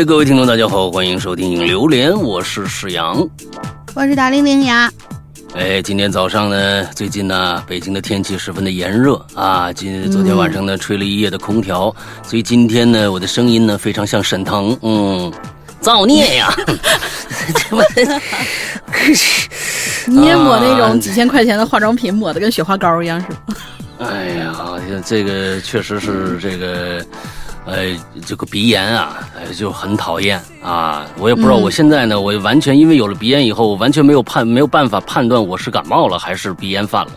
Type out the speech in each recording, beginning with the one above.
哎，各位听众，大家好，欢迎收听《榴莲》，我是史阳，我是大玲玲呀。哎，今天早上呢，最近呢，北京的天气十分的炎热啊。今昨天晚上呢，吹了一夜的空调，所以今天呢，我的声音呢，非常像沈腾，嗯，造孽呀！你也抹那种几千块钱的化妆品，抹的跟雪花膏一样，是吗？哎呀，这个确实是这个。呃，这个鼻炎啊，呃，就很讨厌啊。我也不知道，我现在呢，我完全因为有了鼻炎以后，我完全没有判没有办法判断我是感冒了还是鼻炎犯了，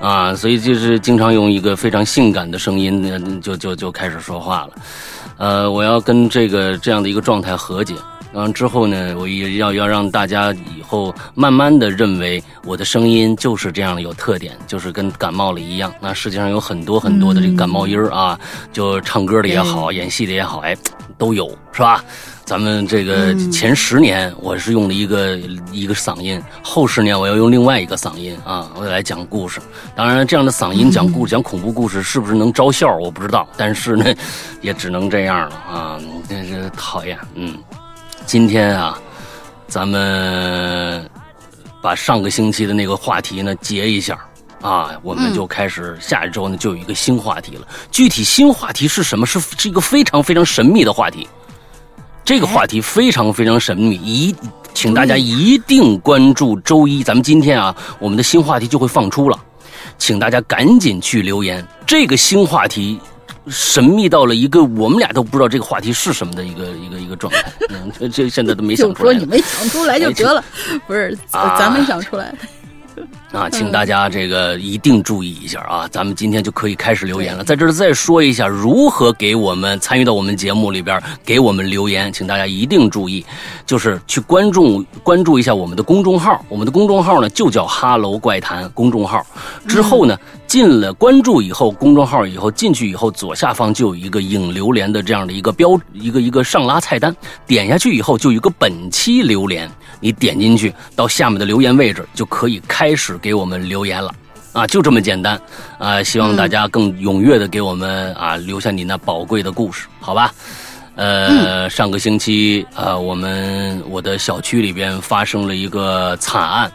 啊，所以就是经常用一个非常性感的声音，就就就开始说话了。呃，我要跟这个这样的一个状态和解。然后之后呢，我也要要让大家以后慢慢的认为我的声音就是这样的有特点，就是跟感冒了一样。那世界上有很多很多的这个感冒音儿啊，就唱歌的也好，演戏的也好，哎，都有是吧？咱们这个前十年我是用了一个一个嗓音，后十年我要用另外一个嗓音啊，我来讲故事。当然，这样的嗓音讲故事、讲恐怖故事是不是能招笑，我不知道。但是呢，也只能这样了啊，真是讨厌，嗯。今天啊，咱们把上个星期的那个话题呢结一下啊，我们就开始下一周呢就有一个新话题了。具体新话题是什么？是是一个非常非常神秘的话题。这个话题非常非常神秘，一请大家一定关注周一，咱们今天啊，我们的新话题就会放出了，请大家赶紧去留言。这个新话题。神秘到了一个我们俩都不知道这个话题是什么的一个一个一个状态，这这现在都没想出来。就说你没想出来就得了，不是咱没想出来。啊，请大家这个一定注意一下啊！咱们今天就可以开始留言了。在这儿再说一下，如何给我们参与到我们节目里边给我们留言，请大家一定注意，就是去关注关注一下我们的公众号。我们的公众号呢就叫“哈喽怪谈”公众号。之后呢，进了关注以后，公众号以后进去以后，左下方就有一个影榴莲的这样的一个标，一个一个上拉菜单。点下去以后，就有一个本期榴莲。你点进去到下面的留言位置，就可以开始给我们留言了，啊，就这么简单，啊，希望大家更踊跃的给我们啊留下你那宝贵的故事，好吧？呃，上个星期啊，我们我的小区里边发生了一个惨案，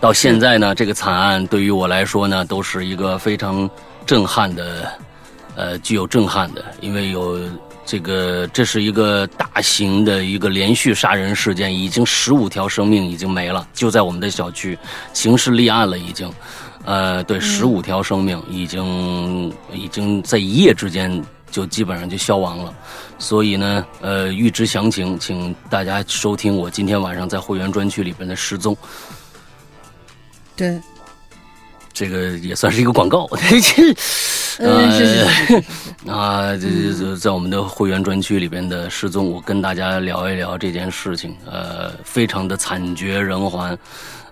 到现在呢，这个惨案对于我来说呢，都是一个非常震撼的，呃，具有震撼的，因为有。这个这是一个大型的一个连续杀人事件，已经十五条生命已经没了，就在我们的小区，刑事立案了已经，呃，对，十五条生命已经已经在一夜之间就基本上就消亡了，所以呢，呃，预知详情，请大家收听我今天晚上在会员专区里边的失踪。对。这个也算是一个广告，这 呃，啊，这这在我们的会员专区里边的失踪，我跟大家聊一聊这件事情，呃，非常的惨绝人寰，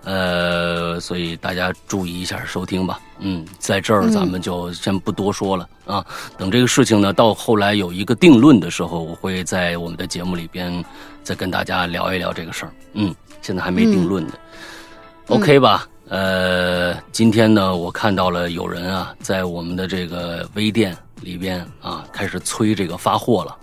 呃，所以大家注意一下收听吧，嗯，在这儿咱们就先不多说了啊，等这个事情呢到后来有一个定论的时候，我会在我们的节目里边再跟大家聊一聊这个事儿，嗯，现在还没定论呢，OK 吧？呃，今天呢，我看到了有人啊，在我们的这个微店里边啊，开始催这个发货了。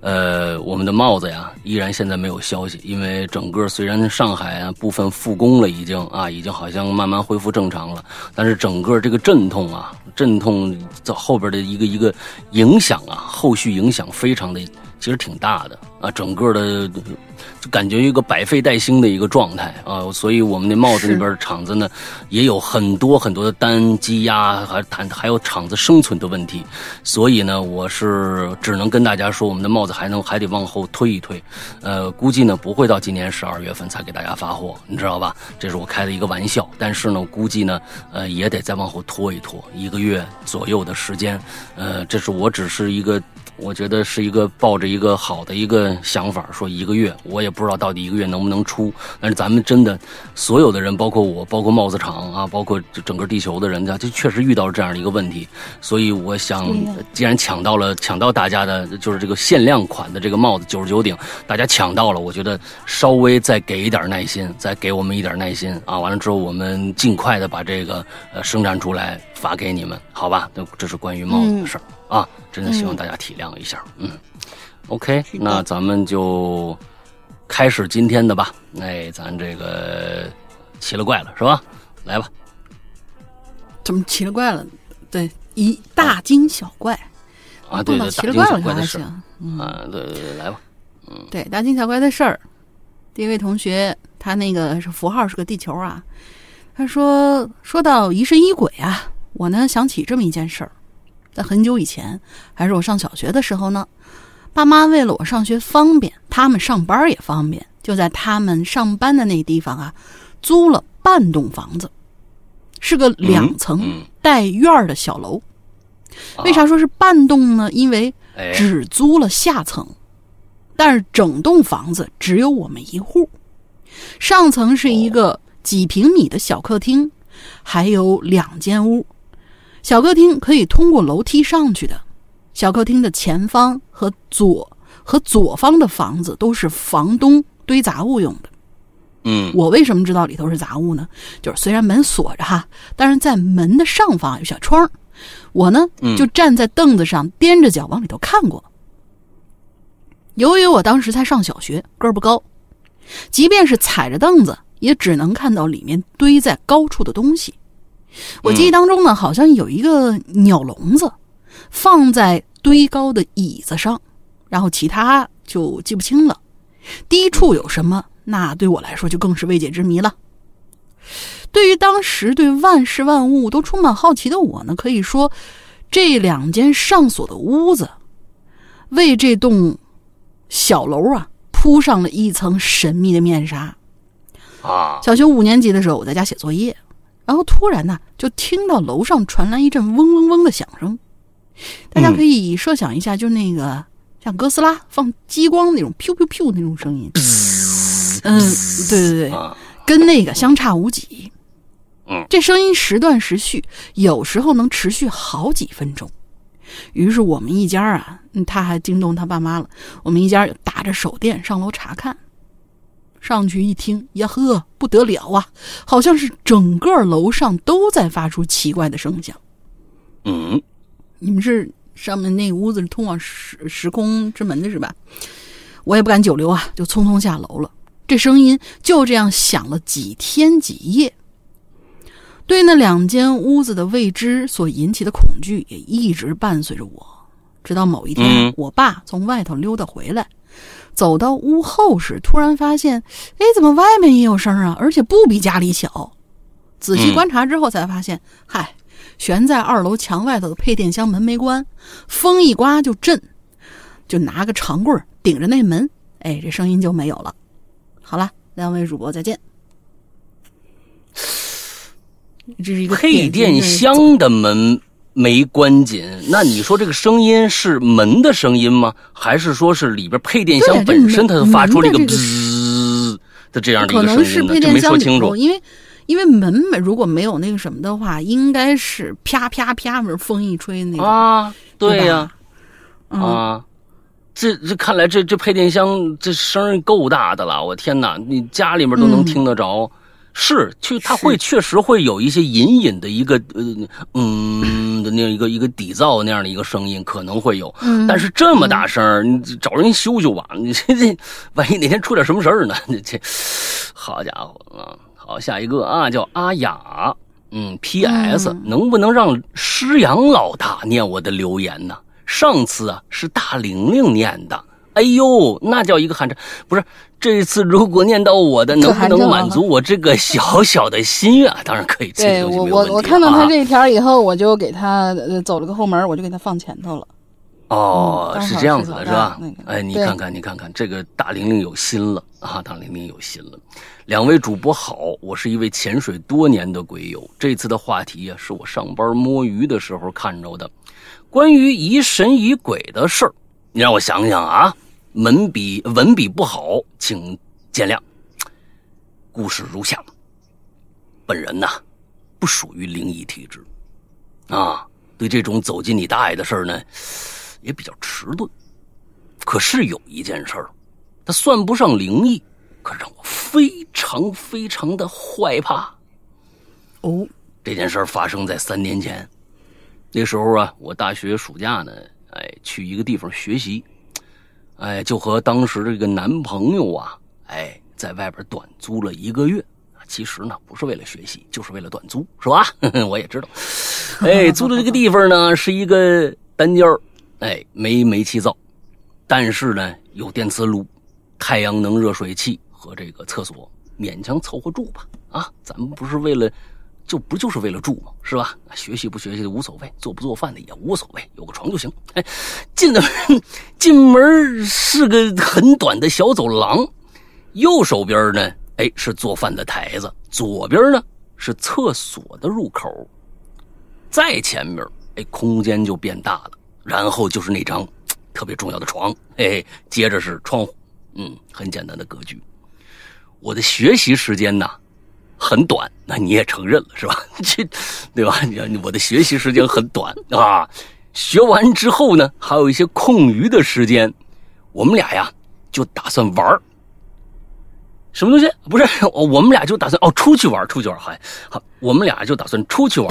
呃，我们的帽子呀，依然现在没有消息，因为整个虽然上海啊部分复工了，已经啊，已经好像慢慢恢复正常了，但是整个这个阵痛啊，阵痛在后边的一个一个影响啊，后续影响非常的，其实挺大的啊，整个的。就感觉一个百废待兴的一个状态啊，所以我们那帽子那边厂子呢，也有很多很多的单积压，还谈还有厂子生存的问题，所以呢，我是只能跟大家说，我们的帽子还能还得往后推一推，呃，估计呢不会到今年十二月份才给大家发货，你知道吧？这是我开的一个玩笑，但是呢，估计呢，呃，也得再往后拖一拖，一个月左右的时间，呃，这是我只是一个。我觉得是一个抱着一个好的一个想法，说一个月，我我也不知道到底一个月能不能出。但是咱们真的所有的人，包括我，包括帽子厂啊，包括整个地球的人家，就确实遇到了这样的一个问题。所以我想，既然抢到了，抢到大家的就是这个限量款的这个帽子九十九顶，大家抢到了，我觉得稍微再给一点耐心，再给我们一点耐心啊！完了之后，我们尽快的把这个呃生产出来发给你们，好吧？那这是关于帽子的事儿。啊，真的希望大家体谅一下。嗯，OK，那咱们就开始今天的吧。哎，咱这个奇了怪了是吧？来吧。怎么奇了怪了？对，一大惊小怪啊，对对，奇了怪了还行。啊，对对对，来吧。嗯，对，大惊小怪的事儿。第一位同学，他那个是符号是个地球啊。他说，说到疑神疑鬼啊，我呢想起这么一件事儿。在很久以前，还是我上小学的时候呢，爸妈为了我上学方便，他们上班也方便，就在他们上班的那地方啊，租了半栋房子，是个两层带院儿的小楼。为啥说是半栋呢？因为只租了下层，但是整栋房子只有我们一户。上层是一个几平米的小客厅，还有两间屋。小客厅可以通过楼梯上去的，小客厅的前方和左和左方的房子都是房东堆杂物用的。嗯，我为什么知道里头是杂物呢？就是虽然门锁着哈，但是在门的上方有小窗，我呢就站在凳子上踮着脚往里头看过。由于我当时才上小学，个儿不高，即便是踩着凳子，也只能看到里面堆在高处的东西。我记忆当中呢，好像有一个鸟笼子放在堆高的椅子上，然后其他就记不清了。低处有什么？那对我来说就更是未解之谜了。对于当时对万事万物都充满好奇的我呢，可以说这两间上锁的屋子为这栋小楼啊铺上了一层神秘的面纱。啊！小学五年级的时候，我在家写作业。然后突然呢，就听到楼上传来一阵嗡嗡嗡的响声。大家可以设想一下，就那个像哥斯拉放激光那种“噗噗噗”那种声音。嗯，对对对，跟那个相差无几。嗯，这声音时断时续，有时候能持续好几分钟。于是我们一家啊，他还惊动他爸妈了。我们一家打着手电上楼查看。上去一听，呀呵，不得了啊！好像是整个楼上都在发出奇怪的声响。嗯，你们是上面那屋子是通往时时空之门的是吧？我也不敢久留啊，就匆匆下楼了。这声音就这样响了几天几夜。对那两间屋子的未知所引起的恐惧也一直伴随着我，直到某一天，我爸从外头溜达回来。走到屋后时，突然发现，哎，怎么外面也有声啊？而且不比家里小。仔细观察之后，才发现，嗨，悬在二楼墙外头的配电箱门没关，风一刮就震，就拿个长棍顶着那门，哎，这声音就没有了。好了，两位主播再见。这是一个配电 箱的门。没关紧，那你说这个声音是门的声音吗？还是说是里边配电箱本身它发出了一个滋的这样的一个声音可能是配电箱没说清楚，因为因为门如果没有那个什么的话，应该是啪啪啪，风一吹那种啊，对呀，啊，这这看来这这配电箱这声够大的了，我天哪，你家里面都能听得着。是，去他会确实会有一些隐隐的一个呃嗯的那样一个一个底噪那样的一个声音，可能会有。嗯。但是这么大声你找人修修吧。你这这，万一哪天出点什么事儿呢？你 这，好家伙啊！好，下一个啊，叫阿雅。嗯，P.S. 能不能让施阳老大念我的留言呢？上次啊是大玲玲念的。哎呦，那叫一个寒碜！不是这一次如果念到我的，能不能满足我这个小小的心愿？当然可以。对我我我看到他这一条以后，我就给他走了个后门，我就给他放前头了。哦，是这样子的，是吧？那个，哎，你看看，你看看，这个大玲玲有心了啊！大玲玲有心了。两位主播好，我是一位潜水多年的鬼友。这次的话题啊，是我上班摸鱼的时候看着的，关于疑神疑鬼的事儿。你让我想想啊。文笔文笔不好，请见谅。故事如下：本人呐，不属于灵异体质，啊，对这种走进你大爷的事儿呢，也比较迟钝。可是有一件事儿，它算不上灵异，可让我非常非常的害怕。哦，这件事儿发生在三年前，那时候啊，我大学暑假呢，哎，去一个地方学习，哎，就和当时这个男朋友啊，哎，在外边短租了一个月。其实呢，不是为了学习，就是为了短租，是吧？我也知道。哎，租的这个地方呢，是一个单间哎，没煤气灶，但是呢，有电磁炉、太阳能热水器和这个厕所，勉强凑合住吧。啊，咱们不是为了。就不就是为了住吗？是吧？学习不学习的无所谓，做不做饭的也无所谓，有个床就行。哎，进的 进门是个很短的小走廊，右手边呢，哎是做饭的台子，左边呢是厕所的入口，再前面哎空间就变大了，然后就是那张 特别重要的床，嘿，接着是窗户，嗯，很简单的格局。我的学习时间呢？很短，那你也承认了是吧？这，对吧？你我的学习时间很短啊，学完之后呢，还有一些空余的时间，我们俩呀就打算玩什么东西？不是，我们俩就打算哦出去玩，出去玩，还好，我们俩就打算出去玩。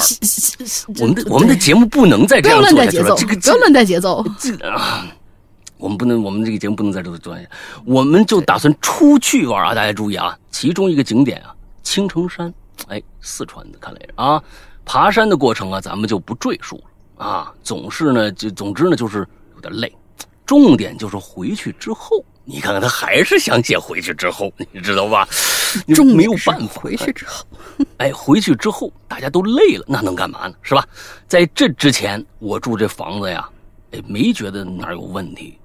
我们的我们的节目不能再这样做下去了，这个不要乱带节奏。这啊，我们不能，我们这个节目不能在这做下去，我们就打算出去玩啊！大家注意啊，其中一个景点啊。青城山，哎，四川的，看来是啊。爬山的过程啊，咱们就不赘述了啊。总是呢，就总之呢，就是有点累。重点就是回去之后，你看看他还是想写回去之后，你知道吧？没有办法。回去之后，哎，回去之后大家都累了，那能干嘛呢？是吧？在这之前，我住这房子呀，哎，没觉得哪有问题。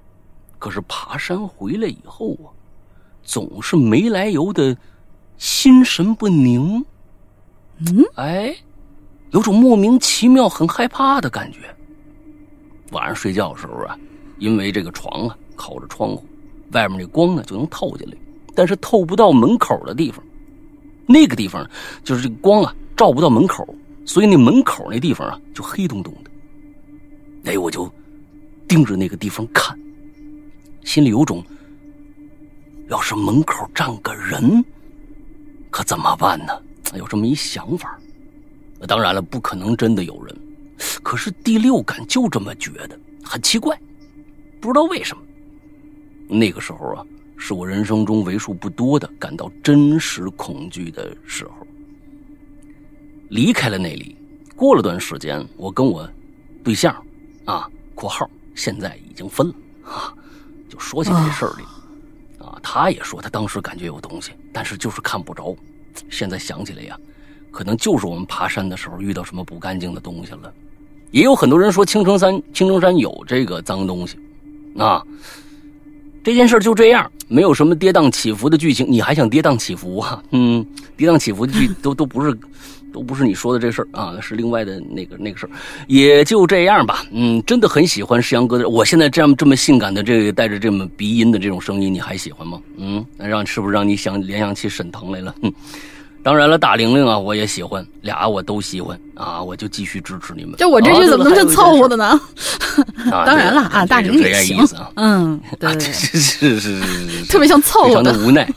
可是爬山回来以后啊，总是没来由的。心神不宁，嗯，哎，有种莫名其妙、很害怕的感觉。晚上睡觉的时候啊，因为这个床啊靠着窗户，外面那光呢就能透进来，但是透不到门口的地方。那个地方就是这个光啊照不到门口，所以那门口那地方啊就黑洞洞的。哎，我就盯着那个地方看，心里有种，要是门口站个人。可怎么办呢？有这么一想法。当然了，不可能真的有人。可是第六感就这么觉得，很奇怪，不知道为什么。那个时候啊，是我人生中为数不多的感到真实恐惧的时候。离开了那里，过了段时间，我跟我对象啊（括号现在已经分了）啊，就说起这事儿来。他也说，他当时感觉有东西，但是就是看不着。现在想起来呀，可能就是我们爬山的时候遇到什么不干净的东西了。也有很多人说青城山，青城山有这个脏东西。啊，这件事就这样，没有什么跌宕起伏的剧情。你还想跌宕起伏啊？嗯，跌宕起伏的剧都都不是。都不是你说的这事儿啊，是另外的那个那个事儿，也就这样吧。嗯，真的很喜欢石阳哥的。我现在这样这么性感的这个带着这么鼻音的这种声音，你还喜欢吗？嗯，那让是不是让你想联想起沈腾来了？哼，当然了，大玲玲啊，我也喜欢，俩我都喜欢啊，我就继续支持你们。就我这句怎么能是凑合的呢？当然了啊，大玲玲也行啊。嗯，对，是是是是，特别像凑合，非常的无奈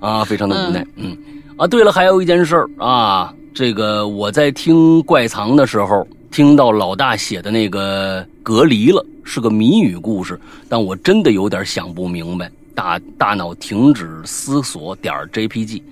啊，非常的无奈。嗯啊，对了，还有一件事儿啊。这个我在听怪藏的时候，听到老大写的那个隔离了，是个谜语故事，但我真的有点想不明白。大大脑停止思索点 JPG，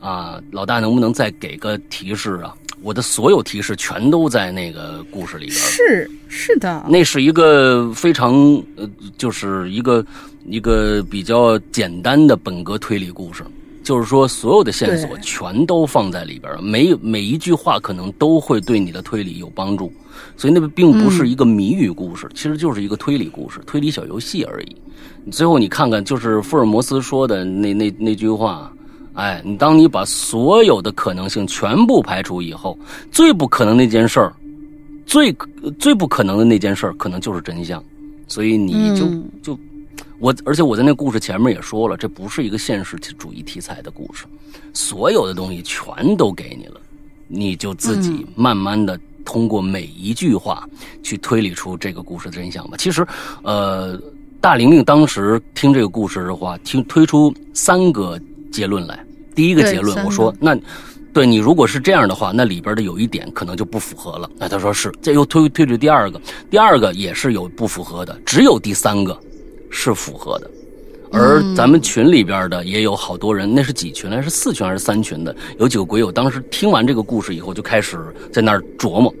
啊，老大能不能再给个提示啊？我的所有提示全都在那个故事里边。是是的，那是一个非常呃，就是一个一个比较简单的本格推理故事。就是说，所有的线索全都放在里边每每一句话可能都会对你的推理有帮助，所以那并不是一个谜语故事，其实就是一个推理故事、推理小游戏而已。最后你看看，就是福尔摩斯说的那那那句话，哎，你当你把所有的可能性全部排除以后，最不可能那件事儿，最最不可能的那件事儿，可能就是真相。所以你就就。我而且我在那故事前面也说了，这不是一个现实主义题材的故事，所有的东西全都给你了，你就自己慢慢的通过每一句话去推理出这个故事的真相吧。其实，呃，大玲玲当时听这个故事的话，听推出三个结论来。第一个结论，我说那。对你如果是这样的话，那里边的有一点可能就不符合了。那他说是，这又推推出第二个，第二个也是有不符合的，只有第三个是符合的。而咱们群里边的也有好多人，那是几群来？是四群还是三群的？有几个鬼友当时听完这个故事以后，就开始在那儿琢磨。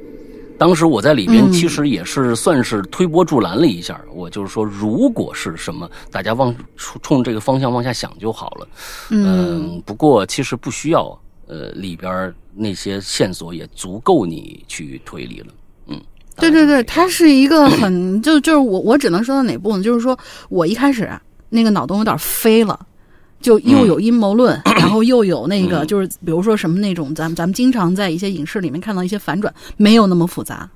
当时我在里边其实也是算是推波助澜了一下，我就是说，如果是什么，大家往冲这个方向往下想就好了。嗯，不过其实不需要。呃，里边那些线索也足够你去推理了，嗯，对对对，它是一个很 就就是我我只能说到哪部分，就是说我一开始那个脑洞有点飞了，就又有阴谋论，然后又有那个就是比如说什么那种咱们咱们经常在一些影视里面看到一些反转，没有那么复杂，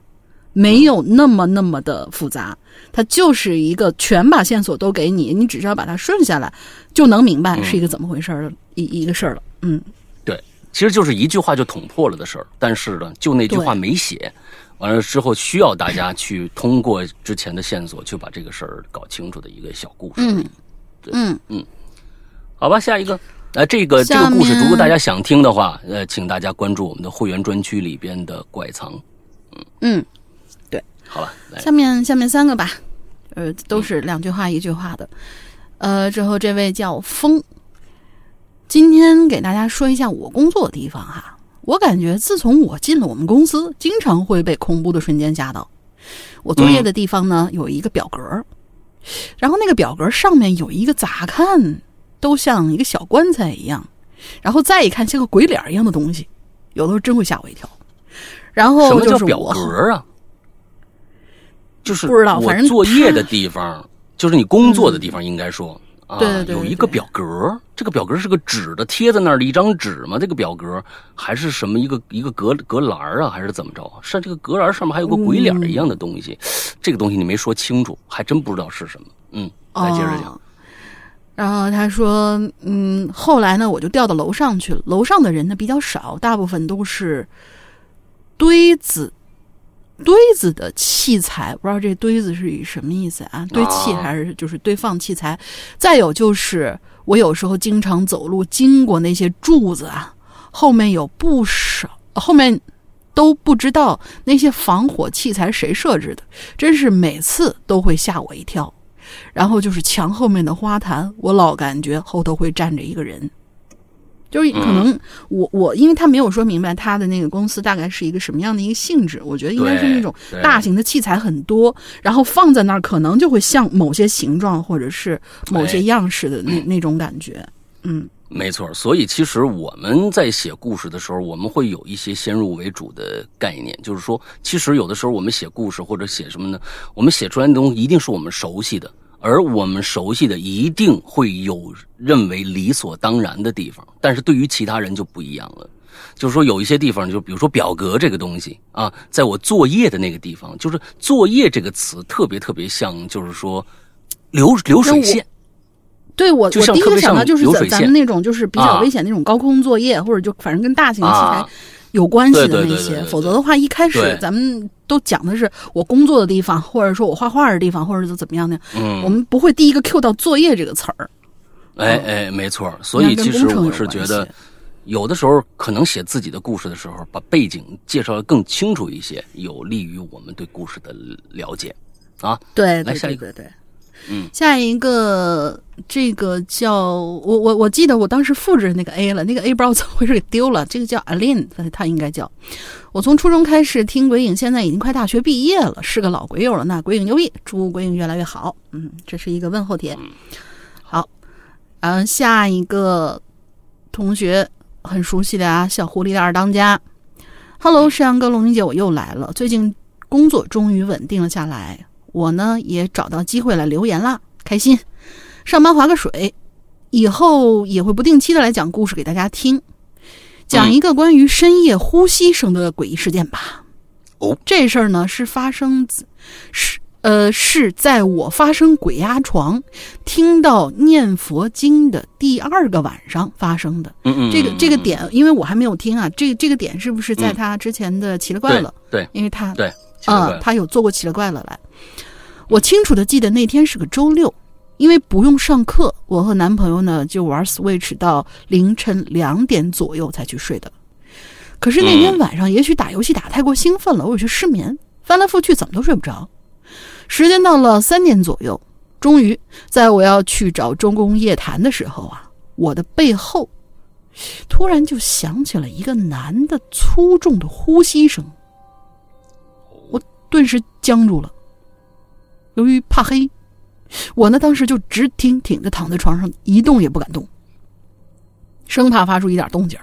没有那么那么的复杂，它就是一个全把线索都给你，你只需要把它顺下来就能明白是一个怎么回事儿的一一个事儿了，嗯。对其实就是一句话就捅破了的事儿，但是呢，就那句话没写，完了之后需要大家去通过之前的线索去把这个事儿搞清楚的一个小故事。嗯，嗯。嗯，好吧，下一个，呃，这个这个故事，如果大家想听的话，呃，请大家关注我们的会员专区里边的怪藏。嗯。嗯，对，好了，下面下面三个吧，呃，都是两句话一句话的，呃，之后这位叫风。今天给大家说一下我工作的地方哈，我感觉自从我进了我们公司，经常会被恐怖的瞬间吓到。我作业的地方呢有一个表格，然后那个表格上面有一个咋看都像一个小棺材一样，然后再一看像个鬼脸一样的东西，有的时候真会吓我一跳。然后什么叫表格啊？就是不知道，反正作业的地方就是你工作的地方，应该说。对对对，有一个表格，这个表格是个纸的，贴在那儿的一张纸吗？这个表格还是什么一个一个格格栏啊，还是怎么着？上这个格栏上面还有个鬼脸一样的东西，这个东西你没说清楚，还真不知道是什么。嗯，再接着讲。然后他说，嗯，后来呢，我就调到楼上去了。楼上的人呢比较少，大部分都是堆子。堆子的器材，不知道这堆子是以什么意思啊？堆砌还是就是堆放器材？再有就是，我有时候经常走路经过那些柱子啊，后面有不少，后面都不知道那些防火器材谁设置的，真是每次都会吓我一跳。然后就是墙后面的花坛，我老感觉后头会站着一个人。就是可能我我，因为他没有说明白他的那个公司大概是一个什么样的一个性质，我觉得应该是那种大型的器材很多，然后放在那儿，可能就会像某些形状或者是某些样式的那那种感觉。嗯，没错。所以其实我们在写故事的时候，我们会有一些先入为主的概念，就是说，其实有的时候我们写故事或者写什么呢？我们写出来的东西一定是我们熟悉的。而我们熟悉的一定会有认为理所当然的地方，但是对于其他人就不一样了。就是说，有一些地方，就比如说表格这个东西啊，在我作业的那个地方，就是“作业”这个词特别特别像，就是说流流水线。对我，我第一个想到就是咱咱们那种就是比较危险那种高空作业，或者就反正跟大型器材。有关系的那些，否则的话，一开始咱们都讲的是我工作的地方，或者说我画画的地方，或者是怎么样的。嗯，我们不会第一个 Q 到作业这个词儿。哎哎，没错。所以其实我是觉得，有的时候可能写自己的故事的时候，把背景介绍的更清楚一些，有利于我们对故事的了解。啊，对，来下一个，对。嗯，下一个这个叫我我我记得我当时复制那个 A 了，那个 A 不知道怎么回事给丢了。这个叫 Alin，他应该叫。我从初中开始听鬼影，现在已经快大学毕业了，是个老鬼友了。那鬼影牛逼，祝鬼影越来越好。嗯，这是一个问候帖。好，嗯，下一个同学很熟悉的啊，小狐狸的二当家。Hello，山羊哥、龙玲姐，我又来了。最近工作终于稳定了下来。我呢也找到机会来留言啦，开心。上班划个水，以后也会不定期的来讲故事给大家听，讲一个关于深夜呼吸声的诡异事件吧。哦，这事儿呢是发生是呃，是在我发生鬼压床、听到念佛经的第二个晚上发生的。嗯嗯，这个这个嗯点，因为我还没有听啊，这这个点是不是在他之前的奇了怪了？对因为他对，啊、他有做过奇了怪了来。我清楚的记得那天是个周六，因为不用上课，我和男朋友呢就玩 Switch 到凌晨两点左右才去睡的。可是那天晚上，也许打游戏打太过兴奋了，我有些失眠，翻来覆去怎么都睡不着。时间到了三点左右，终于在我要去找中公夜谈的时候啊，我的背后突然就响起了一个男的粗重的呼吸声，我顿时僵住了。由于怕黑，我呢当时就直挺挺的躺在床上，一动也不敢动，生怕发出一点动静。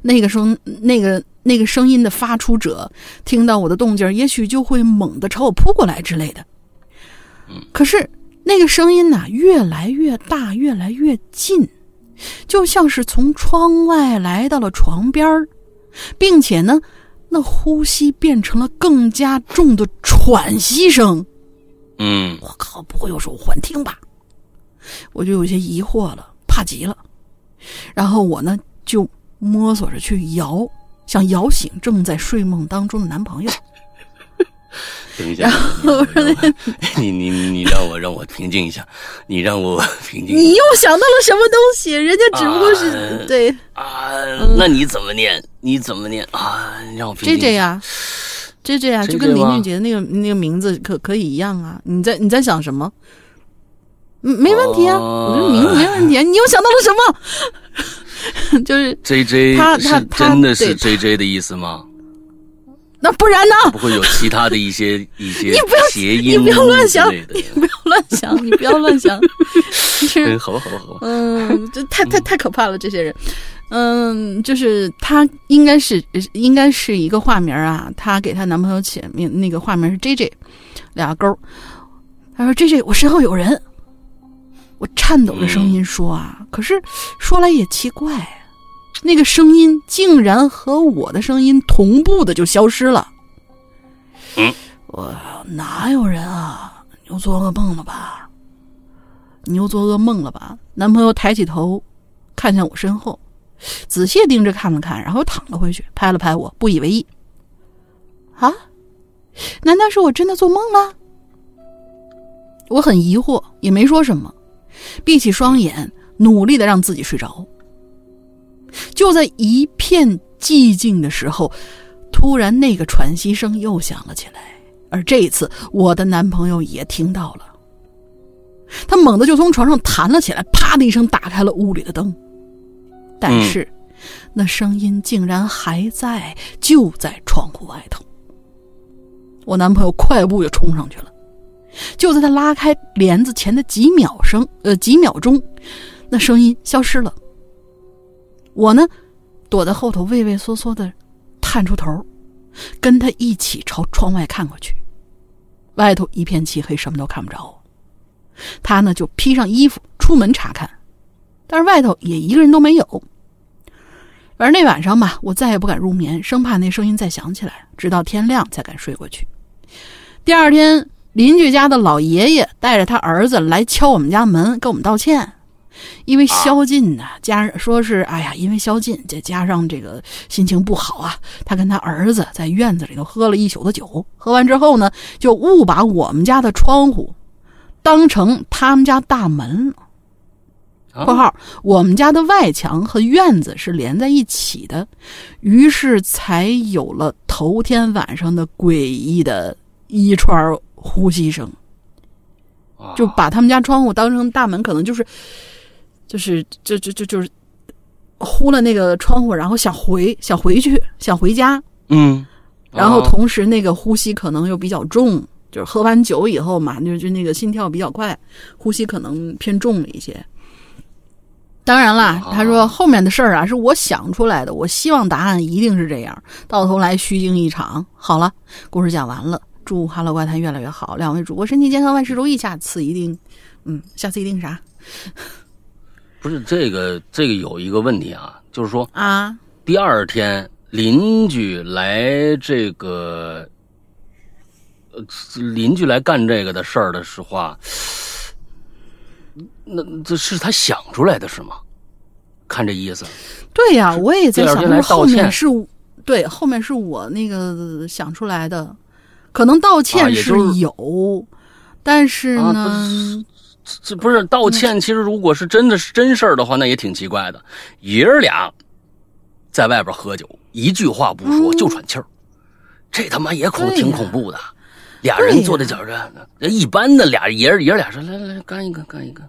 那个声，那个那个声音的发出者听到我的动静，也许就会猛地朝我扑过来之类的。可是那个声音呐、越来越大，越来越近，就像是从窗外来到了床边，并且呢，那呼吸变成了更加重的喘息声。嗯我靠，不会又是我幻听吧？我就有些疑惑了，怕极了。然后我呢就摸索着去摇，想摇醒正在睡梦当中的男朋友。等一下，你你你你让我让我平静一下，你让我平静你又想到了什么东西？人家只不过是、啊对啊！那你怎么念？你怎么念啊？让我平静 J 一 J 下呀，J J 啊，就跟林俊杰的那个那个名字可可以一样啊。你在你在想什么？嗯没问题啊，哦我这名字没问题啊。你又想到了什么？就是，J J 他他他真的是 J J 的意思吗？那不然呢？不会有其他的一些 一些你不要谐音你不要乱想你不要乱想，你不要乱想。好吧，好吧，好吧。嗯，这太太太可怕了，这些人。嗯，就是她应该是应该是一个化名啊，她给她男朋友起名那个化名是 J J，俩勾儿。她说 J J，我身后有人。我颤抖的声音说啊，可是说来也奇怪，那个声音竟然和我的声音同步的就消失了。嗯，我哪有人啊？你又做噩梦了吧？你又做噩梦了吧？男朋友抬起头，看向我身后，仔细盯着看了看，然后躺了回去，拍了拍我，不以为意。啊？难道是我真的做梦了？我很疑惑，也没说什么，闭起双眼，努力的让自己睡着。就在一片寂静的时候，突然那个喘息声又响了起来，而这一次我的男朋友也听到了。他猛地就从床上弹了起来，啪的一声打开了屋里的灯。但是，那声音竟然还在，就在窗户外头。我男朋友快步就冲上去了，就在他拉开帘子前的几秒声，呃，几秒钟，那声音消失了。我呢，躲在后头，畏畏缩缩的探出头，跟他一起朝窗外看过去。外头一片漆黑，什么都看不着。他呢就披上衣服出门查看，但是外头也一个人都没有。反正那晚上吧，我再也不敢入眠，生怕那声音再响起来，直到天亮才敢睡过去。第二天，邻居家的老爷爷带着他儿子来敲我们家门，跟我们道歉。因为宵禁呢，加上说是哎呀，因为宵禁，再加上这个心情不好啊，他跟他儿子在院子里头喝了一宿的酒，喝完之后呢，就误把我们家的窗户当成他们家大门了。啊括号，我们家的外墙和院子是连在一起的，于是才有了头天晚上的诡异的一串呼吸声。啊就把他们家窗户当成大门，可能就是，就是就就就就是呼了那个窗户，然后想回想回去想回家，嗯，然后啊同时那个呼吸可能又比较重，就是喝完酒以后嘛，就就那个心跳比较快，呼吸可能偏重了一些。当然啦，他说后面的事儿啊是我想出来的，我希望答案一定是这样，到头来虚惊一场。好了，故事讲完了，祝《哈喽怪谈》越来越好，两位主播身体健康，万事如意，下次一定，嗯，下次一定啥不是这个这个有一个问题啊，就是说啊？第二天邻居来这个呃邻居来干这个的事儿的时候，那这是他想出来的是吗？看这意思，对呀，我也在想，后面是对，后面是我那个想出来的，可能道啊歉是有，但是啊呢，这不是道歉。其实如果是真的是真事儿的话，那也挺奇怪的。爷儿俩在外边喝酒，一句话不说嗯就喘气儿，这他妈也恐挺恐怖的。俩人坐在脚上，一般的俩爷儿爷儿俩说来来来干一个干一个，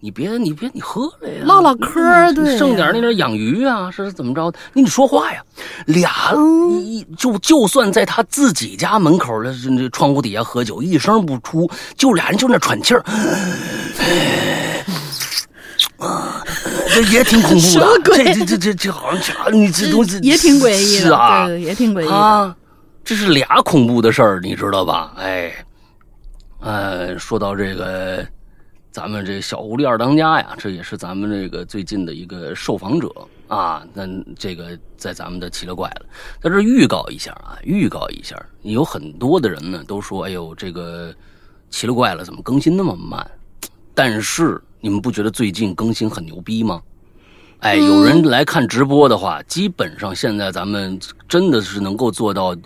你别你别你喝了呀，唠唠嗑儿对剩点那点养鱼啊，是怎么着？你得说话呀。俩嗯一就就算在他自己家门口的这这窗户底下喝酒，一声不出，就俩人就那喘气儿，啊，这也挺恐怖的。鬼这这这这这好像这你这东西也挺诡异的，是啊，对，也挺诡异的。啊，这是俩恐怖的事儿，你知道吧？哎，呃，说到这个，咱们这小狐狸二当家呀，这也是咱们这个最近的一个受访者啊。那这个在咱们的奇了怪了，在这儿预告一下啊，预告一下，有很多的人呢都说，哎呦，这个奇了怪了，怎么更新那么慢？但是你们不觉得最近更新很牛逼吗？哎，有人来看直播的话，基本上现在咱们真的是能够做到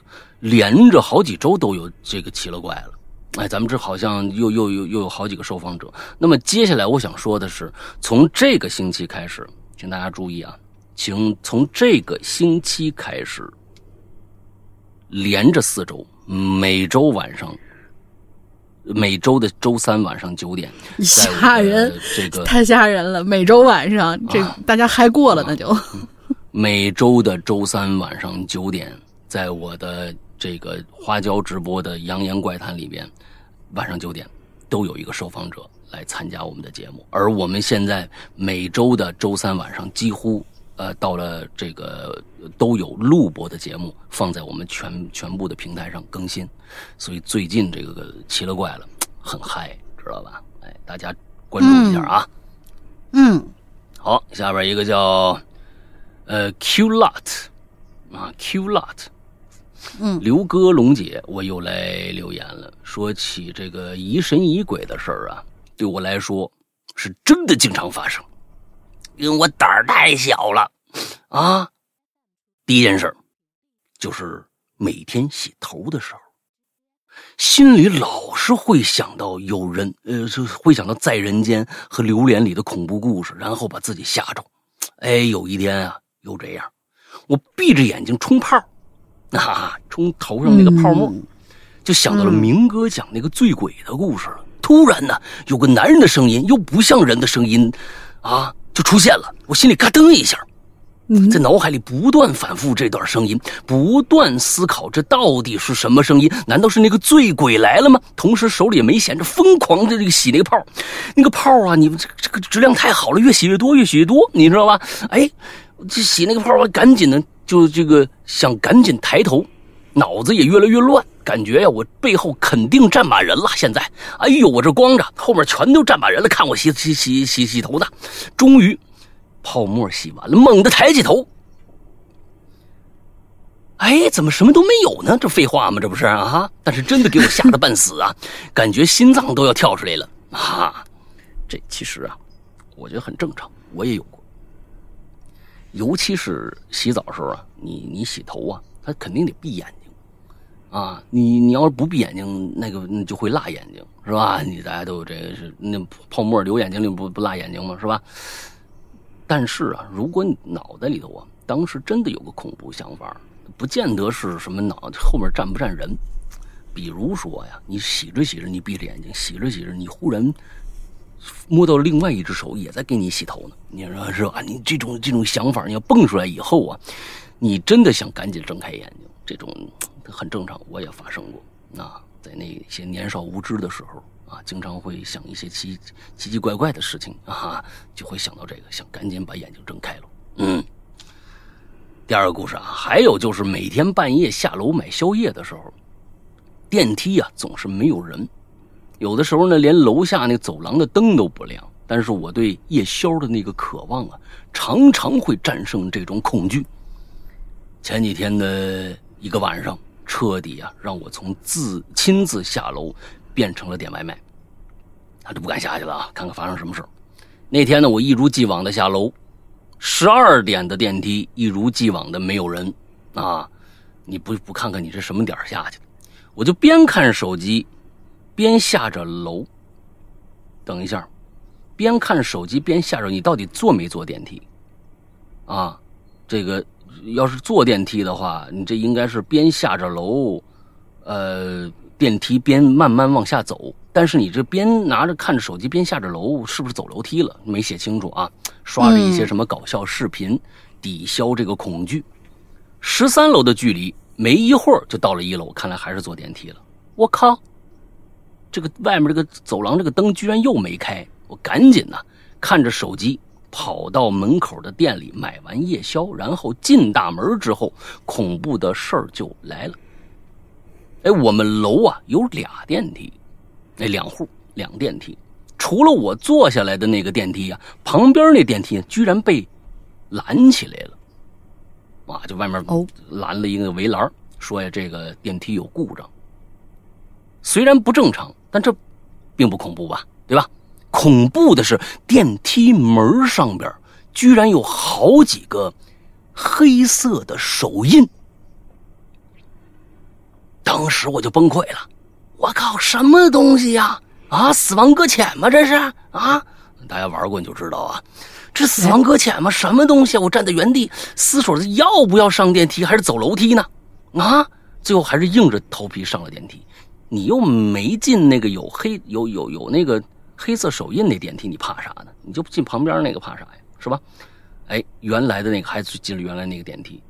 连着好几周都有这个奇了怪了。哎，咱们这好像又又又又有好几个受访者。那么接下来我想说的是，从这个星期开始，请大家注意啊，请从这个星期开始，连着四周，每周晚上，每周的周三晚上九点，吓人，这个太吓人了！每周晚上，这啊大家嗨过了，那就每周的周三晚上九点，在我的这个花椒直播的《扬言怪谈》里边，晚上九点都有一个受访者来参加我们的节目。而我们现在每周的周三晚上，几乎呃到了这个都有录播的节目放在我们全全部的平台上更新。所以最近这个奇了怪了，很嗨，知道吧？哎，大家关注一下啊。嗯，好，下边一个叫呃 Q Lot 啊 Q Lot，嗯刘哥龙姐，我又来留言了。说起这个疑神疑鬼的事儿啊，对我来说是真的经常发生，因为我胆儿太小了啊。第一件事就是每天洗头的时候，心里老是会想到有人，呃，就会想到在人间和榴莲里的恐怖故事，然后把自己吓着。哎，有一天啊，又这样，我闭着眼睛冲泡，啊，冲头上那个泡沫，嗯就想到了明哥讲那个醉鬼的故事了。突然呢，有个男人的声音，又不像人的声音，啊，就出现了。我心里嘎噔一下，嗯在脑海里不断反复这段声音，不断思考这到底是什么声音？难道是那个醉鬼来了吗？同时手里也没闲着，疯狂的这个洗那个泡，那个泡啊，你们这这个质量太好了，越洗越多，越洗越多，你知道吧？哎，这洗那个泡，我赶紧的就这个想赶紧抬头，脑子也越来越乱，感觉呀，我背后肯定站满人了。现在，哎呦，我这光着，后面全都站满人了，看我洗洗洗洗洗头的，终于。泡沫洗完了，猛地抬起头，哎，怎么什么都没有呢？这废话吗？这不是啊？但是真的给我吓得半死啊，感觉心脏都要跳出来了啊！这其实啊，我觉得很正常，我也有。尤其是洗澡的时候啊，你你洗头啊，他肯定得闭眼睛啊。你你要是不闭眼睛，那个那就会辣眼睛，是吧？你大家都有这个是那泡沫流眼睛里不不辣眼睛吗？是吧？但是啊，如果你脑袋里头啊，当时真的有个恐怖想法，不见得是什么脑后面站不站人。比如说呀，你洗着洗着，你闭着眼睛，洗着洗着，你忽然摸到另外一只手也在给你洗头呢。你说是吧？你这种这种想法，你要蹦出来以后啊，你真的想赶紧睁开眼睛，这种很正常，我也发生过啊，在那些年少无知的时候。啊，经常会想一些奇奇奇怪怪的事情啊，就会想到这个，想赶紧把眼睛睁开了。嗯，第二个故事啊，还有就是每天半夜下楼买宵夜的时候，电梯啊总是没有人，有的时候呢连楼下那走廊的灯都不亮。但是我对夜宵的那个渴望啊，常常会战胜这种恐惧。前几天的一个晚上彻底啊让我从自亲自下楼变成了点外卖，他就不敢下去了啊，看看发生什么事那天呢，我一如既往的下楼，十二点的电梯一如既往的没有人啊，你不不看看你这什么点下去的？我就边看手机，边下着楼。等一下，边看手机边下着，你到底坐没坐电梯？啊，这个要是坐电梯的话，你这应该是边下着楼，呃，电梯边慢慢往下走。但是你这边拿着看着手机边下着楼，是不是走楼梯了？没写清楚啊。刷着一些什么搞笑视频，抵消这个恐惧。十三楼的距离。没一会儿就到了一楼，看来还是坐电梯了。我靠，这个外面这个走廊这个灯居然又没开，我赶紧呢看着手机跑到门口的店里买完夜宵，然后进大门之后，恐怖的事儿就来了。哎，我们楼啊有俩电梯，那两户两电梯，除了我坐下来的那个电梯呀，旁边那电梯居然被拦起来了。啊，就外面拦了一个围栏，说呀，这个电梯有故障。虽然不正常，但这并不恐怖吧？对吧？恐怖的是电梯门上边居然有好几个黑色的手印。当时我就崩溃了，我靠，什么东西呀？啊，死亡搁浅吗？这是啊？大家玩过你就知道啊。这死亡搁浅吗？什么东西？我站在原地思索着要不要上电梯，还是走楼梯呢？啊！最后还是硬着头皮上了电梯。你又没进那个有黑有有有那个黑色手印那电梯，你怕啥呢？你就进旁边那个怕啥呀？是吧？哎，原来的那个还是进了原来那个电梯，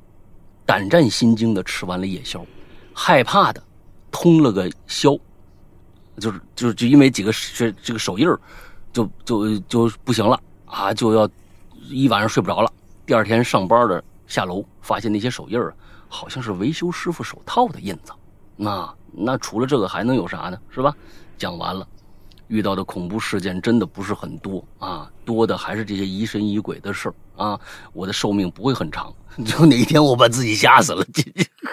胆战心惊的吃完了夜宵，害怕的通了个宵，就是就就因为几个这这个手印就就就不行了。啊，就要一晚上睡不着了。第二天上班的下楼，发现那些手印儿，好像是维修师傅手套的印子。那那除了这个还能有啥呢？是吧？讲完了，遇到的恐怖事件真的不是很多啊，多的还是这些疑神疑鬼的事儿啊。我的寿命不会很长，就哪一天我把自己吓死了，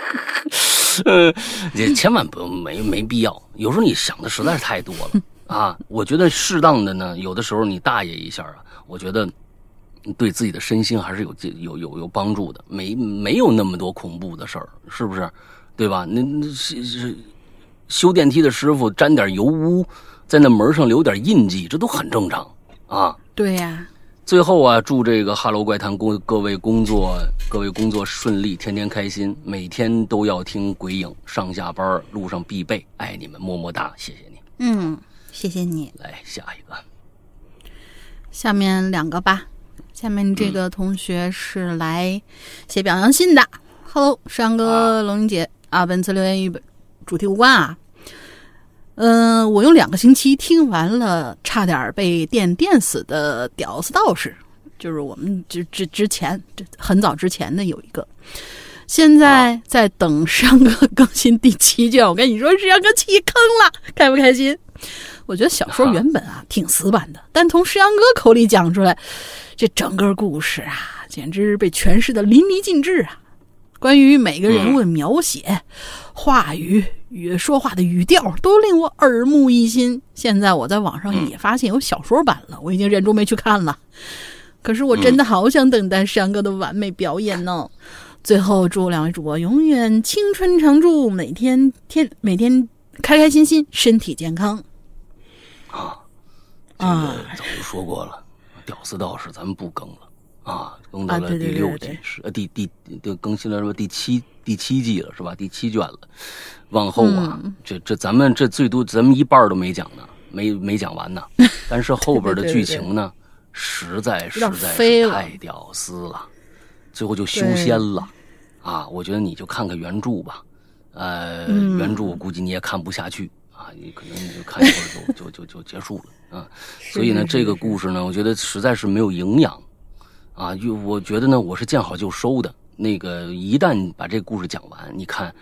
呃，也千万不用没没必要。有时候你想的实在是太多了 啊。我觉得适当的呢，有的时候你大爷一下啊。我觉得对自己的身心还是有有有有帮助的，没没有那么多恐怖的事儿，是不是？对吧？那那是是修电梯的师傅沾点油污，在那门上留点印记，这都很正常啊。对呀。最后啊，祝这个《哈喽怪谈》工各位工作各位工作顺利，天天开心，每天都要听鬼影，上下班路上必备，爱你们，么么哒，谢谢你。嗯，谢谢你。来下一个。下面两个吧。下面这个同学是来写表扬信的。Hello，山哥、龙玲姐啊，本次留言与主题无关啊。嗯，我用两个星期听完了差点被电电死的屌丝道士，就是我们之之之前这很早之前的有一个，现在在等山哥更新第七卷。我跟你说，山哥弃坑了，开不开心？我觉得小说原本啊挺死板的，但从石阳哥口里讲出来，这整个故事啊简直被诠释的淋漓尽致啊！关于每个人物的描写、话语与说话的语调都令我耳目一新。现在我在网上也发现有小说版了，我已经忍住没去看了。可是我真的好想等待山哥的完美表演呢！最后祝两位主播永远青春常驻，每天天每天开开心心，身体健康。啊，这个早就说过了，屌丝道士咱们不更了啊，更到了第六季是呃第第就更新了什么第七第七季了是吧？第七卷了，往后啊，这这咱们这最多咱们一半都没讲呢，没没讲完呢。但是后边的剧情呢，实在实在是太屌丝了，最后就修仙了啊！我觉得你就看看原著吧，呃，原著我估计你也看不下去。啊，你可能你就看一会儿就就就就结束了啊，所以呢，这个故事呢，我觉得实在是没有营养，啊，就我觉得呢，我是见好就收的。那个一旦把这故事讲完，你看，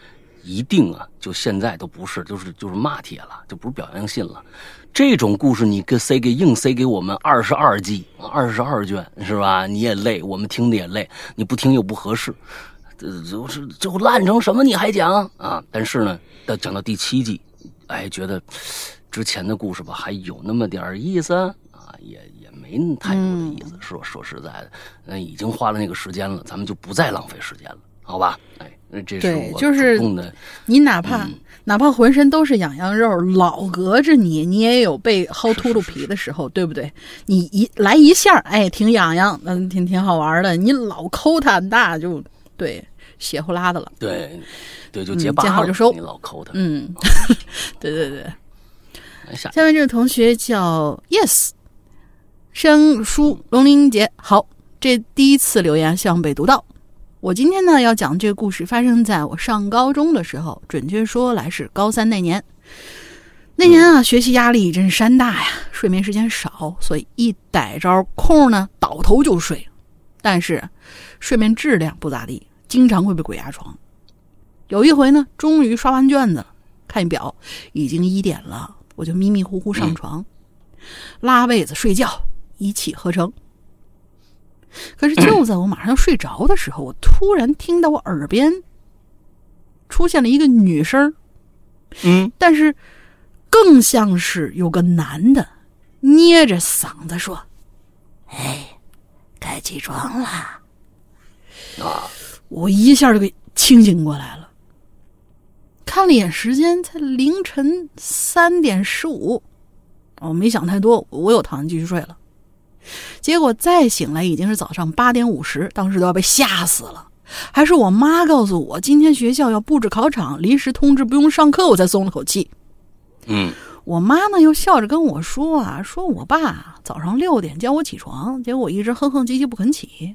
一定啊，就现在都不是，就是就是骂帖了，就不是表扬信了。这种故事你给塞给硬塞给我们二十二季二十二卷是吧？你也累，我们听的也累，你不听又不合适。这就是就烂成什么你还讲啊？但是呢，到讲到第七季，哎，觉得之前的故事吧还有那么点意思啊，也没太多的意思。说说实在的，那已经花了那个时间了，咱们就不再浪费时间了，好吧？哎，那这是，我就是主动的，你哪怕、嗯哪怕浑身都是痒痒肉，老隔着你，你也有被薅秃噜皮的时候，对不对？你一来一下，哎，挺痒痒，嗯，挺挺好玩的。你老抠它，那就对血呼啦的了。对对，就嗯结巴了，见好就收你老抠它。嗯，对对对。下面这位同学叫 Yes，生疏龙玲姐，好，这第一次留言希望被读到。我今天呢要讲这个故事发生在我上高中的时候，准确说来是高三那年。那年啊，学习压力真是山大呀，睡眠时间少，所以一逮着空呢倒头就睡，但是睡眠质量不咋地，经常会被鬼压床。有一回呢，终于刷完卷子了，看表，已经一点了，我就迷迷糊糊上床，拉被子睡觉，一气呵成。可是就在我马上要睡着的时候，我突然听到我耳边出现了一个女声儿，嗯，但是更像是有个男的捏着嗓子说：“哎，该起床了。”啊，我一下就给清醒过来了，看了一眼时间，才凌晨三点十五。我没想太多，我又躺下继续睡了。结果再醒来已经是早上八点五十，当时都要被吓死了。还是我妈告诉我，今天学校要布置考场，临时通知不用上课，我才松了口气。嗯我妈呢又笑着跟我说啊，说我爸早上六点叫我起床，结果我一直哼哼唧唧不肯起，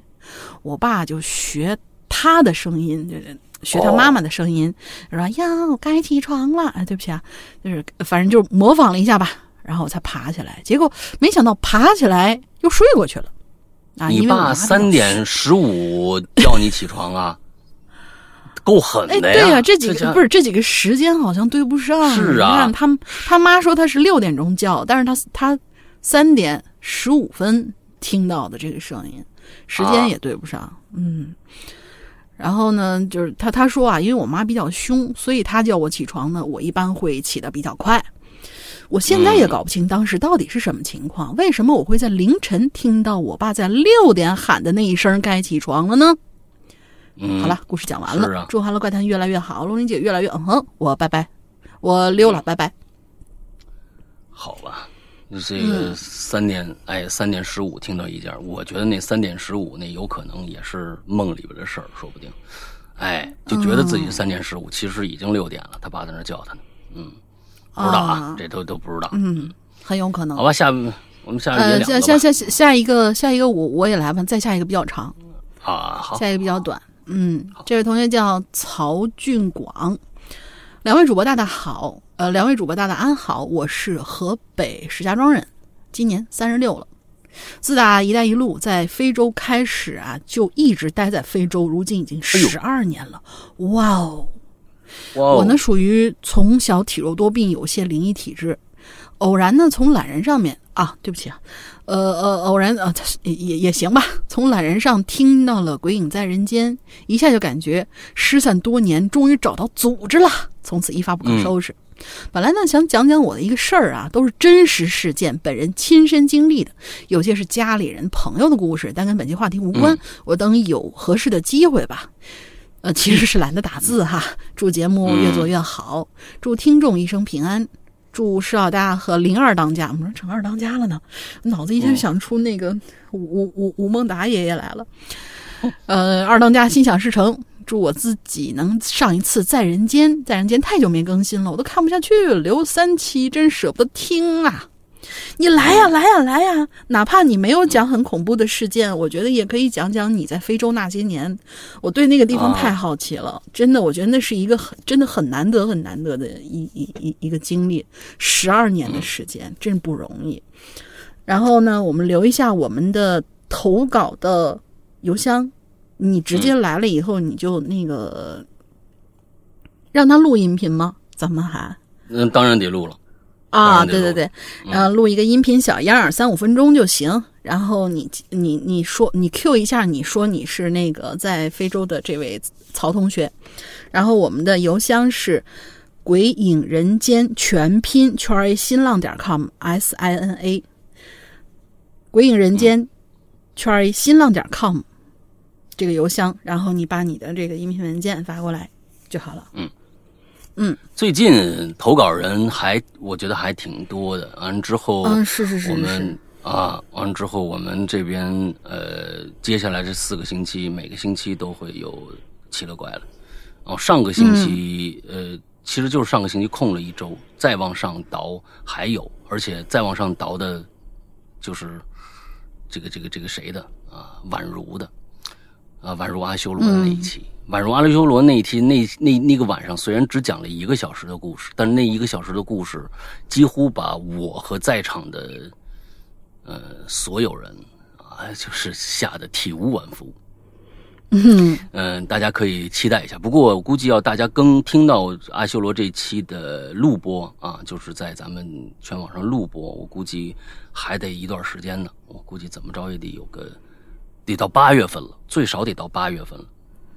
我爸就学他的声音，就是学他妈妈的声音，说呀，我该起床了。哎，对不起啊，就是反正就是模仿了一下吧，然后我才爬起来，结果没想到爬起来又睡过去了。啊，你爸三点十五叫你起床啊，够狠哎，的对呀！这几家个不是这几个时间好像对不上。是啊你看他他妈说他是六点钟叫，但是他他三点十五分听到的这个声音，时间也对不上。嗯，然后呢，就是他他说啊，因为我妈比较凶，所以他叫我起床呢，我一般会起的比较快。我现在也搞不清当时到底是什么情况，为什么我会在凌晨听到我爸在六点喊的那一声该起床了呢？嗯，好了，故事讲完了。是啊祝《欢乐怪谈》越来越好，龙玲姐越来越嗯哼，我拜拜，我溜了，拜拜。好吧，这个三点、哎三点十五听到一件，我觉得那三点十五那有可能也是梦里边的事儿，说不定。哎，就觉得自己三点十五，其实已经六点了，他爸在那儿叫他呢。嗯，不知道啊，啊这都都不知道。嗯，很有可能。好吧，下我们下面也呃，两个下下下下一个下一个我我也来吧，再下一个比较长，啊，好，下一个比较短。嗯，这位同学叫曹俊广，两位主播大大好，呃，两位主播大大安好，我是河北石家庄人，今年三十六了。自打“一带一路”在非洲开始啊，就一直待在非洲，如今已经十二年了。哇哦！我呢属于从小体弱多病，有些灵异体质。偶然呢从懒人上面啊，对不起啊，呃呃，偶然啊也也也行吧，从懒人上听到了《鬼影在人间》，一下就感觉失散多年，终于找到组织了，从此一发不可收拾。本来呢想讲讲我的一个事儿啊，都是真实事件，本人亲身经历的，有些是家里人朋友的故事，但跟本期话题无关。我等有合适的机会吧。呃，其实是懒得打字哈。祝节目越做越好，祝听众一生平安，祝施老大和灵儿当家。我们说成二当家了呢，脑子一下想出那个吴吴吴吴孟达爷爷来了。呃，二当家心想事成，祝我自己能上一次《在人间》，《在人间》太久没更新了，我都看不下去了，留三期真舍不得听啊！你来呀，来呀，来呀！哪怕你没有讲很恐怖的事件，我觉得也可以讲讲你在非洲那些年。我对那个地方太好奇了，真的，我觉得那是一个很真的很难得、很难得的一一一一个经历，十二年的时间，真不容易。然后呢，我们留一下我们的投稿的邮箱，你直接来了以后，你就那个让他录音频吗？咱们还那，当然得录了。当啊，对对对，然后录一个音频小样儿，三五分钟就行。然后你你你说你 Q 一下，你说你是那个在非洲的这位曹同学，然后我们的邮箱是鬼影人间全拼圈 a 新浪点 com s i n a，鬼影人间圈 a 新浪点 com 这个邮箱，然后你把你的这个音频文件发过来就好了。嗯嗯，最近投稿人还我觉得还挺多的，完之后嗯，是是是是我们，啊，完之后，我们这边呃，接下来这四个星期，每个星期都会有奇了怪了。哦，上个星期、呃，其实就是上个星期空了一周，再往上倒还有，而且再往上倒的，就是这个这个这个谁的啊，宛如的啊，宛如阿修罗的那一期。宛如阿修罗那一天，那那那个晚上虽然只讲了一个小时的故事，但是那一个小时的故事几乎把我和在场的呃所有人啊，就是吓得体无完肤。嗯嗯，大家可以期待一下。不过我估计要大家更听到阿修罗这期的录播啊，就是在咱们全网上录播，我估计还得一段时间呢。我估计怎么着也得有个得到八月份了，最少得到八月份了。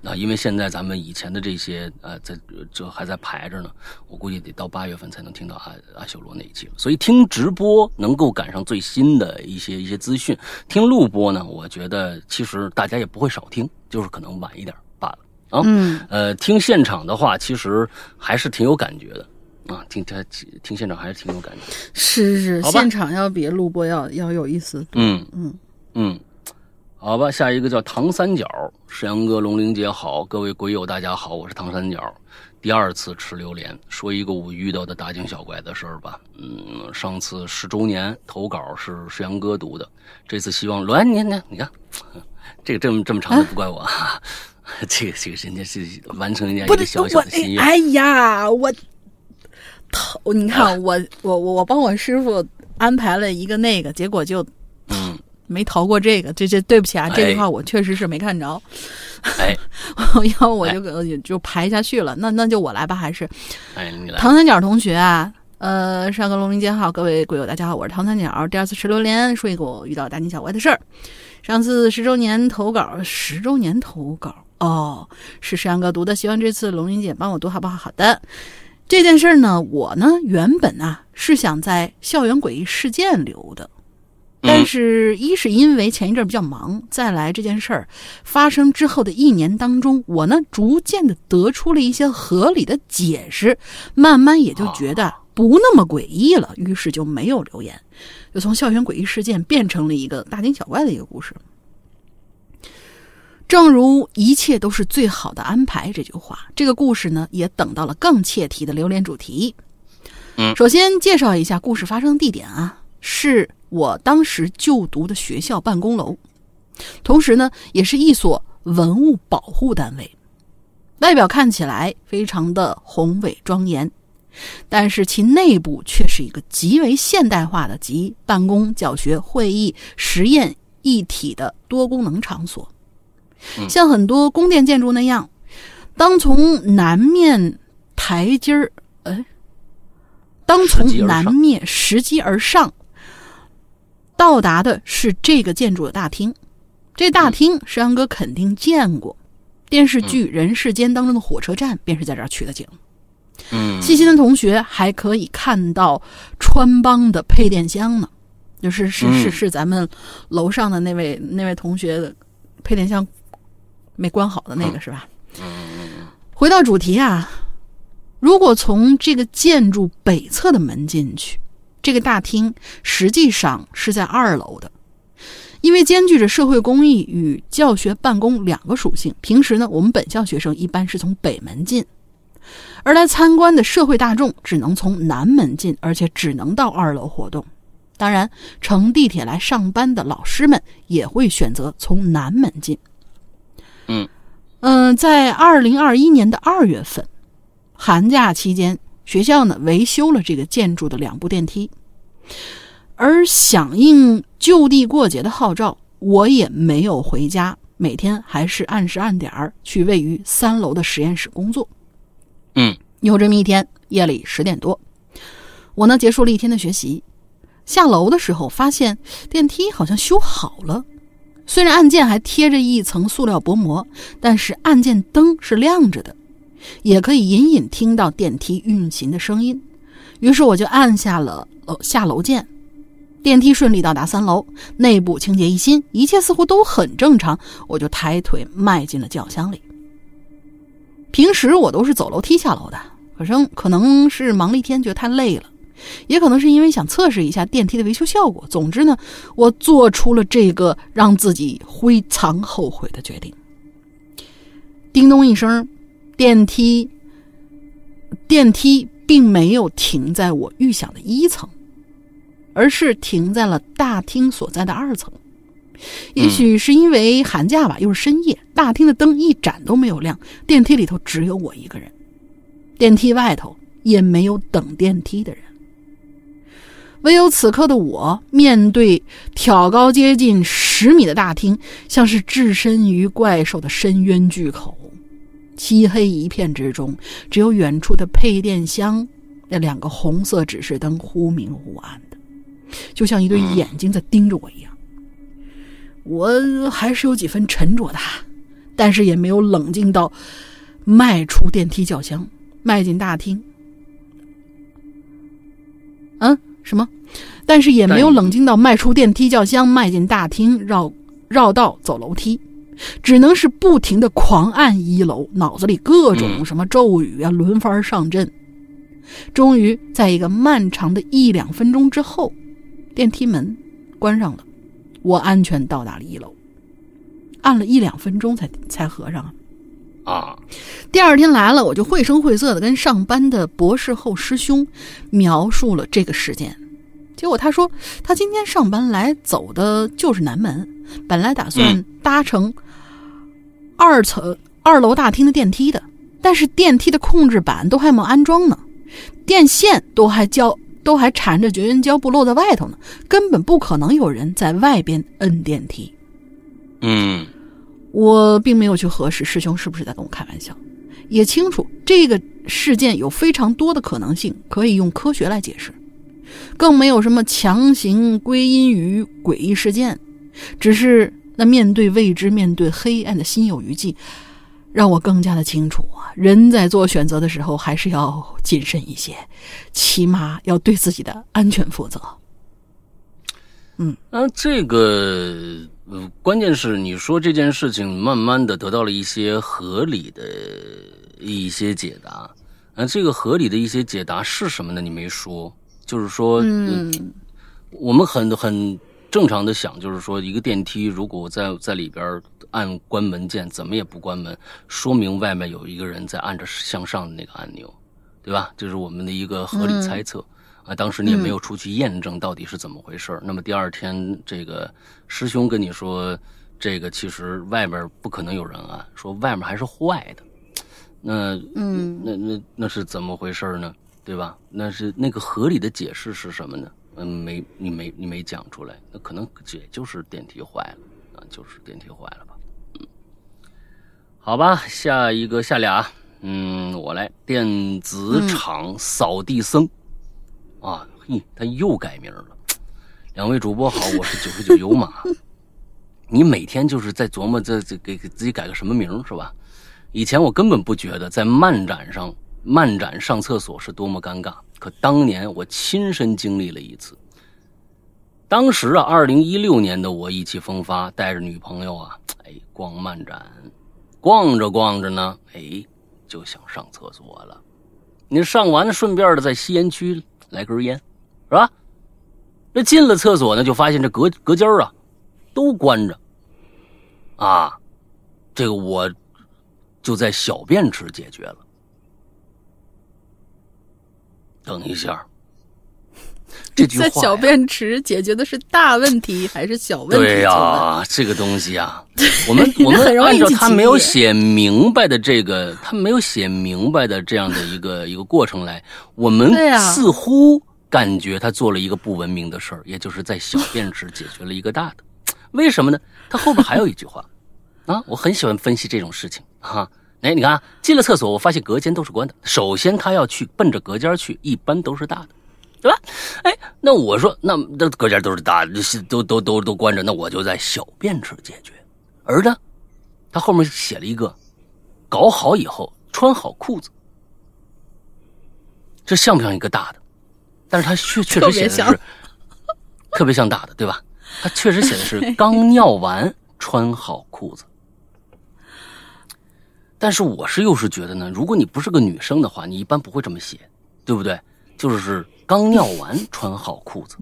啊，因为现在咱们以前的这些呃，在这还在排着呢，我估计得到八月份才能听到阿阿修罗那一期了。所以听直播能够赶上最新的一些一些资讯，听录播呢，我觉得其实大家也不会少听，就是可能晚一点罢了啊。嗯呃，听现场的话，其实还是挺有感觉的啊，听他听现场还是挺有感觉。是是，现场要比录播要要有意思。嗯嗯嗯，好吧，下一个叫唐三角，石阳哥、龙玲姐好，各位鬼友大家好，我是唐三角。第二次吃榴莲，说一个我遇到的大惊小怪的事儿吧。嗯，上次十周年投稿是石阳哥读的，这次希望栾您呢，你看 这个这么这么长的不怪我，啊、这个这个人家是完成人家一个小小的心愿。哎呀，我头，你看我 我我我帮我师傅安排了一个那个，结果就嗯，没逃过这个，这这对不起啊，这句哎话我确实是没看着，哎要不我就给就排下去了。那那就我来吧，还是哎，你来，唐三角同学啊。呃，上个龙鳞姐好，各位鬼友大家好，我是唐三角。第二次吃榴莲，说一个我遇到大惊小怪的事儿。上次十周年投稿，十周年投稿哦，是山哥读的，希望这次龙鳞姐帮我读好不好？好的。这件事儿呢，我呢原本啊是想在校园诡异事件留的，但是一是因为前一阵儿比较忙，再来这件事儿发生之后的一年当中，我呢逐渐的得出了一些合理的解释，慢慢也就觉得不那么诡异了，于是就没有留言，就从校园诡异事件变成了一个大惊小怪的一个故事。正如一切都是最好的安排这句话，这个故事呢也等到了更切题的榴莲主题。嗯首先介绍一下故事发生地点啊，是我当时就读的学校办公楼，同时呢也是一所文物保护单位，外表看起来非常的宏伟庄严，但是其内部却是一个极为现代化的集办公、教学、会议、实验一体的多功能场所。像很多宫殿建筑那样，当从南面台阶儿，哎，当从南面拾级而上，到达的是这个建筑的大厅。这大厅，山哥肯定见过，电视剧《人世间》当中的火车站便是在这儿取的景。嗯细心的同学还可以看到穿帮的配电箱呢，就是是是嗯是咱们楼上的那位那位同学的配电箱没关好的那个是吧？回到主题啊，如果从这个建筑北侧的门进去，这个大厅实际上是在二楼的。因为兼具着社会公益与教学办公两个属性，平时呢，我们本校学生一般是从北门进，而来参观的社会大众只能从南门进，而且只能到二楼活动。当然，乘地铁来上班的老师们也会选择从南门进。嗯嗯、在二零二一年的二月份，寒假期间，学校呢维修了这个建筑的两部电梯，而响应就地过节的号召，我也没有回家，每天还是按时按点儿去位于三楼的实验室工作。嗯。有这么一天，夜里十点多，我呢结束了一天的学习，下楼的时候发现电梯好像修好了，虽然按键还贴着一层塑料薄膜，但是按键灯是亮着的，也可以隐隐听到电梯运行的声音。于是我就按下了楼下楼键，电梯顺利到达三楼，内部清洁一新，一切似乎都很正常。我就抬腿迈进了轿厢里。平时我都是走楼梯下楼的，可是可能是忙了一天，觉得太累了，也可能是因为想测试一下电梯的维修效果。总之呢，我做出了这个让自己非常后悔的决定。叮咚一声，电梯，电梯。并没有停在我预想的一层，而是停在了大厅所在的二层。也许是因为寒假吧，又是深夜，大厅的灯一盏都没有亮，电梯里头只有我一个人，电梯外头也没有等电梯的人。唯有此刻的我，面对挑高接近十米的大厅，像是置身于怪兽的深渊巨口。漆黑一片之中，只有远处的配电箱那两个红色指示灯忽明忽暗的，就像一对眼睛在盯着我一样。我还是有几分沉着的，但是也没有冷静到迈出电梯轿厢，迈进大厅。嗯，什么？但是也没有冷静到迈出电梯轿厢，迈进大厅，绕绕道走楼梯。只能是不停的狂按一楼，脑子里各种什么咒语啊轮番上阵。终于在一个漫长的一两分钟之后，电梯门关上了，我安全到达了一楼。按了一两分钟才才合上啊！第二天来了，我就绘声绘色的跟上班的博士后师兄描述了这个事件。结果他说他今天上班来走的就是南门，本来打算搭乘。二层二楼大厅的电梯的，但是电梯的控制板都还没安装呢，电线都还胶都还缠着绝缘胶布露在外头呢，根本不可能有人在外边摁电梯。嗯，我并没有去核实师兄是不是在跟我开玩笑，也清楚这个事件有非常多的可能性可以用科学来解释，更没有什么强行归因于诡异事件，只是。那面对未知，面对黑暗的心有余悸，让我更加的清楚啊！人在做选择的时候，还是要谨慎一些，起码要对自己的安全负责。嗯，那这个，关键是你说这件事情慢慢的得到了一些合理的一些解答。那这个合理的一些解答是什么呢？你没说，就是说，嗯，我们很很。正常的想就是说，一个电梯如果在在里边按关门键，怎么也不关门，说明外面有一个人在按着向上的那个按钮，对吧？这是我们的一个合理猜测啊。当时你也没有出去验证到底是怎么回事那么第二天，这个师兄跟你说，这个其实外面不可能有人按，说外面还是坏的。那嗯，那那那是怎么回事呢？对吧？那是那个合理的解释是什么呢？嗯，没，你没，你没讲出来，那可能也就是电梯坏了啊，就是电梯坏了吧？嗯，好吧，下一个下俩，嗯，我来，电子厂扫地僧啊，嘿，他又改名了。两位主播好，我是九十九油马。你每天就是在琢磨这这给给自己改个什么名是吧？以前我根本不觉得在漫展上漫展上厕所是多么尴尬。可当年我亲身经历了一次。当时啊，二零一六年的我意气风发，带着女朋友啊，哎，逛漫展，逛着逛着呢，哎，就想上厕所了。你上完了顺便的在吸烟区来根烟，是吧？那进了厕所呢，就发现这隔隔间啊都关着。啊，这个我就在小便池解决了。等一下，这句话在小便池解决的是大问题还是小问题？对呀，这个东西啊，我们我们按照他没有写明白的这个，他没有写明白的这样的一个一个过程来，我们似乎感觉他做了一个不文明的事儿，也就是在小便池解决了一个大的。为什么呢？他后边还有一句话 啊，我很喜欢分析这种事情哈。哎，你看，进了厕所，我发现隔间都是关的。首先，他要去奔着隔间去，一般都是大的。对吧？哎，那我说，那那隔间都是大的，都都都都关着，那我就在小便池解决。而呢，他后面写了一个，搞好以后穿好裤子，这像不像一个大的？但是他确确实写的是特别像大的，对吧？他确实写的是刚尿完穿好裤子。但是我是又是觉得呢，如果你不是个女生的话，你一般不会这么写，对不对？就是刚尿完穿好裤子。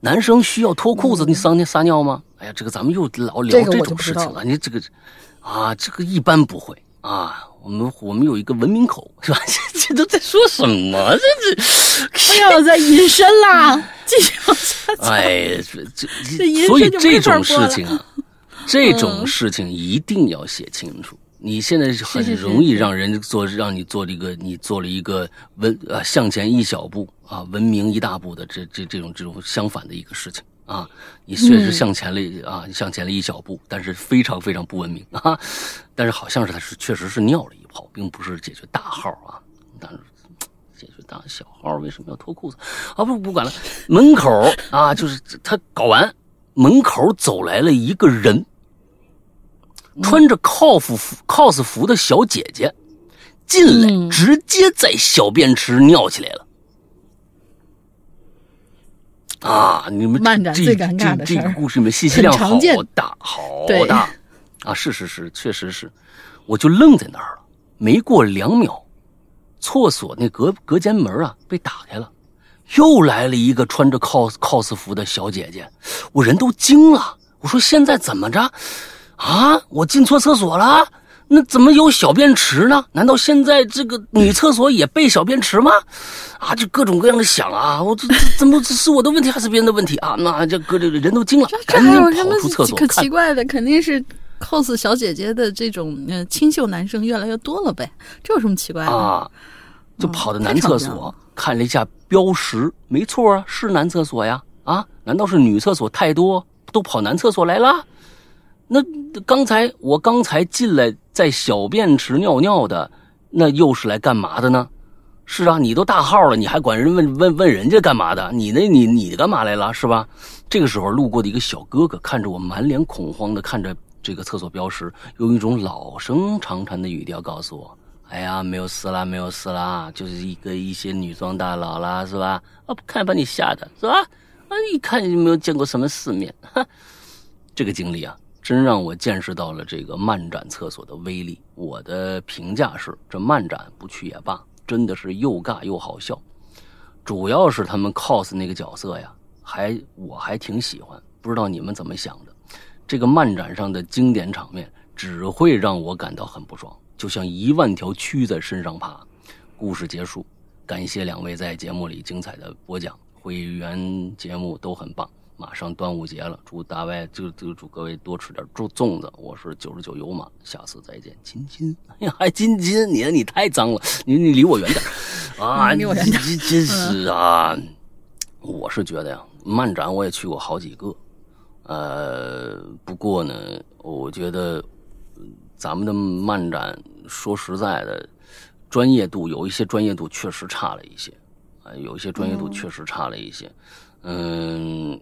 男生需要脱裤子你撒尿撒尿吗？哎呀，这个咱们又老聊这种事情了。你这个啊，这个一般不会啊。我们我们有一个文明口是吧？这 这都在说什么？这这不要再隐身啦！继续往下讲。哎，这这所以这种事情啊，这种事情一定要写清楚。你现在是很容易让人做，让你做了一个，你做了一个文啊向前一小步啊，文明一大步的这这这种这种相反的一个事情啊，你确实向前了啊，向前了一小步，但是非常非常不文明啊，但是好像是他是确实是尿了一泡，并不是解决大号啊，但是解决大小号为什么要脱裤子啊？不不管了，门口啊，就是他搞完，门口走来了一个人。穿着 cos 服 cos 服的小姐姐进来，直接在小便池尿起来了。啊！你们这这这这个故事里面信息量好大好大啊！是是是，确实是，我就愣在那儿了。没过两秒，厕所那隔隔间门啊被打开了，又来了一个穿着 cos cos 服的小姐姐，我人都惊了。我说现在怎么着？啊！我进错厕所了，那怎么有小便池呢？难道现在这个女厕所也备小便池吗？啊，就各种各样的想啊！我这 怎么是我的问题还是别人的问题啊？那这个这个人都惊了，赶紧跑出厕所。可奇怪的，肯定是 cos 小姐姐的这种呃清秀男生越来越多了呗，这有什么奇怪的啊？就跑到男厕所看了一下标识，没错啊，是男厕所呀！啊，难道是女厕所太多，都跑男厕所来了？那刚才我刚才进来在小便池尿尿的，那又是来干嘛的呢？是啊，你都大号了，你还管人问问问人家干嘛的？你那你你干嘛来了是吧？这个时候路过的一个小哥哥看着我，满脸恐慌的看着这个厕所标识，用一种老生常谈的语调告诉我：“哎呀，没有事啦，没有事啦，就是一个一些女装大佬啦，是吧？啊，看把你吓的是吧？啊，一看就没有见过什么世面，哈，这个经历啊。”真让我见识到了这个漫展厕所的威力。我的评价是：这漫展不去也罢，真的是又尬又好笑。主要是他们 cos 那个角色呀，还我还挺喜欢。不知道你们怎么想的？这个漫展上的经典场面只会让我感到很不爽，就像一万条蛆在身上爬。故事结束，感谢两位在节目里精彩的播讲，会员节目都很棒。马上端午节了，祝大外就就祝各位多吃点粽粽子。我是九十九油马，下次再见，亲亲。哎呀，还亲亲，你你太脏了，你你离我远点啊！离我远点，真是啊！我是觉得呀，漫展我也去过好几个，呃，不过呢，我觉得咱们的漫展说实在的，专业度有一些专业度确实差了一些，啊，有一些专业度确实差了一些，嗯。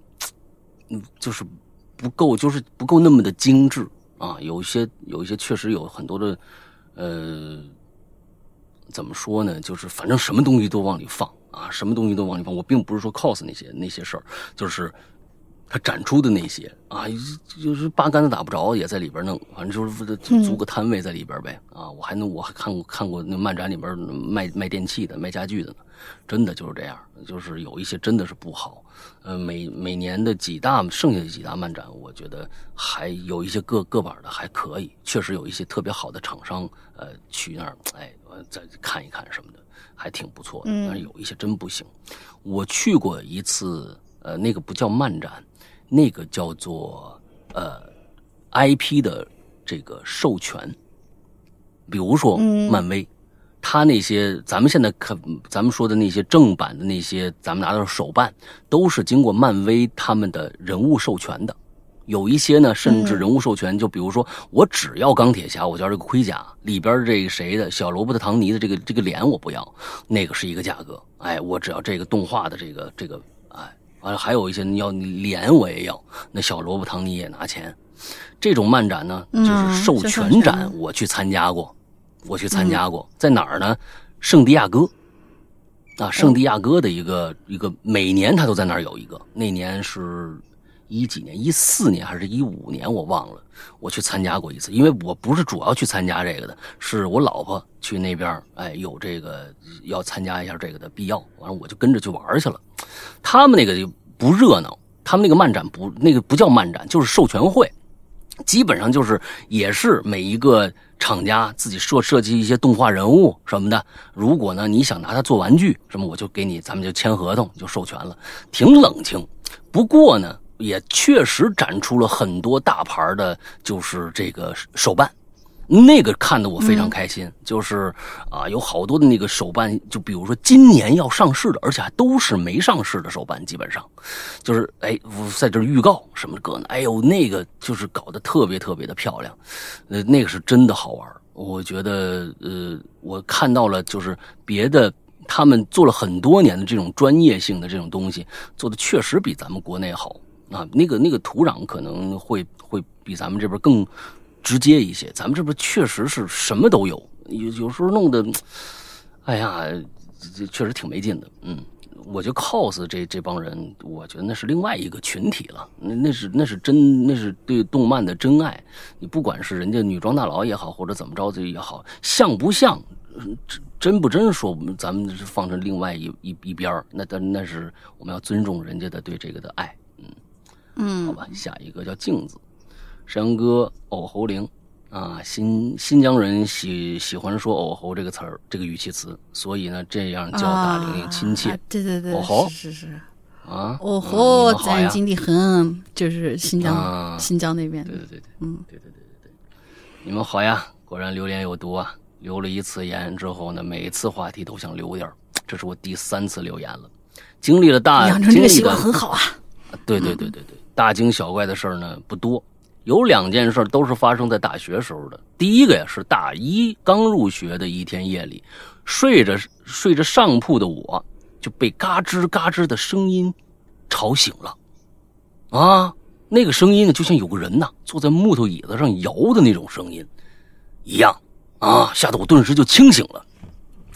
嗯，就是不够，就是不够那么的精致啊。有一些，有一些确实有很多的，呃，怎么说呢？就是反正什么东西都往里放啊，什么东西都往里放。我并不是说 cos 那些那些事儿，就是他展出的那些啊，就是八竿子打不着也在里边弄，反正就是租个摊位在里边呗啊。我还能我还看过看过那漫展里边卖卖电器的、卖家具的呢，真的就是这样，就是有一些真的是不好。呃，每每年的几大剩下的几大漫展，我觉得还有一些个个板的还可以，确实有一些特别好的厂商，呃，去那儿，哎，再看一看什么的，还挺不错的。但是有一些真不行。我去过一次，呃，那个不叫漫展，那个叫做呃，IP 的这个授权，比如说漫威。他那些咱们现在可，咱们说的那些正版的那些，咱们拿到手办，都是经过漫威他们的人物授权的，有一些呢，甚至人物授权，就比如说我只要钢铁侠，我就要这个盔甲里边这个谁的小罗伯特唐尼的这个这个脸我不要，那个是一个价格。哎，我只要这个动画的这个这个，哎，完了还有一些要脸我也要，那小罗伯特唐尼也拿钱。这种漫展呢，就是授权展，我去参加过，我去参加过，在哪儿呢？圣地亚哥。啊，圣地亚哥的一个一个，每年他都在那儿有一个。那年是一几年，一四年还是一五年，我忘了。我去参加过一次，因为我不是主要去参加这个的，是我老婆去那边，哎，有这个要参加一下这个的必要，完了我就跟着去玩去了。他们那个就不热闹，他们那个漫展不那个不叫漫展，就是授权会，基本上就是也是每一个。厂家自己设设计一些动画人物什么的，如果呢你想拿它做玩具什么，我就给你，咱们就签合同就授权了，挺冷清。不过呢，也确实展出了很多大牌的，就是这个手办。那个看得我非常开心，就是啊，有好多的那个手办，就比如说今年要上市的，而且还都是没上市的手办，基本上就是哎，在这预告什么歌呢？哎呦，那个就是搞得特别特别的漂亮，呃，那个是真的好玩。我觉得呃，我看到了，就是别的他们做了很多年的这种专业性的这种东西，做的确实比咱们国内好啊。那个那个土壤可能会会比咱们这边更。直接一些，咱们这不确实是什么都有，有有时候弄得，哎呀，这确实挺没劲的。嗯，我就 cos 这这帮人，我觉得那是另外一个群体了。那那是那是真，那是对动漫的真爱。你不管是人家女装大佬也好，或者怎么着这也好，像不像，真真不真说，咱们放成另外一一一边那但那是我们要尊重人家的对这个的爱。嗯嗯，好吧，下一个叫镜子。山歌偶猴灵，啊，新新疆人喜喜欢说偶猴这个词儿，这个语气词，所以呢，这样叫大玲玲亲切。对对对，偶猴是是啊，偶猴咱经的很，就是新疆新疆那边。对对对对，嗯，对对对对对，你们好呀，果然榴莲有毒啊！留了一次言之后呢，每一次话题都想留点这是我第三次留言了，经历了大养成这个习惯很好啊。对对对对对，大惊小怪的事儿呢不多。有两件事都是发生在大学时候的。第一个呀，是大一刚入学的一天夜里，睡着睡着上铺的我，就被嘎吱嘎吱的声音吵醒了。啊，那个声音呢，就像有个人呐坐在木头椅子上摇的那种声音一样啊，吓得我顿时就清醒了。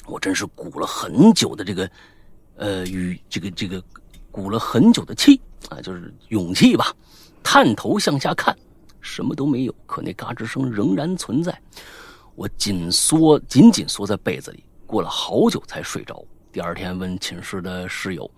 我真是鼓了很久的这个，呃，与这个这个鼓了很久的气啊，就是勇气吧，探头向下看。什么都没有，可那嘎吱声仍然存在。我紧缩，紧紧缩在被子里，过了好久才睡着。第二天问寝室的室友：“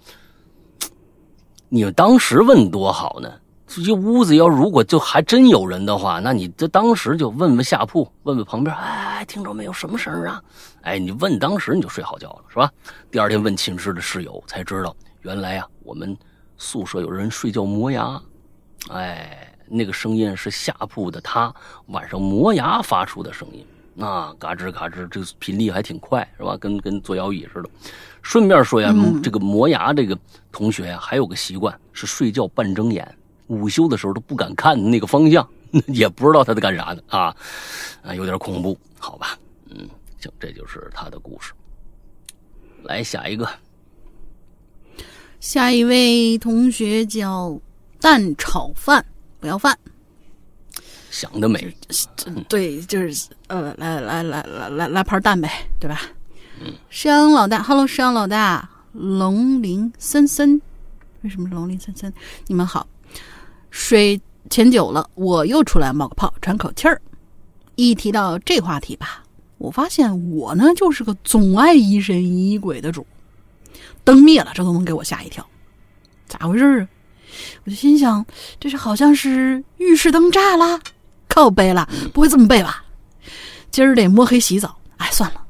你们当时问多好呢？这屋子要如果就还真有人的话，那你这当时就问问下铺，问问旁边，哎，听着没有什么声啊？哎，你问当时你就睡好觉了，是吧？第二天问寝室的室友才知道，原来啊，我们宿舍有人睡觉磨牙，哎。”那个声音是下铺的他晚上磨牙发出的声音，啊嘎吱嘎吱，这个频率还挺快，是吧？跟跟坐摇椅似的。顺便说呀，这个磨牙这个同学呀，还有个习惯是睡觉半睁眼，午休的时候都不敢看那个方向，也不知道他在干啥呢啊啊，有点恐怖，好吧？嗯，行，这就是他的故事。来下一个，下一位同学叫蛋炒饭。不要饭，想得美。对，就是呃，来来来来来来盘蛋呗，对吧？嗯。山老大，Hello，山老大，龙鳞森森，为什么是龙鳞森森？你们好，水浅久了，我又出来冒个泡，喘口气儿。一提到这话题吧，我发现我呢就是个总爱疑神疑鬼的主。灯灭了，这都能给我吓一跳，咋回事啊？我就心想，这是好像是浴室灯炸了，靠背了，不会这么背吧？今儿得摸黑洗澡，哎，算了，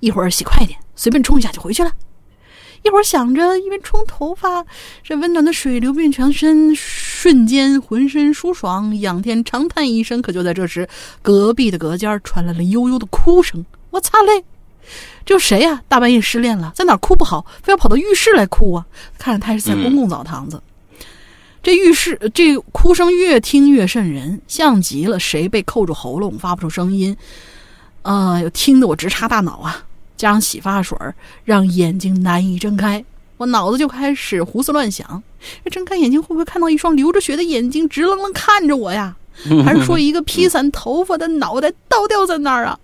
一会儿洗快点，随便冲一下就回去了。一会儿想着，一边冲头发，这温暖的水流遍全身，瞬间浑身舒爽，仰天长叹一声。可就在这时，隔壁的隔间传来了悠悠的哭声。我擦嘞，这谁呀？大半夜失恋了，在哪哭不好，非要跑到浴室来哭啊？看着他是在公共澡堂子。这浴室这哭声越听越瘆人，像极了谁被扣住喉咙发不出声音。啊，又听得我直插大脑啊！加上洗发水，让眼睛难以睁开。我脑子就开始胡思乱想：这睁开眼睛会不会看到一双流着血的眼睛直愣愣看着我呀？还是说一个披散头发的脑袋倒吊在那儿啊？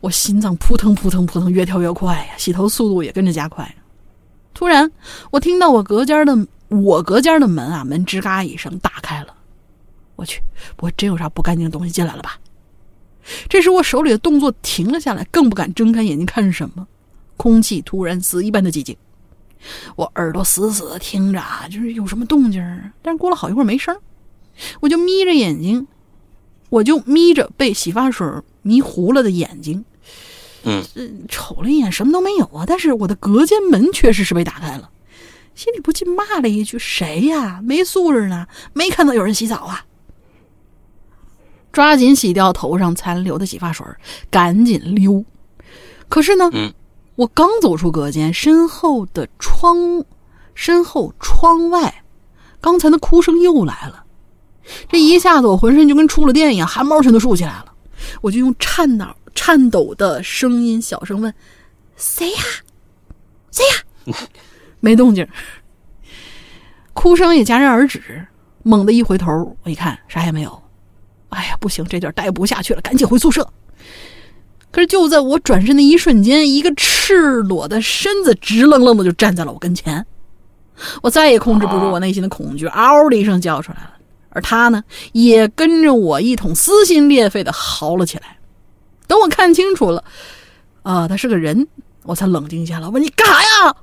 我心脏扑腾扑腾扑腾，越跳越快呀，洗头速度也跟着加快。突然，我听到我隔间的我隔间的门啊，门吱嘎一声打开了。我去，不会真有啥不干净的东西进来了吧？这时我手里的动作停了下来，更不敢睁开眼睛看什么。空气突然死一般的寂静，我耳朵死死的听着，就是有什么动静但是过了好一会儿没声我就眯着眼睛，我就眯着被洗发水迷糊了的眼睛，嗯，瞅了一眼什么都没有啊。但是我的隔间门确实是被打开了，心里不禁骂了一句：“谁呀？没素质呢？没看到有人洗澡啊？”抓紧洗掉头上残留的洗发水，赶紧溜。可是呢，我刚走出隔间，身后的窗，身后窗外，刚才的哭声又来了。这一下子，我浑身就跟触了电一样，汗毛全都竖起来了。我就用颤抖、颤抖的声音小声问：“谁呀？谁呀？”没动静，哭声也戛然而止。猛地一回头，我一看，啥也没有。哎呀，不行，这地儿待不下去了，赶紧回宿舍。可是就在我转身的一瞬间，一个赤裸的身子直愣愣的就站在了我跟前。我再也控制不住我内心的恐惧，嗷的一声叫出来了。而他呢，也跟着我一同撕心裂肺的嚎了起来。等我看清楚了，啊，他是个人，我才冷静下来，我问你干啥呀？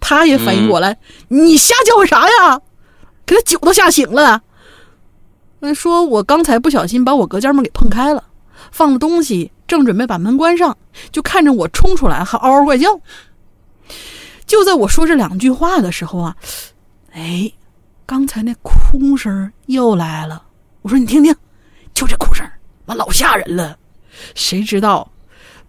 他也反应过来，你瞎叫唤啥呀？给他酒都吓醒了。那说我刚才不小心把我隔间门给碰开了，放了东西，正准备把门关上，就看着我冲出来，还嗷嗷怪叫。就在我说这两句话的时候啊，哎，刚才那哭声又来了。我说你听听，就这哭声，妈老吓人了。谁知道？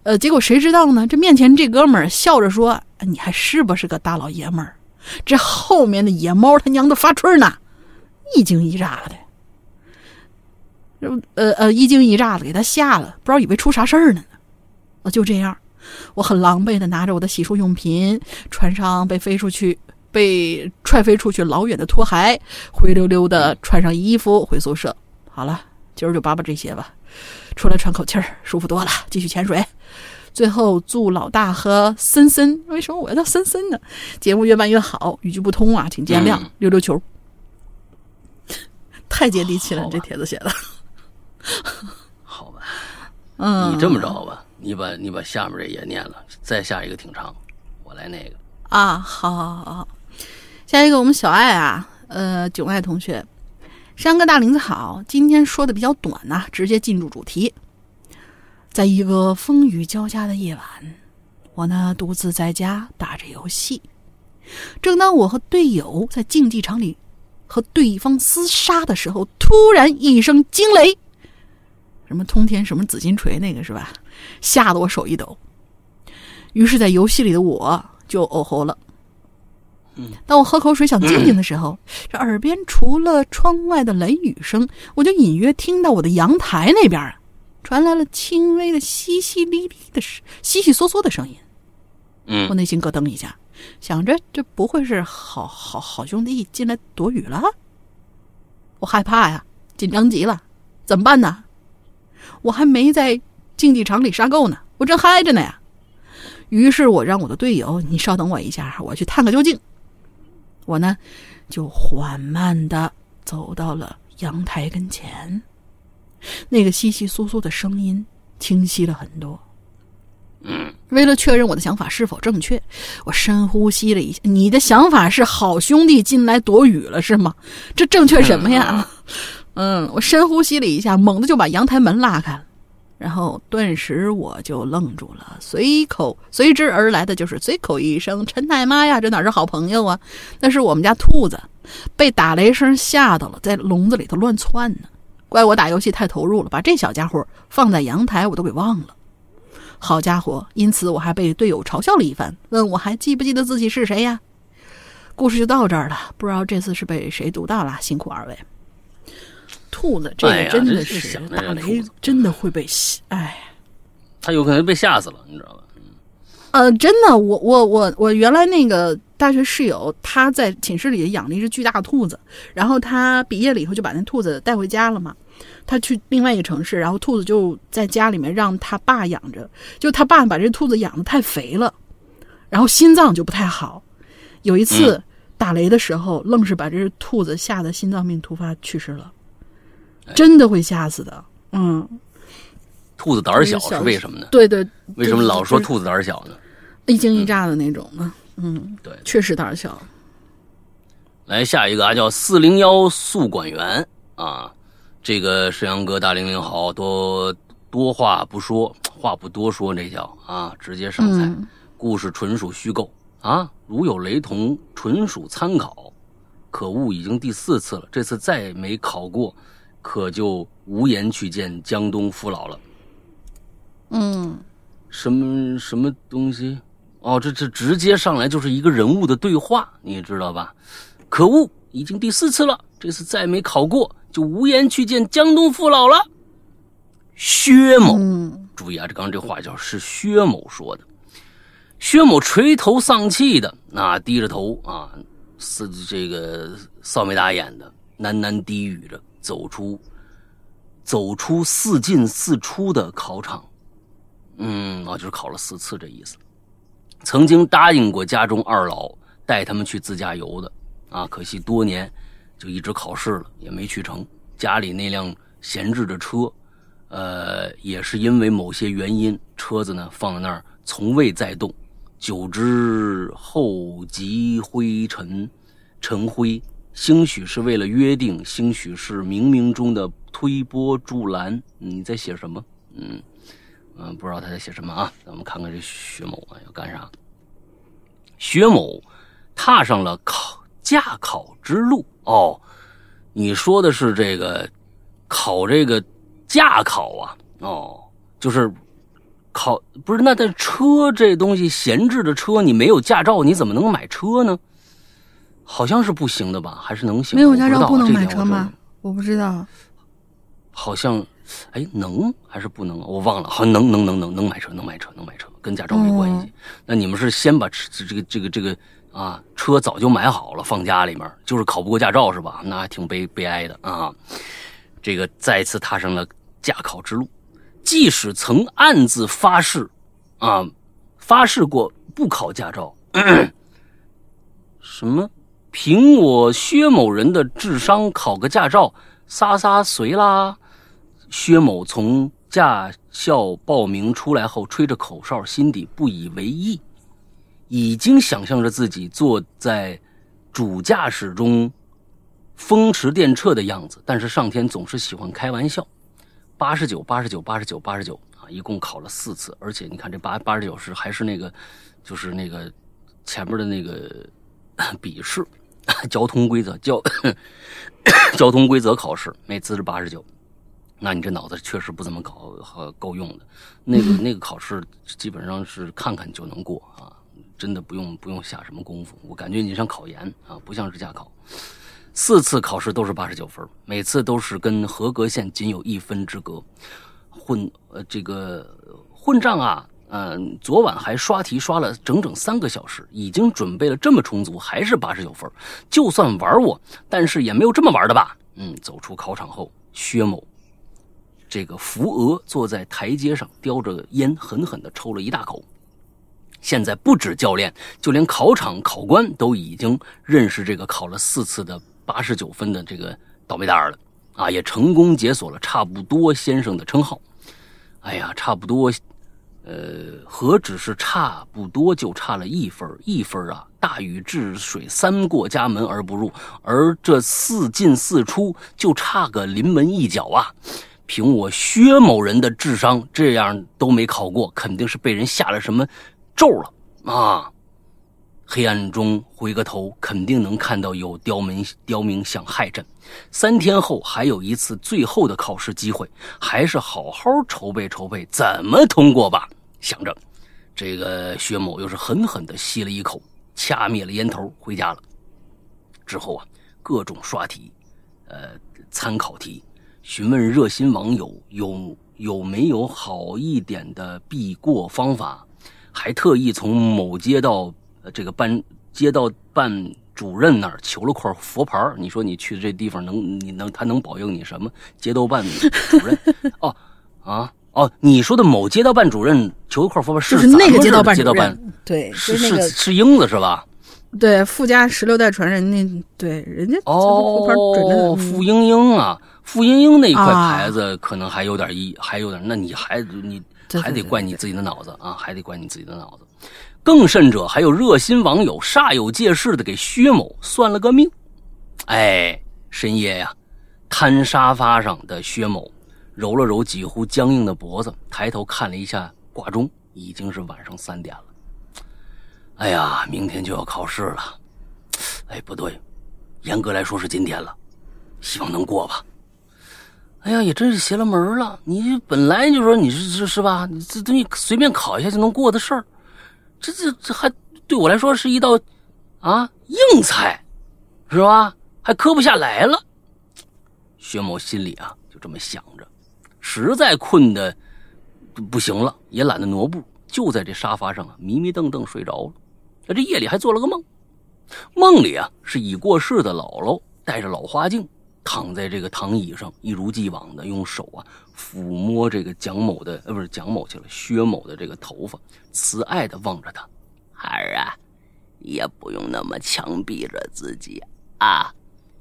呃，结果谁知道呢？这面前这哥们儿笑着说：“你还是不是个大老爷们儿？”这后面的野猫他娘的发春呢，一惊一乍的。呃呃，一惊一乍的，给他吓了，不知道以为出啥事儿呢。啊，就这样，我很狼狈的拿着我的洗漱用品，穿上被飞出去、被踹飞出去老远的拖鞋，灰溜溜的穿上衣服回宿舍。好了，今儿就扒扒这些吧，出来喘口气儿，舒服多了。继续潜水。最后祝老大和森森，为什么我要叫森森呢？节目越办越好，语句不通啊，请见谅。溜溜球，太接地气了，这帖子写的。好吧，嗯，你这么着吧，你把你把下面这也念了，再下一个挺长，我来那个啊，好，好，好，好，下一个我们小爱啊，呃，囧爱同学，山哥大林子好，今天说的比较短呐，直接进入主题。在一个风雨交加的夜晚，我呢独自在家打着游戏，正当我和队友在竞技场里。和对方厮杀的时候，突然一声惊雷，什么通天什么紫金锤那个是吧？吓得我手一抖。于是，在游戏里的我就哦吼了。当我喝口水想静静的时候，这耳边除了窗外的雷雨声，我就隐约听到我的阳台那边传来了轻微的淅淅沥沥的、淅淅嗦嗦的声音。嗯，我内心咯噔一下。想着这不会是好好好兄弟进来躲雨了？我害怕呀，紧张极了，怎么办呢？我还没在竞技场里杀够呢，我正嗨着呢呀。于是我让我的队友，你稍等我一下，我去探个究竟。我呢，就缓慢的走到了阳台跟前，那个稀稀疏疏的声音清晰了很多。嗯，为了确认我的想法是否正确，我深呼吸了一下。你的想法是好兄弟进来躲雨了是吗？这正确什么呀？嗯，我深呼吸了一下，猛地就把阳台门拉开了，然后顿时我就愣住了，随口随之而来的就是随口一声：“陈奶妈呀，这哪是好朋友啊？那是我们家兔子，被打雷声吓到了，在笼子里头乱窜呢。怪我打游戏太投入了，把这小家伙放在阳台我都给忘了。”好家伙！因此我还被队友嘲笑了一番，问我还记不记得自己是谁呀？故事就到这儿了，不知道这次是被谁读到了，辛苦二位。兔子这个真的是打雷，真的会被吓，哎，他有可能被吓死了，你知道吧？呃，真的，我我我我原来那个大学室友，他在寝室里养了一只巨大的兔子，然后他毕业了以后就把那兔子带回家了嘛。他去另外一个城市，然后兔子就在家里面让他爸养着，就他爸把这兔子养的太肥了，然后心脏就不太好。有一次打雷的时候，愣是把这只兔子吓得心脏病突发去世了，真的会吓死的。嗯。兔子胆小是为什么呢？对对，为什么老说兔子胆小呢？一惊一乍的那种的？嗯，对，确实胆小。来下一个啊，叫四零幺宿管员啊，这个沈阳哥大玲玲好多多话不说，话不多说，这叫啊，直接上菜。故事纯属虚构啊，如有雷同，纯属参考。可恶，已经第四次了，这次再没考过，可就无颜去见江东父老了。嗯，什么什么东西？哦，这这直接上来就是一个人物的对话，你知道吧？可恶，已经第四次了，这次再没考过，就无颜去见江东父老了。薛某，注意啊，这刚刚这话叫是薛某说的。薛某垂头丧气的，那低着头啊，是这个扫眉打眼的，喃喃低语着，走出走出四进四出的考场。嗯，啊，就是考了四次这意思。曾经答应过家中二老带他们去自驾游的，啊，可惜多年就一直考试了，也没去成。家里那辆闲置的车，呃，也是因为某些原因，车子呢放在那儿从未再动，久之后积灰尘，尘灰。兴许是为了约定，兴许是冥冥中的推波助澜。你在写什么？嗯。嗯，不知道他在写什么啊？咱们看看这薛某啊要干啥？薛某踏上了考驾考之路哦。你说的是这个考这个驾考啊？哦，就是考不是？那这车这东西闲置的车，你没有驾照，你怎么能买车呢？好像是不行的吧？还是能行？没有驾照不能买车吗？我不知道。好像。哎，能还是不能？我忘了，好像能能能能能买车，能买车，能买车，跟驾照没关系。那你们是先把车这个这个这个啊车早就买好了放家里面，就是考不过驾照是吧？那还挺悲悲哀的啊。这个再次踏上了驾考之路，即使曾暗自发誓啊发誓过不考驾照，什么凭我薛某人的智商考个驾照撒撒随啦。薛某从驾校报名出来后，吹着口哨，心底不以为意，已经想象着自己坐在主驾驶中风驰电掣的样子。但是上天总是喜欢开玩笑，八十九，八十九，八十九，八十九啊！一共考了四次，而且你看这八八十九是还是那个，就是那个前面的那个笔试，交通规则交 交通规则考试，每次是八十九。那你这脑子确实不怎么搞够用的，那个 那个考试基本上是看看就能过啊，真的不用不用下什么功夫。我感觉你像考研啊，不像是驾考。四次考试都是八十九分，每次都是跟合格线仅有一分之隔。混呃这个混账啊，嗯，昨晚还刷题刷了整整三个小时，已经准备了这么充足，还是八十九分。就算玩我，但是也没有这么玩的吧？嗯，走出考场后，薛某。这个扶额坐在台阶上，叼着烟，狠狠地抽了一大口。现在不止教练，就连考场考官都已经认识这个考了四次的八十九分的这个倒霉蛋儿了啊！也成功解锁了“差不多先生”的称号。哎呀，差不多，呃，何止是差不多，就差了一分一分啊！大禹治水三过家门而不入，而这四进四出就差个临门一脚啊！凭我薛某人的智商，这样都没考过，肯定是被人下了什么咒了啊！黑暗中回个头，肯定能看到有刁民刁民想害朕。三天后还有一次最后的考试机会，还是好好筹备筹备，怎么通过吧？想着，这个薛某又是狠狠地吸了一口，掐灭了烟头，回家了。之后啊，各种刷题，呃，参考题，询问热心网友有有没有好一点的避过方法，还特意从某街道呃这个办街道办主任那儿求了块佛牌儿你说你去这地方能你能他能保佑你什么？街道办主任 哦啊哦，你说的某街道办主任求一块佛牌就是那个街道办街道办主任，对，是是那个是英子是吧？对富家十六代传人那对人家哦，嗯傅英英啊，傅英英那一块啊牌子可能还有点意，还有点，那你还你还得怪你自己的脑子啊，还得怪你自己的脑子。更甚者，还有热心网友煞有介事的给薛某算了个命。哎，深夜呀，瘫沙发上的薛某揉了揉几乎僵硬的脖子，抬头看了一下挂钟，已经是晚上三点了。哎呀，明天就要考试了。哎，不对，严格来说是今天了，希望能过吧。哎呀，也真是邪了门了！你本来就说你是是是吧？你这东西随便考一下就能过的事儿，这这这还对我来说是一道啊硬菜，是吧？还磕不下来了。薛某心里啊就这么想着，实在困的不行了，也懒得挪步，就在这沙发上啊迷迷瞪瞪睡着了。这夜里还做了个梦，梦里啊是已过世的姥姥戴着老花镜，躺在这个躺椅上，一如既往的用手啊抚摸这个蒋某的呃不是蒋某去了薛某的这个头发，慈爱的望着他，孩儿啊，也不用那么强逼着自己啊，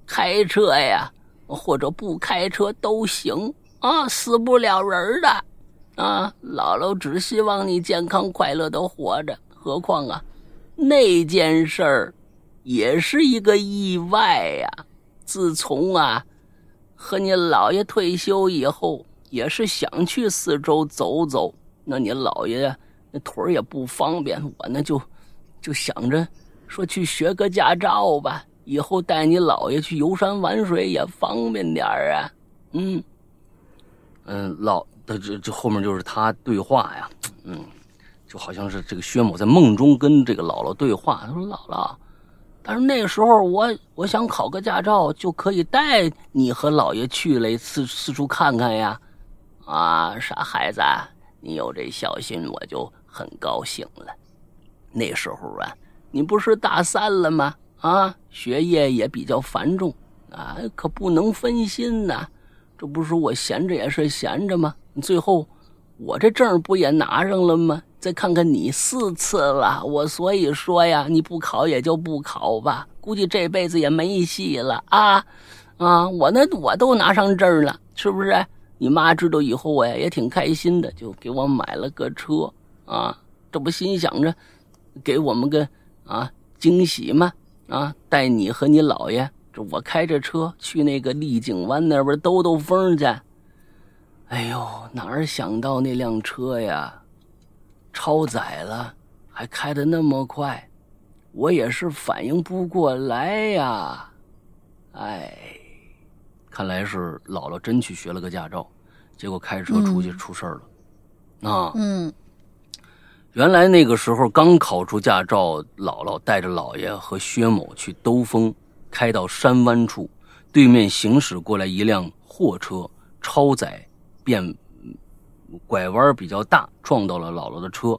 开车呀或者不开车都行啊，死不了人的啊。姥姥只希望你健康快乐的活着，何况啊。那件事儿也是一个意外呀、自从啊和你姥爷退休以后，也是想去四周走走。那你姥爷，那腿儿也不方便，我呢就就想着说去学个驾照吧，以后带你姥爷去游山玩水也方便点儿啊。嗯嗯，老这这这后面就是他对话呀，嗯。就好像是这个薛某在梦中跟这个姥姥对话，他说：“姥姥，但是那时候我我想考个驾照，就可以带你和姥爷去了四四处看看呀。啊，傻孩子，你有这孝心，我就很高兴了。那时候啊，你不是大三了吗？啊，学业也比较繁重啊，可不能分心呐。这不是我闲着也是闲着吗？最后我这证不也拿上了吗？”再看看你四次了，我所以说呀，你不考也就不考吧，估计这辈子也没戏了啊！啊，我那我都拿上证了，是不是？你妈知道以后我呀也挺开心的，就给我买了个车啊，这不心想着给我们个啊惊喜吗？啊，带你和你姥爷，这我开着车去那个丽景湾那边兜兜风去。哎呦，哪儿想到那辆车呀！超载了，还开的那么快，我也是反应不过来呀！哎，看来是姥姥真去学了个驾照，结果开着车出去出事儿了。啊，嗯，原来那个时候刚考出驾照，姥姥带着姥爷和薛某去兜风，开到山湾处，对面行驶过来一辆货车，超载变。拐弯比较大，撞到了姥姥的车，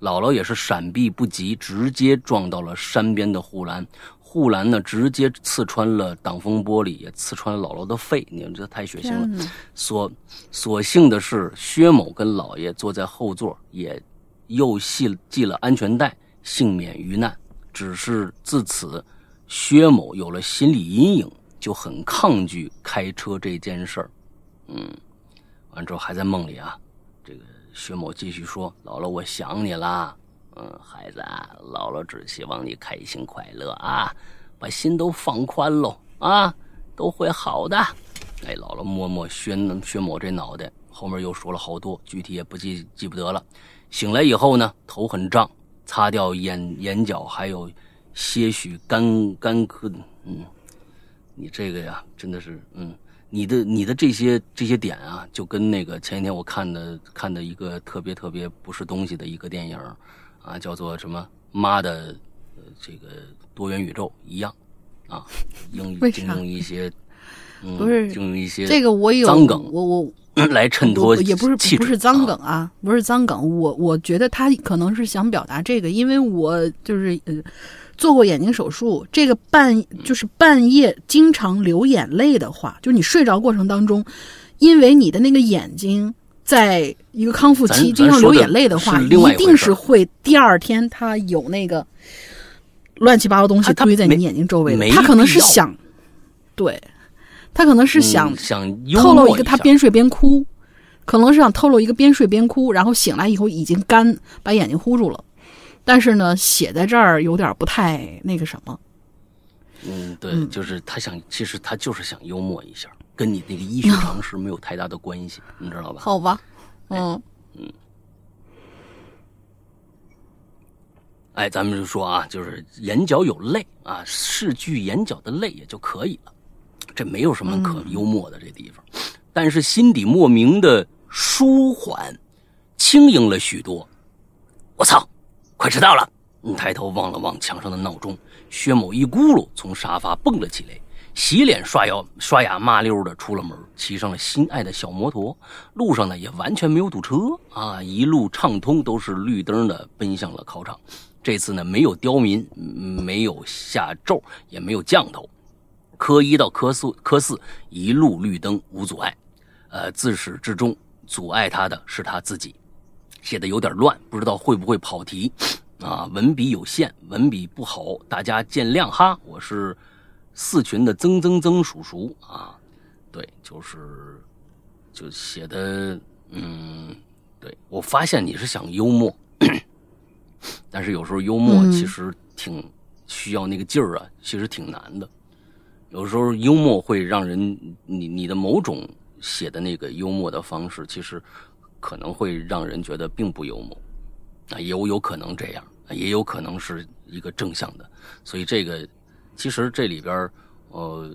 姥姥也是闪避不及，直接撞到了山边的护栏，护栏呢直接刺穿了挡风玻璃，也刺穿了姥姥的肺。你们这太血腥了。所所幸的是，薛某跟姥爷坐在后座，也又系系了安全带，幸免于难。只是自此，薛某有了心理阴影，就很抗拒开车这件事儿。嗯，完之后还在梦里啊。这个薛某继续说：“姥姥，我想你啦。嗯，孩子，啊姥姥只希望你开心快乐啊，把心都放宽喽啊，都会好的。”哎，姥姥摸摸薛薛某这脑袋，后面又说了好多，具体也不记记不得了。醒来以后呢，头很胀，擦掉眼眼角还有些许干干咳。嗯，你这个呀，真的是嗯。你的你的这些这些点啊，就跟那个前几天我看的看的一个特别特别不是东西的一个电影，啊，叫做什么妈的，呃，这个多元宇宙一样，啊，用用一些，嗯、不是就用一些这个我有脏梗我我来衬托也不是不是脏梗啊啊，不是脏梗。我我觉得他可能是想表达这个，因为我就是呃做过眼睛手术，这个半就是半夜经常流眼泪的话，就是你睡着过程当中，因为你的那个眼睛在一个康复期经常流眼泪的话，一定是会第二天他有那个乱七八糟东西堆在你眼睛周围他可能是想，对他可能是想嗯想透露一个他边睡边哭，可能是想透露一个边睡边哭，然后醒来以后已经干，把眼睛糊住了。但是呢，写在这儿有点不太那个什么。嗯，对，嗯。就是他想，其实他就是想幽默一下，跟你那个医学常识没有太大的关系，你知道吧？好吧，嗯。哎，咱们就说啊，就是眼角有泪啊，视距眼角的泪也就可以了，这没有什么可幽默的这地方，但是心底莫名的舒缓，轻盈了许多。我操，快迟到了！抬头望了望墙上的闹钟，薛某一咕噜从沙发蹦了起来，洗脸刷牙刷牙麻溜的出了门，骑上了心爱的小摩托。路上呢也完全没有堵车啊，一路畅通，都是绿灯的奔向了考场。这次呢没有刁民，没有下咒，也没有降头，科一到科四科四一路绿灯无阻碍。呃，自始至终阻碍他的是他自己。写的有点乱，不知道会不会跑题啊？文笔有限，文笔不好，大家见谅哈。我是四群的曾曾曾叔叔啊，对，就是就写的，嗯，对我发现你是想幽默，但是有时候幽默嗯其实挺需要那个劲儿啊，其实挺难的。有时候幽默会让人，你你的某种写的那个幽默的方式，其实可能会让人觉得并不幽默，啊，有有可能这样，也有可能是一个正向的。所以这个其实这里边，呃，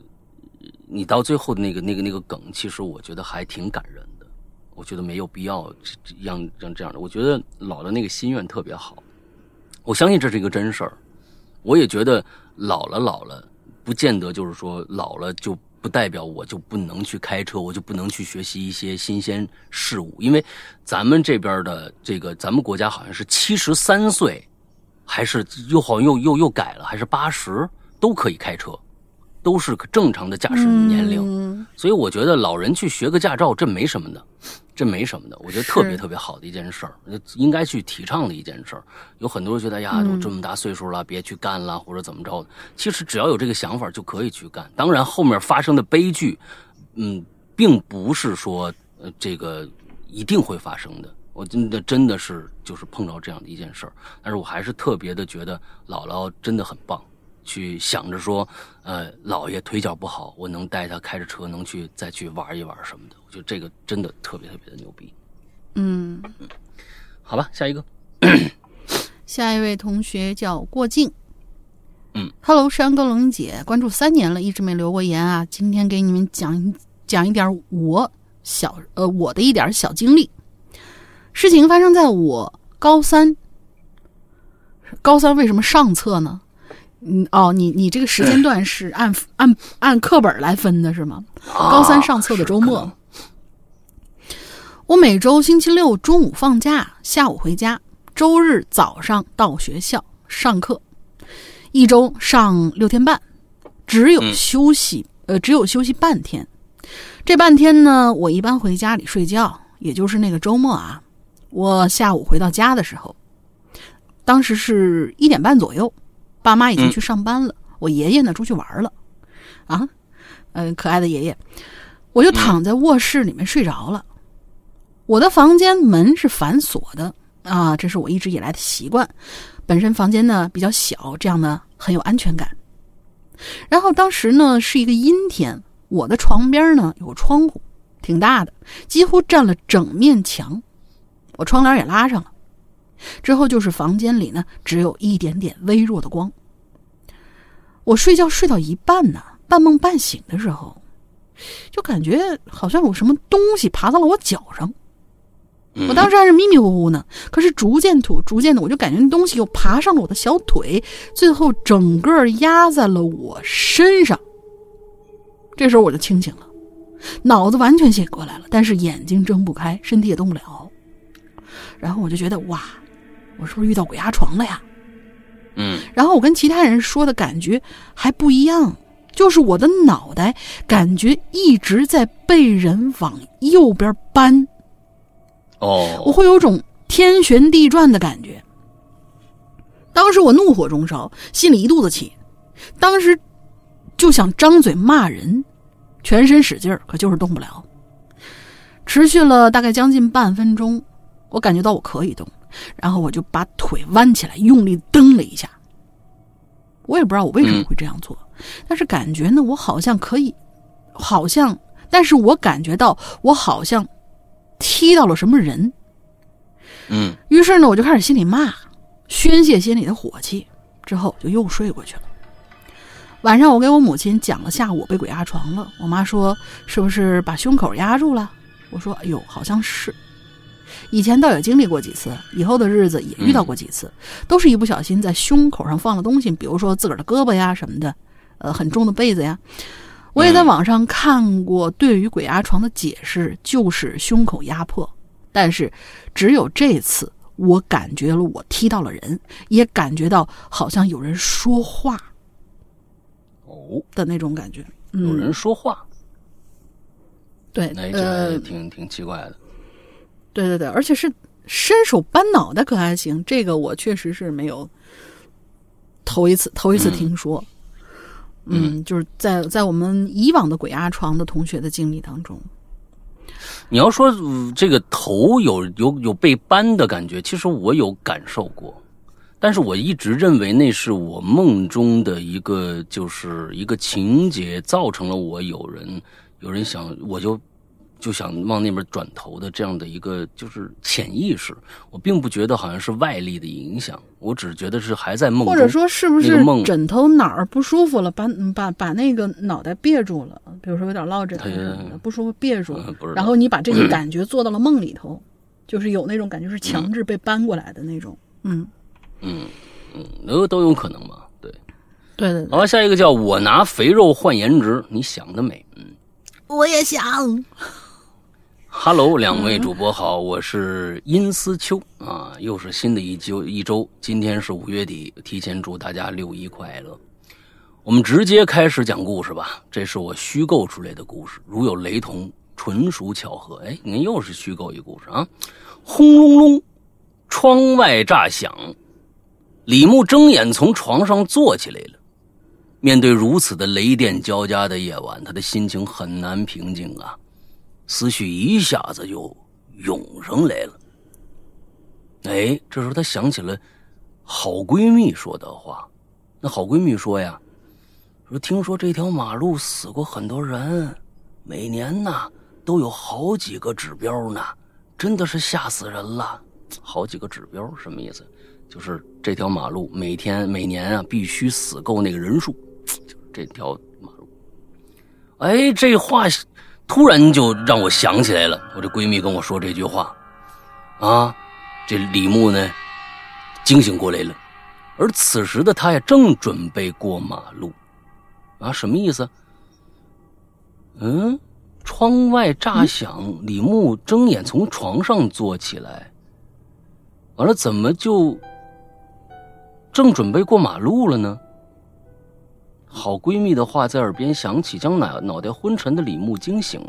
你到最后的那个那个那个梗，其实我觉得还挺感人的。我觉得没有必要让让这样的。我觉得老了那个心愿特别好，我相信这是一个真事儿。我也觉得老了老了，不见得就是说老了就不代表我就不能去开车，我就不能去学习一些新鲜事物。因为咱们这边的这个，咱们国家好像是七十三岁，还是又好像又又又改了，还是八十都可以开车，都是正常的驾驶年龄。嗯所以我觉得老人去学个驾照，这没什么的，这没什么的，我觉得特别特别好的一件事儿，应该去提倡的一件事儿。有很多人觉得哎呀，嗯都这么大岁数了，别去干了或者怎么着的。其实只要有这个想法就可以去干。当然后面发生的悲剧，嗯，并不是说呃这个一定会发生的。我真的真的是就是碰到这样的一件事儿，但是我还是特别的觉得姥姥真的很棒，去想着说，呃，姥爷腿脚不好，我能带他开着车能去再去玩一玩什么的，我觉得这个真的特别特别的牛逼。嗯，好吧，下一个，下一位同学叫过境。嗯，Hello，山哥龙姐，关注三年了，一直没留过言啊。今天给你们讲讲一点我小呃我的一点小经历。事情发生在我高三，高三为什么上册呢？嗯，哦，你你这个时间段是按按按课本来分的是吗？高三上册的周末，啊我每周星期六中午放假，下午回家；周日早上到学校上课，一周上六天半，只有嗯休息、呃，只有休息半天。这半天呢，我一般回家里睡觉，也就是那个周末啊。我下午回到家的时候，当时是一点半左右，爸妈已经嗯去上班了，我爷爷呢出去玩了，啊，嗯、可爱的爷爷，我就躺在卧室里面睡着了。我的房间门是反锁的啊，这是我一直以来的习惯。本身房间呢比较小，这样呢很有安全感。然后当时呢是一个阴天，我的床边呢有个窗户，挺大的，几乎占了整面墙。我窗帘也拉上了。之后就是房间里呢只有一点点微弱的光。我睡觉睡到一半呢，半梦半醒的时候，就感觉好像有什么东西爬到了我脚上。我当时还是迷迷糊糊呢，可是逐渐吐逐渐的，我就感觉那东西又爬上了我的小腿，最后整个压在了我身上。这时候我就清醒了，脑子完全醒过来了，但是眼睛睁不开，身体也动不了。然后我就觉得哇，我是不是遇到鬼压床了呀？嗯然后我跟其他人说的感觉还不一样，就是我的脑袋感觉一直在被人往右边搬，哦我哦，会有种天旋地转的感觉。当时我怒火中烧，心里一肚子气，当时就想张嘴骂人，全身使劲儿，可就是动不了。持续了大概将近半分钟，我感觉到我可以动，然后我就把腿弯起来，用力蹬了一下。我也不知道我为什么会这样做，但是感觉呢，我好像可以，好像，但是我感觉到我好像踢到了什么人，嗯于是呢，我就开始心里骂，宣泄心里的火气，之后就又睡过去了。晚上我给我母亲讲了下午我被鬼压床了，我妈说是不是把胸口压住了？我说哎呦，好像是。以前倒也经历过几次，以后的日子也遇到过几次，都是一不小心在胸口上放了东西，比如说自个儿的胳膊呀什么的，呃，很重的被子呀。我也在网上看过对于鬼压床的解释，就是胸口压迫，但是只有这次，我感觉了我踢到了人，也感觉到好像有人说话哦，的那种感觉。有嗯，人说话，对，那这呃还，挺挺奇怪的。对对对，而且是伸手扳脑袋可还行，这个我确实是没有头一次头一次听说。嗯，就是在在我们以往的鬼压床的同学的经历当中，你要说、呃这个头有有有被扳的感觉，其实我有感受过，但是我一直认为那是我梦中的一个就是一个情节，造成了我有人有人想我就就想往那边转头的这样的一个就是潜意识，我并不觉得好像是外力的影响，我只觉得是还在梦中，或者说是不是梦枕头哪儿不舒服了，把嗯把把那个脑袋别住了，比如说有点落枕不舒服别住然后你把这个 感觉做到了梦里头，就是有那种感觉是强制被搬过来的那种。嗯，嗯嗯，都都有可能嘛，对。对对对，好，下一个叫我拿肥肉换颜值，你想得美，嗯。我也想。Hello，两位主播好，我是殷思秋啊，又是新的一周一周，今天是五月底，提前祝大家六一快乐。我们直接开始讲故事吧，这是我虚构出来的故事，如有雷同，纯属巧合。哎，你看又是虚构一故事啊！轰隆隆，窗外炸响，李牧睁眼从床上坐起来了。面对如此的雷电交加的夜晚，他的心情很难平静啊。思绪一下子就涌上来了。哎，这时候她想起了好闺蜜说的话。那好闺蜜说呀：“说听说这条马路死过很多人，每年呢都有好几个指标呢，真的是吓死人了。好几个指标什么意思？就是这条马路每天每年啊必须死够那个人数，就是这条马路。哎，这话突然就让我想起来了，我这闺蜜跟我说这句话，啊，这李牧呢惊醒过来了，而此时的他呀正准备过马路，啊，什么意思？嗯，窗外炸响，李牧睁眼从床上坐起来，完了怎么就正准备过马路了呢？好闺蜜的话在耳边响起，将脑脑袋昏沉的李牧惊醒。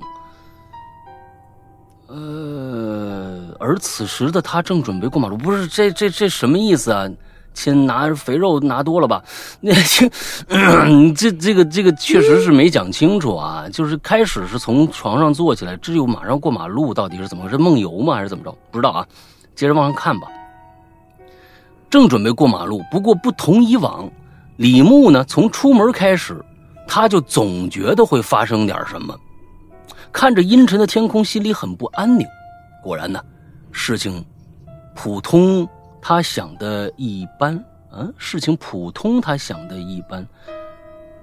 呃，而此时的他正准备过马路，不是这这这什么意思啊？亲，拿肥肉拿多了吧？那这、这这个这个确实是没讲清楚啊。就是开始是从床上坐起来，这又马上过马路，到底是怎么回事？梦游吗？还是怎么着？不知道啊。接着往上看吧。正准备过马路，不过不同以往。李牧呢，从出门开始，他就总觉得会发生点什么。看着阴沉的天空，心里很不安宁。果然呢，事情普通，他想的一般。嗯，事情普通，他想的一般。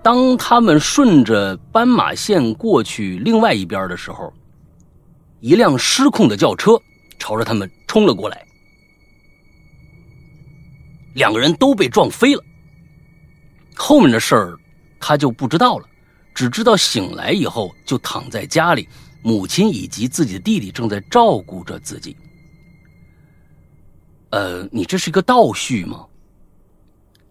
当他们顺着斑马线过去另外一边的时候，一辆失控的轿车朝着他们冲了过来，两个人都被撞飞了。后面的事儿他就不知道了，只知道醒来以后就躺在家里，母亲以及自己的弟弟正在照顾着自己。呃，你这是一个倒叙吗？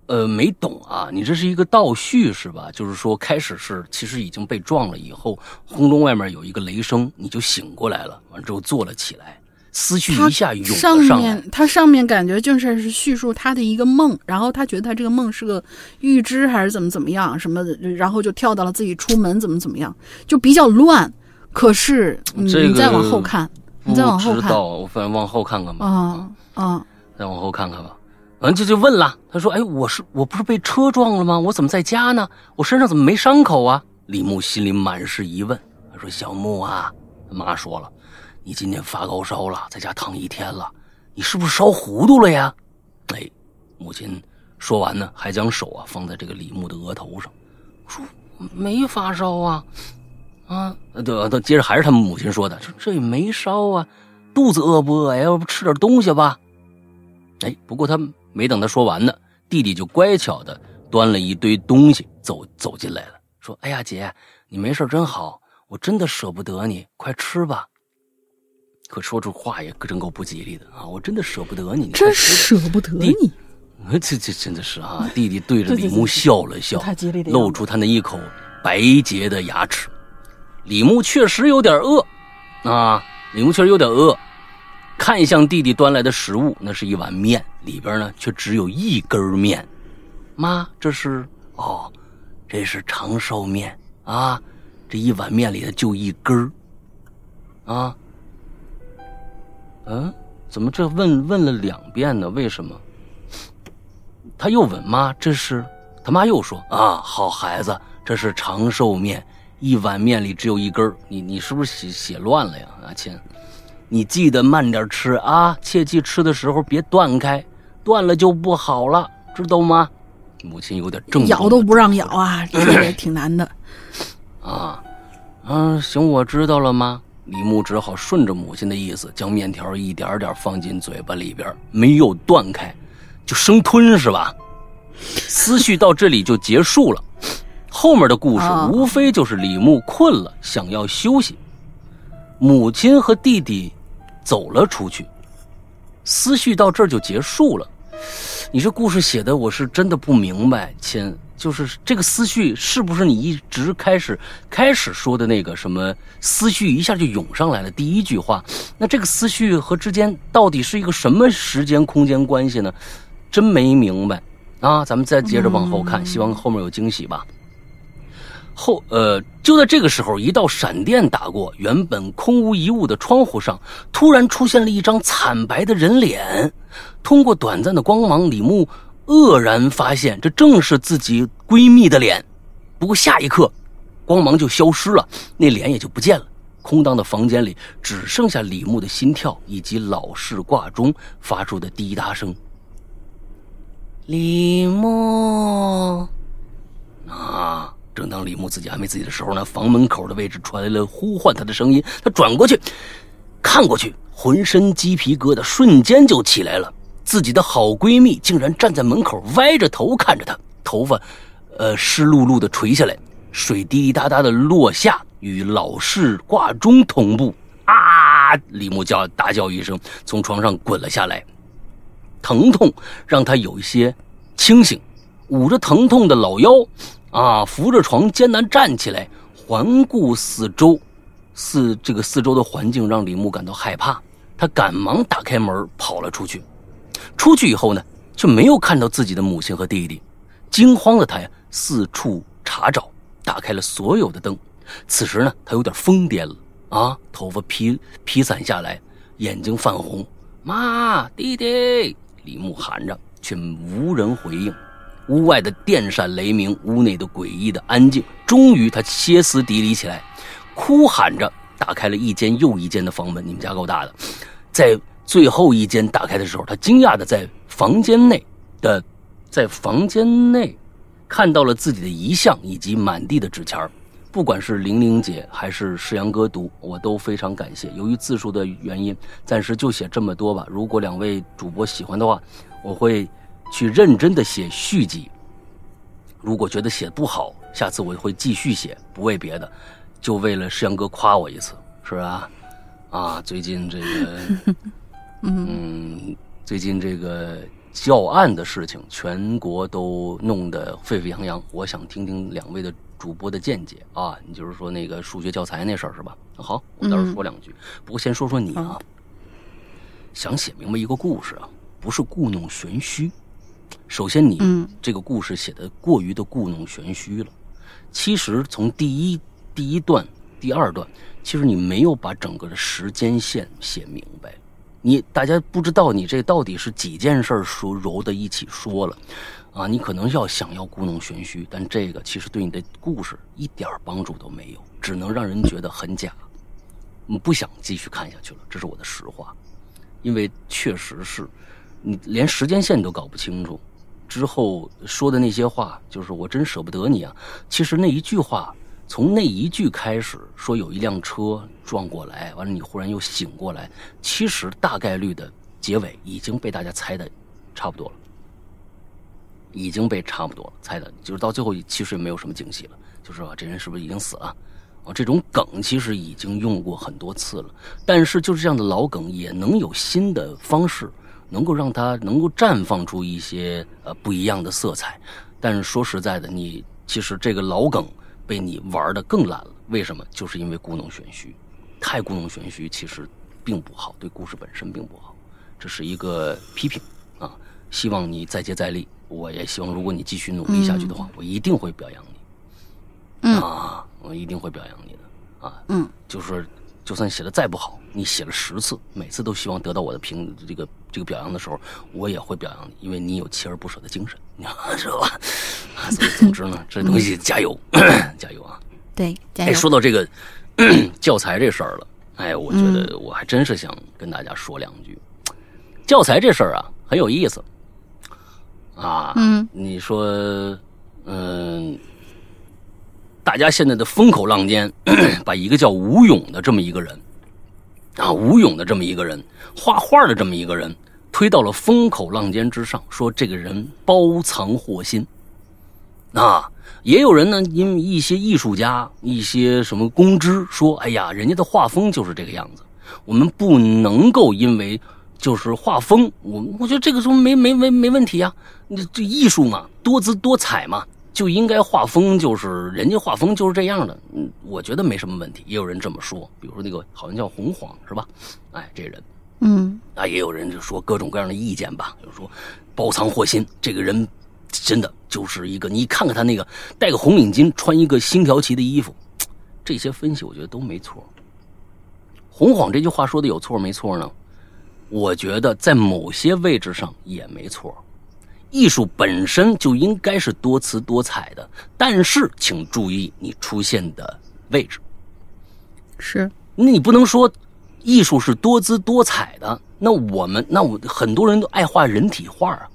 呃，没懂啊，你这是一个倒叙是吧？就是说，开始是其实已经被撞了，以后轰隆外面有一个雷声，你就醒过来了，完之后坐了起来，思绪一下涌了上上来。面他上面感觉就是是叙述他的一个梦，然后他觉得他这个梦是个预知还是怎么怎么样什么的，然后就跳到了自己出门怎么怎么样，就比较乱。可是你这个你再往后看，你再往后看不知道，我反正往后看看吧。啊啊，再往后看看吧。完这就问了，他说：“哎，我是我不是被车撞了吗？我怎么在家呢？我身上怎么没伤口啊？”李牧心里满是疑问。他说：“小木啊，他妈说了，你今天发高烧了，在家躺一天了，你是不是烧糊涂了呀？”哎，母亲说完呢，还将手啊放在这个李牧的额头上，说：“没发烧啊，啊，对，对，接着还是他们母亲说的，说这也没烧啊，肚子饿不饿呀？要不吃点东西吧？”哎，不过他没等他说完呢，弟弟就乖巧的端了一堆东西走走进来了，说：“哎呀，姐，你没事真好，我真的舍不得你，快吃吧。”可说出话也真够不吉利的啊！我真的舍不得你，真舍不得弟你。这这真的是啊！弟弟对着李牧笑了笑，露出他那一口白洁的牙齿。李牧确实有点饿啊，李牧确实有点饿。看向弟弟端来的食物，那是一碗面，里边呢却只有一根面。妈，这是哦，这是长寿面啊！这一碗面里头就一根儿啊。嗯，怎么这问问了两遍呢？为什么？他又问妈：“这是？”他妈又说：“啊，好孩子，这是长寿面，一碗面里只有一根儿你你是不是写写乱了呀，阿谦？你记得慢点吃啊，切记吃的时候别断开，断了就不好了，知道吗？”母亲有点正咬都不让咬啊，这也挺难的。啊，嗯，行，我知道了吗？李牧只好顺着母亲的意思，将面条一点点放进嘴巴里边，没有断开，就生吞是吧？思绪到这里就结束了，后面的故事啊无非就是李牧困了，想要休息，母亲和弟弟走了出去，思绪到这儿就结束了。你这故事写的我是真的不明白，亲，就是这个思绪是不是你一直开始开始说的那个什么思绪一下就涌上来了？第一句话，那这个思绪和之间到底是一个什么时间空间关系呢？真没明白啊！咱们再接着往后看，希望后面有惊喜吧。后呃，就在这个时候，一道闪电打过，原本空无一物的窗户上，突然出现了一张惨白的人脸。通过短暂的光芒，李牧愕然发现，这正是自己闺蜜的脸。不过下一刻，光芒就消失了，那脸也就不见了。空荡的房间里只剩下李牧的心跳以及老式挂钟发出的滴答声。李牧。啊！正当李牧自己安慰自己的时候呢，房门口的位置传来了呼唤他的声音。他转过去，看过去，浑身鸡皮疙瘩瞬间就起来了。自己的好闺蜜竟然站在门口，歪着头看着他，头发，呃，湿漉漉的垂下来，水滴滴答答的落下，与老式挂钟同步。啊！李牧叫大叫一声，从床上滚了下来。疼痛让他有一些清醒，捂着疼痛的老腰，啊，扶着床艰难站起来，环顾四周，四这个四周的环境让李牧感到害怕，他赶忙打开门跑了出去。出去以后呢，却没有看到自己的母亲和弟弟，惊慌的他呀四处查找，打开了所有的灯。此时呢，他有点疯癫了啊，头发披披散下来，眼睛泛红。妈，弟弟！李牧喊着，却无人回应。屋外的电闪雷鸣，屋内的诡异的安静。终于，他歇斯底里起来，哭喊着打开了一间又一间的房门。你们家够大的，在最后一间打开的时候，他惊讶的在房间内的，在房间内看到了自己的遗像以及满地的纸钱不管是玲玲姐还是世阳哥读，我都非常感谢。由于字数的原因，暂时就写这么多吧。如果两位主播喜欢的话，我会去认真的写续集。如果觉得写不好，下次我会继续写，不为别的，就为了世阳哥夸我一次，是吧？啊，最近这个，嗯，最近这个教案的事情，全国都弄得沸沸扬扬。我想听听两位的主播的见解啊，你就是说那个数学教材那事儿是吧？好，我到时候说两句。不过先说说你啊，想写明白一个故事啊，不是故弄玄虚。首先，你这个故事写的过于的故弄玄虚了。其实从第一第一段、第二段，其实你没有把整个的时间线写明白。你大家不知道你这到底是几件事说揉在一起说了啊？你可能要想要故弄玄虚，但这个其实对你的故事一点帮助都没有，只能让人觉得很假。你不想继续看下去了，这是我的实话，因为确实是。你连时间线都搞不清楚，之后说的那些话，就是我真舍不得你啊。其实那一句话，从那一句开始说有一辆车撞过来，完了你忽然又醒过来，其实大概率的结尾已经被大家猜的差不多了，已经被差不多了猜的，就是到最后其实也没有什么惊喜了，就是说这人是不是已经死了？啊，这种梗其实已经用过很多次了，但是就是这样的老梗也能有新的方式。能够让它能够绽放出一些呃不一样的色彩，但是说实在的，你其实这个老梗被你玩的更烂了。为什么？就是因为故弄玄虚，太故弄玄虚，其实并不好，对故事本身并不好。这是一个批评啊！希望你再接再厉。我也希望，如果你继续努力下去的话，我一定会表扬你。啊，我一定会表扬你的啊。嗯，就是。就算写的再不好，你写了十次，每次都希望得到我的评这个这个表扬的时候，我也会表扬你，因为你有锲而不舍的精神，你知道 吧？总之呢，这东西加油，加油啊！对，加油。哎，说到这个 教材这事儿了，哎，我觉得我还真是想跟大家说两句。教材这事儿啊，很有意思啊。嗯，你说，嗯。大家现在的风口浪尖，把一个叫吴勇的这么一个人，啊，吴勇的这么一个人，画画的这么一个人，推到了风口浪尖之上，说这个人包藏祸心。啊，也有人呢，因为一些艺术家、一些什么公知说，哎呀，人家的画风就是这个样子，我们不能够因为就是画风，我我觉得这个时候没没没没问题啊，你这艺术嘛，多姿多彩嘛。就应该画风就是人家画风就是这样的，嗯，我觉得没什么问题。也有人这么说，比如说那个好像叫洪晃是吧？哎，这人，嗯，啊，也有人就说各种各样的意见吧，就是说包藏祸心，这个人真的就是一个，你看看他那个戴个红领巾，穿一个星条旗的衣服，这些分析我觉得都没错。洪晃这句话说的有错没错呢？我觉得在某些位置上也没错。艺术本身就应该是多姿多彩的，但是请注意你出现的位置。是，那你不能说艺术是多姿多彩的。那我们，那我很多人都爱画人体画啊，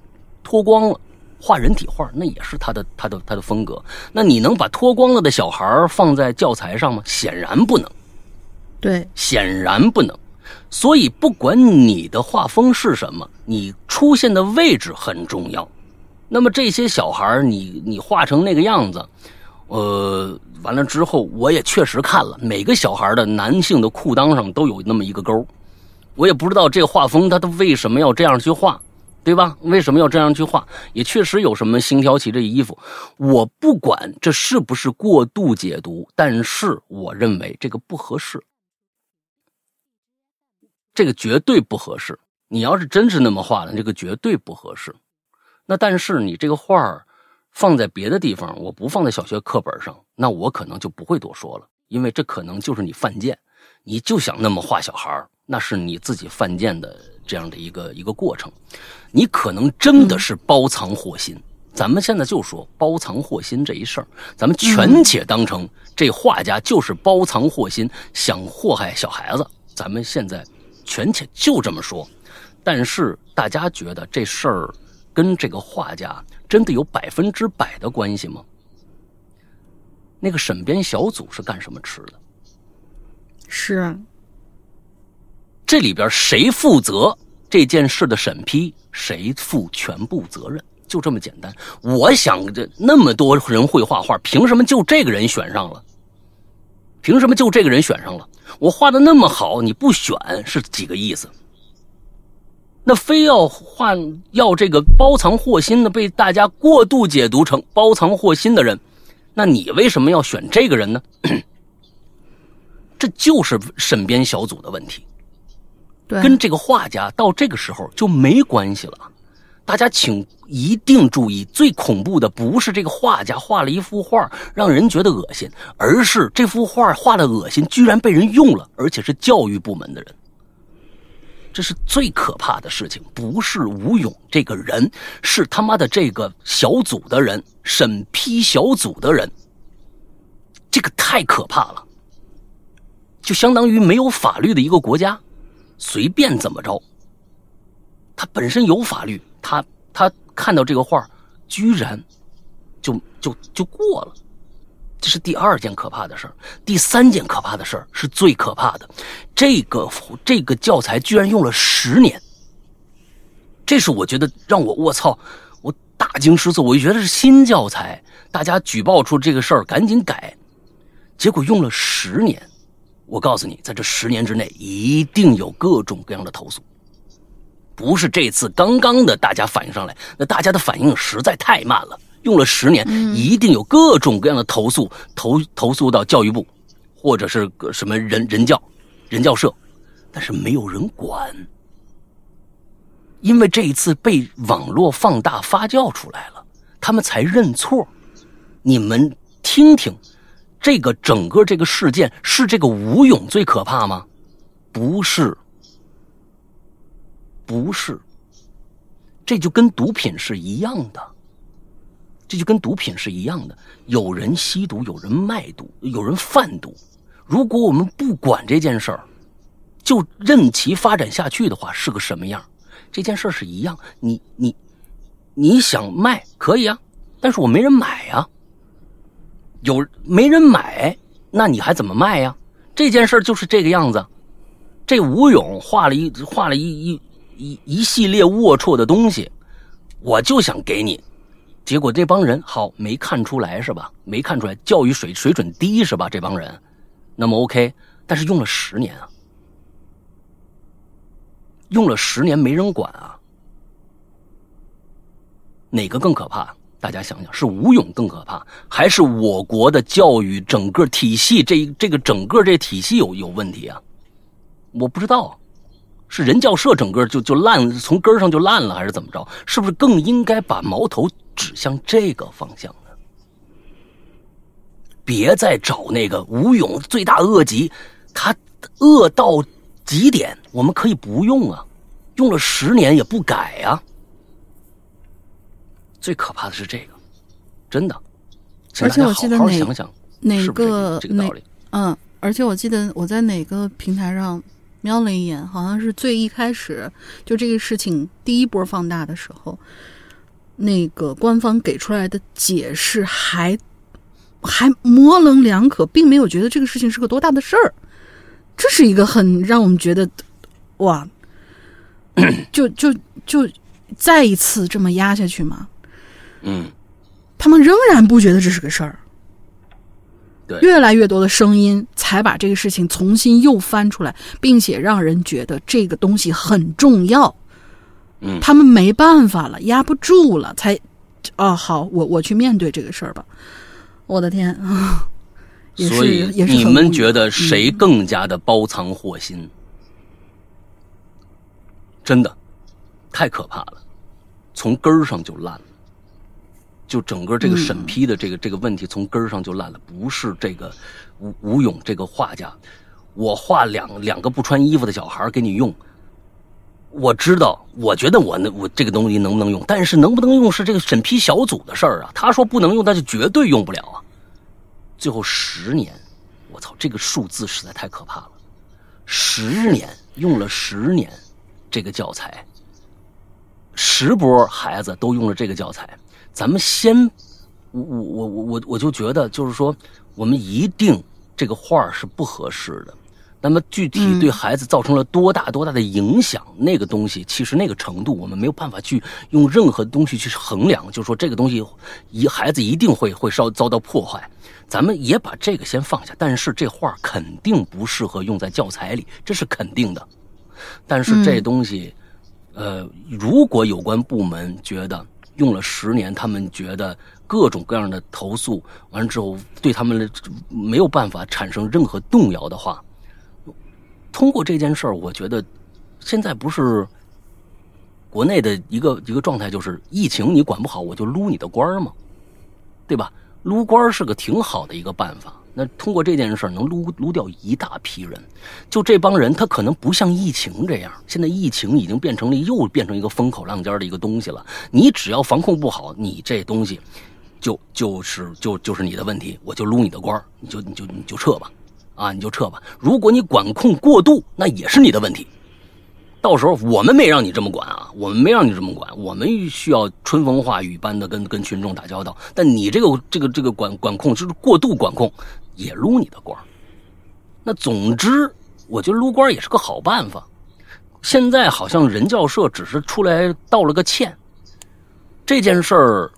脱光了画人体画，那也是他的他的他的风格。那你能把脱光了的小孩放在教材上吗？显然不能。对，显然不能。所以，不管你的画风是什么，你出现的位置很重要。那么这些小孩你你画成那个样子，呃，完了之后，我也确实看了，每个小孩的男性的裤裆上都有那么一个勾。我也不知道这个画风他他为什么要这样去画，对吧？为什么要这样去画？也确实有什么星条旗这衣服。我不管这是不是过度解读，但是我认为这个不合适。这个绝对不合适。你要是真是那么画的，这个绝对不合适。那但是你这个画放在别的地方，我不放在小学课本上，那我可能就不会多说了，因为这可能就是你犯贱，你就想那么画小孩那是你自己犯贱的这样的一个一个过程。你可能真的是包藏祸心。咱们现在就说包藏祸心这一事儿，咱们全且当成这画家就是包藏祸心，想祸害小孩子。咱们现在。权且就这么说，但是大家觉得这事儿跟这个画家真的有百分之百的关系吗？那个审编小组是干什么吃的？是啊，这里边谁负责这件事的审批，谁负全部责任？就这么简单。我想着那么多人会画画，凭什么就这个人选上了？凭什么就这个人选上了？我画的那么好，你不选是几个意思？那非要换要这个包藏祸心的，被大家过度解读成包藏祸心的人，那你为什么要选这个人呢？这就是审编小组的问题，跟这个画家到这个时候就没关系了。大家请一定注意，最恐怖的不是这个画家画了一幅画让人觉得恶心，而是这幅画画的恶心居然被人用了，而且是教育部门的人。这是最可怕的事情，不是吴勇这个人，是他妈的这个小组的人，审批小组的人。这个太可怕了，就相当于没有法律的一个国家，随便怎么着。他本身有法律，他他看到这个画，居然就就就过了。这是第二件可怕的事儿，第三件可怕的事儿是最可怕的，这个这个教材居然用了十年，这是我觉得让我卧槽，我大惊失色，我就觉得是新教材，大家举报出这个事儿赶紧改，结果用了十年，我告诉你，在这十年之内一定有各种各样的投诉，不是这次刚刚的大家反应上来，那大家的反应实在太慢了。用了十年，一定有各种各样的投诉，投投诉到教育部，或者是个什么人人教、人教社，但是没有人管，因为这一次被网络放大发酵出来了，他们才认错。你们听听，这个整个这个事件是这个吴勇最可怕吗？不是，不是，这就跟毒品是一样的。这就跟毒品是一样的，有人吸毒，有人卖毒，有人贩毒。如果我们不管这件事儿，就任其发展下去的话，是个什么样？这件事是一样，你你你想卖可以啊，但是我没人买呀。有没人买，那你还怎么卖呀？这件事就是这个样子。这吴勇画了一画了一一一一系列龌龊的东西，我就想给你。结果这帮人好没看出来是吧？没看出来教育水水准低是吧？这帮人，那么 OK，但是用了十年啊，用了十年没人管啊，哪个更可怕？大家想想，是吴勇更可怕，还是我国的教育整个体系这这个整个这体系有有问题啊？我不知道。是人教社整个就就烂，从根上就烂了，还是怎么着？是不是更应该把矛头指向这个方向呢？别再找那个吴勇罪大恶极，他恶到极点，我们可以不用啊，用了十年也不改啊。最可怕的是这个，真的。而且我记得哪想想哪个这个道理？嗯，而且我记得我在哪个平台上。瞄了一眼，好像是最一开始就这个事情第一波放大的时候，那个官方给出来的解释还还模棱两可，并没有觉得这个事情是个多大的事儿。这是一个很让我们觉得哇，就就就再一次这么压下去吗？嗯，他们仍然不觉得这是个事儿。对，越来越多的声音才把这个事情重新又翻出来，并且让人觉得这个东西很重要。嗯，他们没办法了，压不住了，才哦，好，我我去面对这个事儿吧。我的天 啊！所以你们觉得谁更加的包藏祸心？真的太可怕了，从根儿上就烂了。就整个这个审批的这个这个问题从根儿上就烂了，不是这个吴吴勇这个画家，我画两两个不穿衣服的小孩给你用，我知道，我觉得我那我这个东西能不能用，但是能不能用是这个审批小组的事儿啊。他说不能用，那就绝对用不了啊。最后十年，我操，这个数字实在太可怕了，十年用了十年这个教材，十波孩子都用了这个教材。咱们先，我我我我我就觉得，就是说，我们一定这个画是不合适的。那么具体对孩子造成了多大多大的影响，那个东西其实那个程度我们没有办法去用任何东西去衡量，就是说这个东西一孩子一定会会遭遭到破坏。咱们也把这个先放下，但是这画肯定不适合用在教材里，这是肯定的。但是这东西，呃，如果有关部门觉得用了十年，他们觉得各种各样的投诉完了之后，对他们没有办法产生任何动摇的话，通过这件事儿，我觉得现在不是国内的一个一个状态，就是疫情你管不好，我就撸你的官儿嘛，对吧？撸官是个挺好的一个办法。那通过这件事能撸撸掉一大批人，就这帮人，他可能不像疫情这样。现在疫情已经变成了又变成一个风口浪尖的一个东西了。你只要防控不好，你这东西就就是就就是你的问题，我就撸你的官你就你就你就撤吧，啊，你就撤吧。如果你管控过度，那也是你的问题。到时候我们没让你这么管啊，我们没让你这么管，我们需要春风化雨般的跟跟群众打交道。但你这个这个这个管管控就是过度管控，也撸你的官那总之，我觉得撸官也是个好办法。现在好像人教社只是出来道了个歉，这件事儿，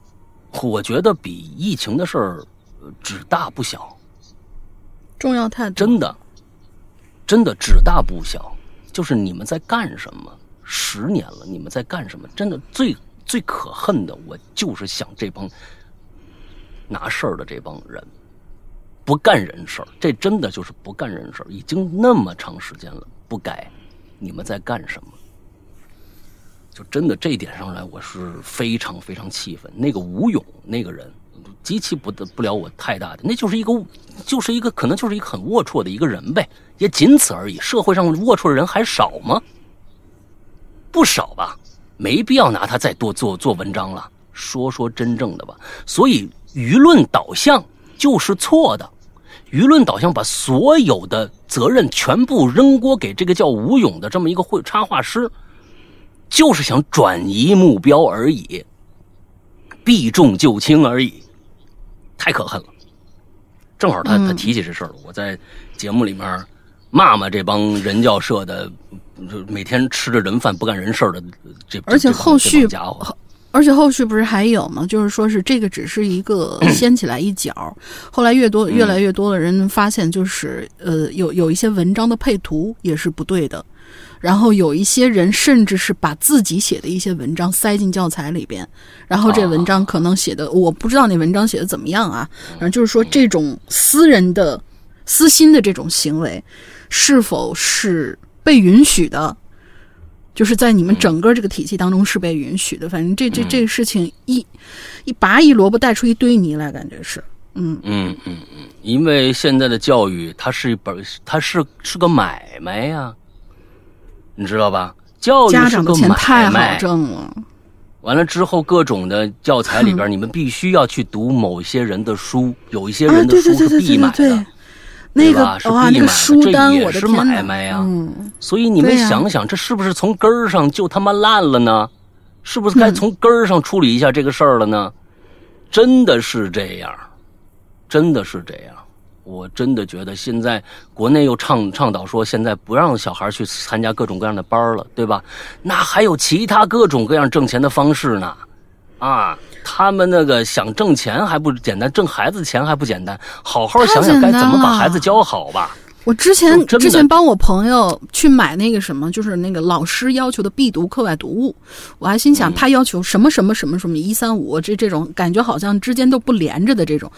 我觉得比疫情的事儿只大不小，重要太多，真的，真的只大不小。就是你们在干什么？十年了，你们在干什么？真的最最可恨的，我就是想这帮拿事儿的这帮人，不干人事儿。这真的就是不干人事儿，已经那么长时间了，不改，你们在干什么？就真的这一点上来，我是非常非常气愤。那个吴勇那个人，极其不得不了我太大的，那就是一个，就是一个，可能就是一个很龌龊的一个人呗。也仅此而已。社会上龌龊的人还少吗？不少吧，没必要拿他再多做做文章了。说说真正的吧。所以舆论导向就是错的，舆论导向把所有的责任全部扔锅给这个叫吴勇的这么一个会插画师，就是想转移目标而已，避重就轻而已，太可恨了。正好他他提起这事儿了，我在节目里面。骂骂这帮人教社的，每天吃着人饭不干人事的这，而且后续家伙，而且后续不是还有吗？就是说是这个只是一个 掀起来一角，后来越多越来越多的人发现，就是呃有有一些文章的配图也是不对的，然后有一些人甚至是把自己写的一些文章塞进教材里边，然后这文章可能写的我不知道那文章写的怎么样啊，反正就是说这种私人的私心的这种行为。是否是被允许的？就是在你们整个这个体系当中是被允许的。反正这这这个事情一一拔一萝卜带出一堆泥来，感觉是。嗯嗯嗯嗯，因为现在的教育它是一本，它是是个买卖呀，你知道吧？教育是个买卖。挣了。完了之后，各种的教材里边，你们必须要去读某些人的书，有一些人的书是必买的。那个哇，那个书单，我的天呀！所以你们想想，这是不是从根儿上就他妈烂了呢？是不是该从根儿上处理一下这个事儿了呢？真的是这样，真的是这样。我真的觉得现在国内又倡倡导说，现在不让小孩去参加各种各样的班了，对吧？那还有其他各种各样挣钱的方式呢，啊！他们那个想挣钱还不简单，挣孩子钱还不简单。好好想想该怎么把孩子教好吧。我之前之前帮我朋友去买那个什么，就是那个老师要求的必读课外读物，我还心想他要求什么什么什么什么一三五，这这种感觉好像之间都不连着的这种。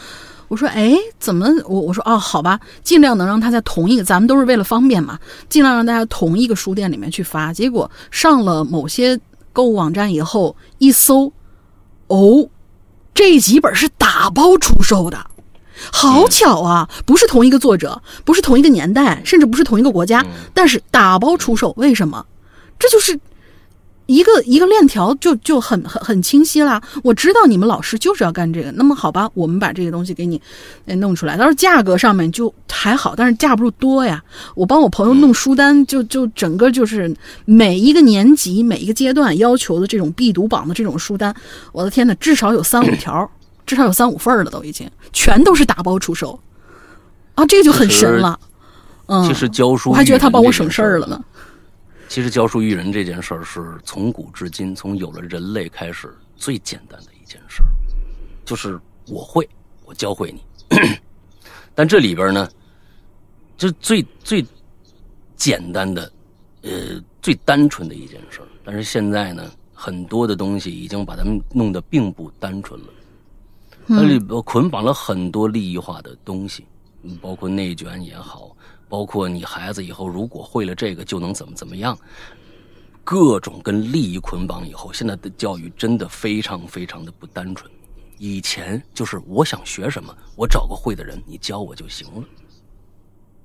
我说哎，怎么我我说哦好吧，尽量能让他在同一个，咱们都是为了方便嘛，尽量让大家同一个书店里面去发。结果上了某些购物网站以后一搜。哦，这几本是打包出售的，好巧啊！不是同一个作者，不是同一个年代，甚至不是同一个国家，但是打包出售，为什么？这就是。一个一个链条就就很很很清晰啦。我知道你们老师就是要干这个，那么好吧，我们把这个东西给你弄出来。但是价格上面就还好，但是架不住多呀。我帮我朋友弄书单，就就整个就是每一个年级每一个阶段要求的这种必读榜的这种书单，我的天呐，至少有三五条，至少有三五份了，都已经全都是打包出售啊，这个就很神了。嗯，其实教书，我还觉得他帮我省事儿了呢。其实教书育人这件事儿是从古至今，从有了人类开始最简单的一件事儿，就是我会，我教会你。但这里边呢，就最最简单的，呃，最单纯的一件事儿。但是现在呢，很多的东西已经把它们弄得并不单纯了，那里边捆绑了很多利益化的东西，包括内卷也好，包括你孩子以后如果会了这个就能怎么怎么样，各种跟利益捆绑以后，现在的教育真的非常非常的不单纯。以前就是我想学什么，我找个会的人，你教我就行了。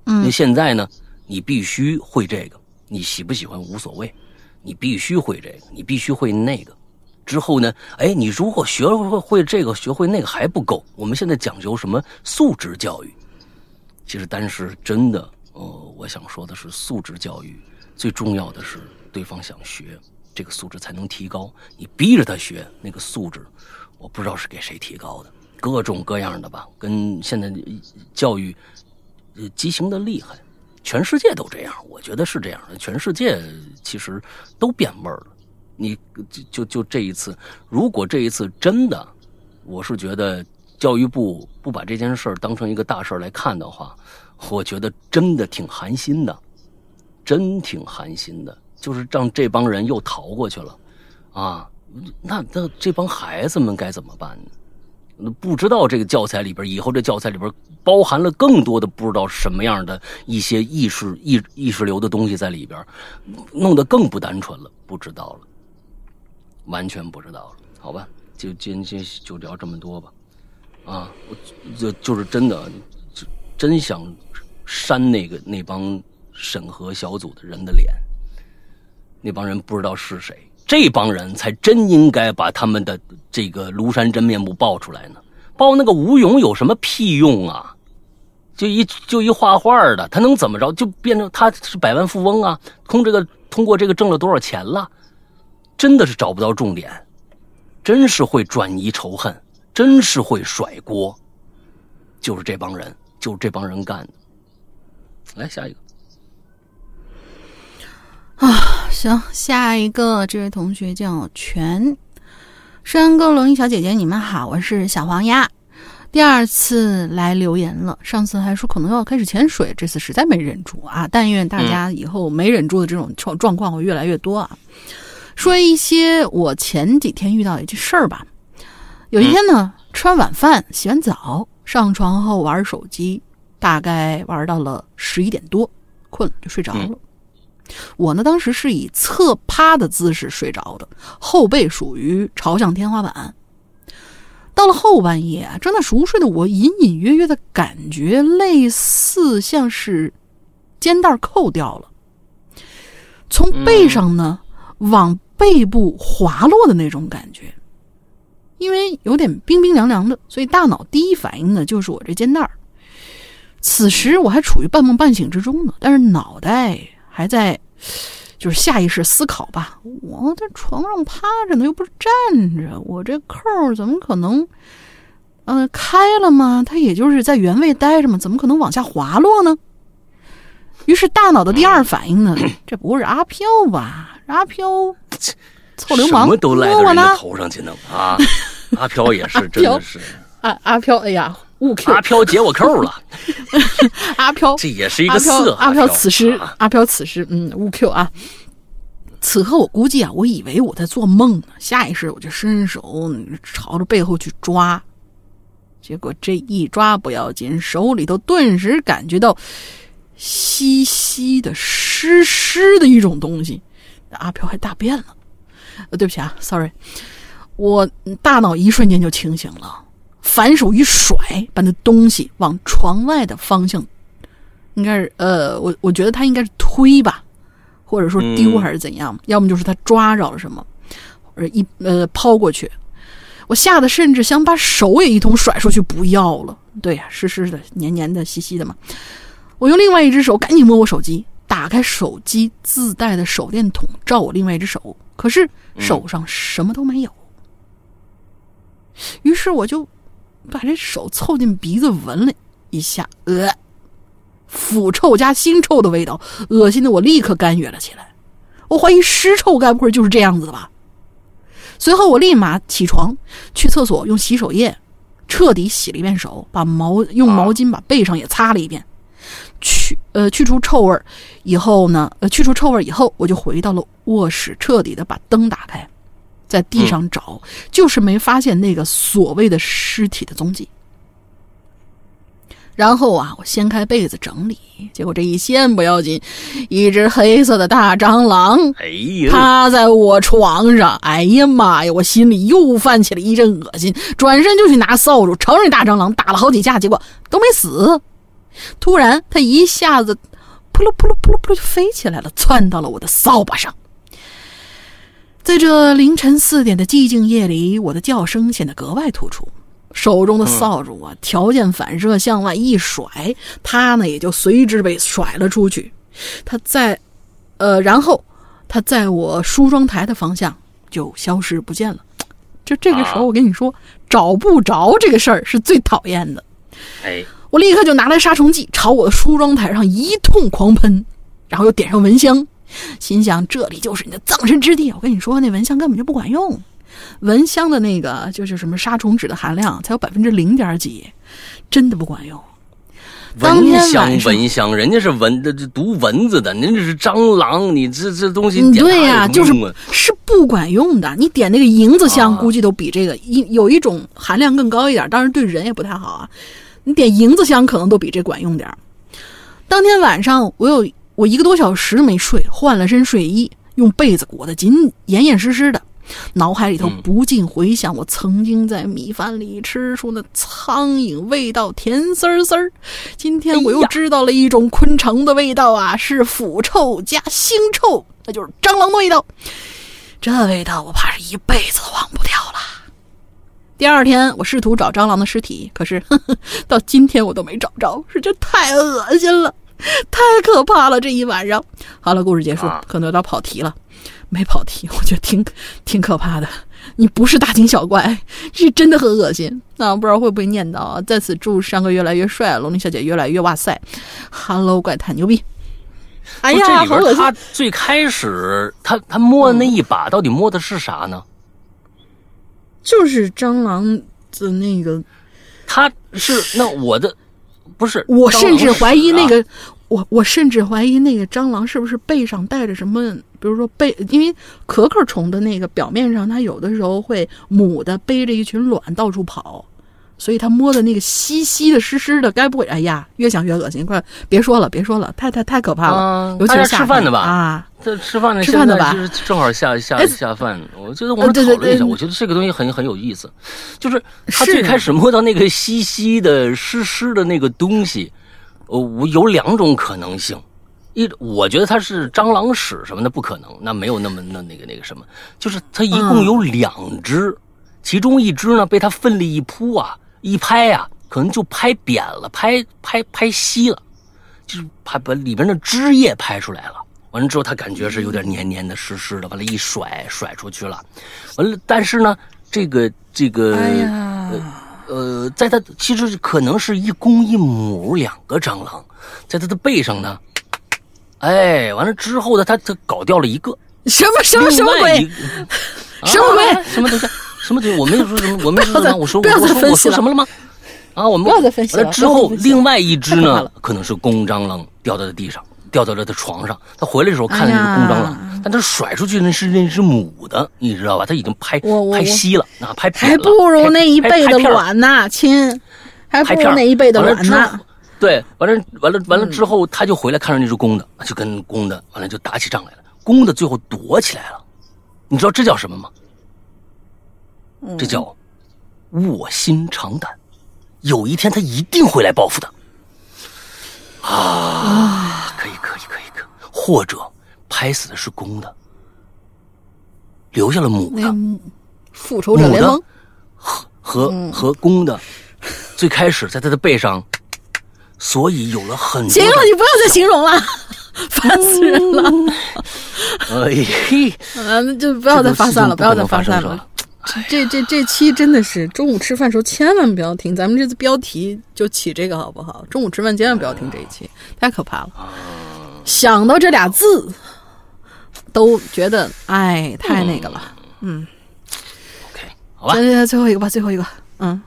嗯，那现在呢，你必须会这个，你喜不喜欢无所谓。你必须会这个，你必须会那个。之后呢？哎，你如果学会会这个，学会那个还不够。我们现在讲究什么素质教育？其实，但是真的，呃，我想说的是，素质教育最重要的是对方想学，这个素质才能提高。你逼着他学，那个素质，我不知道是给谁提高的，各种各样的吧，跟现在教育畸形的厉害。全世界都这样，我觉得是这样的。全世界其实都变味儿了。你就就就这一次，如果这一次真的，我是觉得教育部不把这件事儿当成一个大事来看的话，我觉得真的挺寒心的，真挺寒心的。就是让这帮人又逃过去了，啊，那那这帮孩子们该怎么办呢？不知道这个教材里边，以后这教材里边包含了更多的不知道什么样的一些意识意意识流的东西在里边，弄得更不单纯了。不知道了，完全不知道了。好吧，就今天就聊这么多吧。啊，就就是真的，真想扇那个那帮审核小组的人的脸。那帮人不知道是谁。这帮人才真应该把他们的这个庐山真面目爆出来呢！爆那个吴勇有什么屁用啊？就一就一画画的，他能怎么着？就变成他是百万富翁啊？通这个通过这个挣了多少钱了？真的是找不到重点，真是会转移仇恨，真是会甩锅，就是这帮人，就是这帮人干的。来下一个。啊，行，下一个这位同学叫全山歌龙一小姐姐，你们好，我是小黄鸭，第二次来留言了。上次还说可能要开始潜水，这次实在没忍住啊！但愿大家以后没忍住的这种状状况会越来越多啊。说一些我前几天遇到的一件事儿吧。有一天呢，吃完晚饭，洗完澡，上床后玩手机，大概玩到了十一点多，困了就睡着了。我呢，当时是以侧趴的姿势睡着的，后背属于朝向天花板。到了后半夜啊，正在熟睡的我，隐隐约约的感觉类似像是肩带扣掉了，从背上呢往背部滑落的那种感觉。因为有点冰冰凉凉的，所以大脑第一反应呢就是我这肩带此时我还处于半梦半醒之中呢，但是脑袋。还在，就是下意识思考吧。我在床上趴着呢，又不是站着，我这扣怎么可能，呃，开了吗？它也就是在原位待着嘛，怎么可能往下滑落呢？于是大脑的第二反应呢，这不是阿飘吧？阿飘，臭流氓，什么都赖到人头上去呢啊！阿飘也是，真的是阿阿飘，哎呀。误 Q，阿飘解我扣了。阿飘，这也是一个色。阿飘，此时，阿飘此时，嗯，误 Q 啊。此刻我估计啊，我以为我在做梦呢，下意识我就伸手朝着背后去抓，结果这一抓不要紧，手里头顿时感觉到稀稀的、湿湿的一种东西。阿飘还大便了，呃，对不起啊，sorry，我大脑一瞬间就清醒了。反手一甩，把那东西往床外的方向，应该是呃，我我觉得他应该是推吧，或者说丢还是怎样，要么就是他抓着了什么，或者一呃抛过去。我吓得甚至想把手也一同甩出去，不要了。对呀，湿湿的、黏黏的、稀稀的嘛。我用另外一只手赶紧摸我手机，打开手机自带的手电筒照我另外一只手，可是手上什么都没有。于是我就。把这手凑近鼻子闻了一下，呃，腐臭加腥臭的味道，恶心的我立刻干哕了起来。我怀疑尸臭该不会就是这样子的吧？随后我立马起床去厕所用洗手液彻底洗了一遍手，把毛用毛巾把背上也擦了一遍，去呃去除臭味以后呢，呃去除臭味以后，我就回到了卧室，彻底的把灯打开，在地上找，就是没发现那个所谓的尸体的踪迹。然后啊，我掀开被子整理，结果这一掀不要紧，一只黑色的大蟑螂哎呀，趴在我床上。哎呀妈呀，我心里又泛起了一阵恶心，转身就去拿扫帚朝着大蟑螂打了好几下，结果都没死。突然，它一下子扑噜扑噜扑噜扑噜就飞起来了，窜到了我的扫把上。在这凌晨四点的寂静夜里，我的叫声显得格外突出。手中的扫帚啊，条件反射向外一甩，它呢也就随之被甩了出去。它在，呃，然后它在我梳妆台的方向就消失不见了。就这个时候，我跟你说，找不着这个事儿是最讨厌的。哎，我立刻就拿来杀虫剂，朝我的梳妆台上一通狂喷，然后又点上蚊香，心想这里就是你的葬身之地。我跟你说，那蚊香根本就不管用。蚊香的那个就是什么杀虫酯的含量才有百分之零点几，真的不管用。蚊香蚊香，人家是蚊的，这毒蚊子的，您这是蟑螂，你这这东西对呀、就是是不管用的。你点那个银子香，啊估计都比这个一有一种含量更高一点，当然对人也不太好啊。你点银子香可能都比这管用点儿当天晚上，我有我一个多小时没睡，换了身睡衣，用被子裹得紧严严实实的，脑海里头嗯不禁回想我曾经在米饭里吃出那苍蝇味道甜丝丝儿。今天我又知道了一种昆虫的味道啊，是腐臭加腥臭，那就是蟑螂的味道。这味道我怕是一辈子都忘不掉了。第二天，我试图找蟑螂的尸体，可是呵呵到今天我都没找着，实在太恶心了，太可怕了！这一晚上，好了，故事结束啊，可能有点跑题了，没跑题，我觉得挺挺可怕的。你不是大惊小怪，是真的很恶心。那我不知道会不会念叨啊？在此祝山哥越来越帅，龙鳞小姐越来越哇塞，Hello 怪谈牛逼！哎呀，好恶心！里边他最开始他他摸的那一把，到底摸的是啥呢？就是蟑螂的那个他是那我的不是，我甚至怀疑那个，我我甚至怀疑那个蟑螂是不是背上带着什么，比如说背，因为壳壳虫的那个表面上，它有的时候会母的背着一群卵到处跑，所以它摸的那个稀稀的、湿湿的，该不会？哎呀，越想越恶心，快别说了，别说了，太太太可怕了，尤其是吃饭的吧啊，这吃饭的吃饭的吧就是正好下下哎下饭，我觉得我们讨论一下，对我觉得这个东西很很有意思，就是他最开始摸到那个稀稀的湿湿的那个东西，呃，我有两种可能性，一我觉得它是蟑螂屎什么的不可能，那没有那么那那个那个什么，就是它一共嗯有两只，其中一只呢被它奋力一扑啊一拍啊，可能就拍扁了，拍拍拍稀了。就是拍把里边的汁液拍出来了。完了之后，他感觉是有点黏黏的、湿湿的，完了，一甩甩出去了。完了，但是呢，这个这个，哎呀，呃，在他其实可能是一公一母两个蟑螂，在他的背上呢，哎，完了之后呢，他他搞掉了一个，什么什么什么鬼？什么鬼啊什么东西？什么东西？我没有说什么，我没有说什么，我说我说我说什么了吗？啊，我们不要再分析了完了之后，另外一只呢 可能是公蟑螂掉到了地上，掉到了他床上。他回来的时候看的是公蟑螂，哎但他甩出去那是那只母的，你知道吧？他已经拍拍稀了，啊，拍扁还不如那一拍辈的。卵呢，亲，还不如那一辈的卵呢。对，完了完了完了之后，他就回来看着那只公的，就跟公的完了就打起仗来了。公的最后躲起来了，你知道这叫什么吗？这叫卧薪尝胆。有一天他一定会来报复的。啊，或者拍死的是公的，留下了母的。复仇者联盟，和和和公的，最开始在他的背上，所以有了很多。行了，你不要再形容了，烦死人了。哎嘿，嗯，那就不要再发散了，不要再发散了。这这这期真的是中午吃饭时候千万不要听，咱们这次标题就起这个好不好？中午吃饭千万不要听这一期，太可怕了。想到这俩字，都觉得哎，太那个了。嗯。OK，好吧，来来，最后一个吧，最后一个。嗯。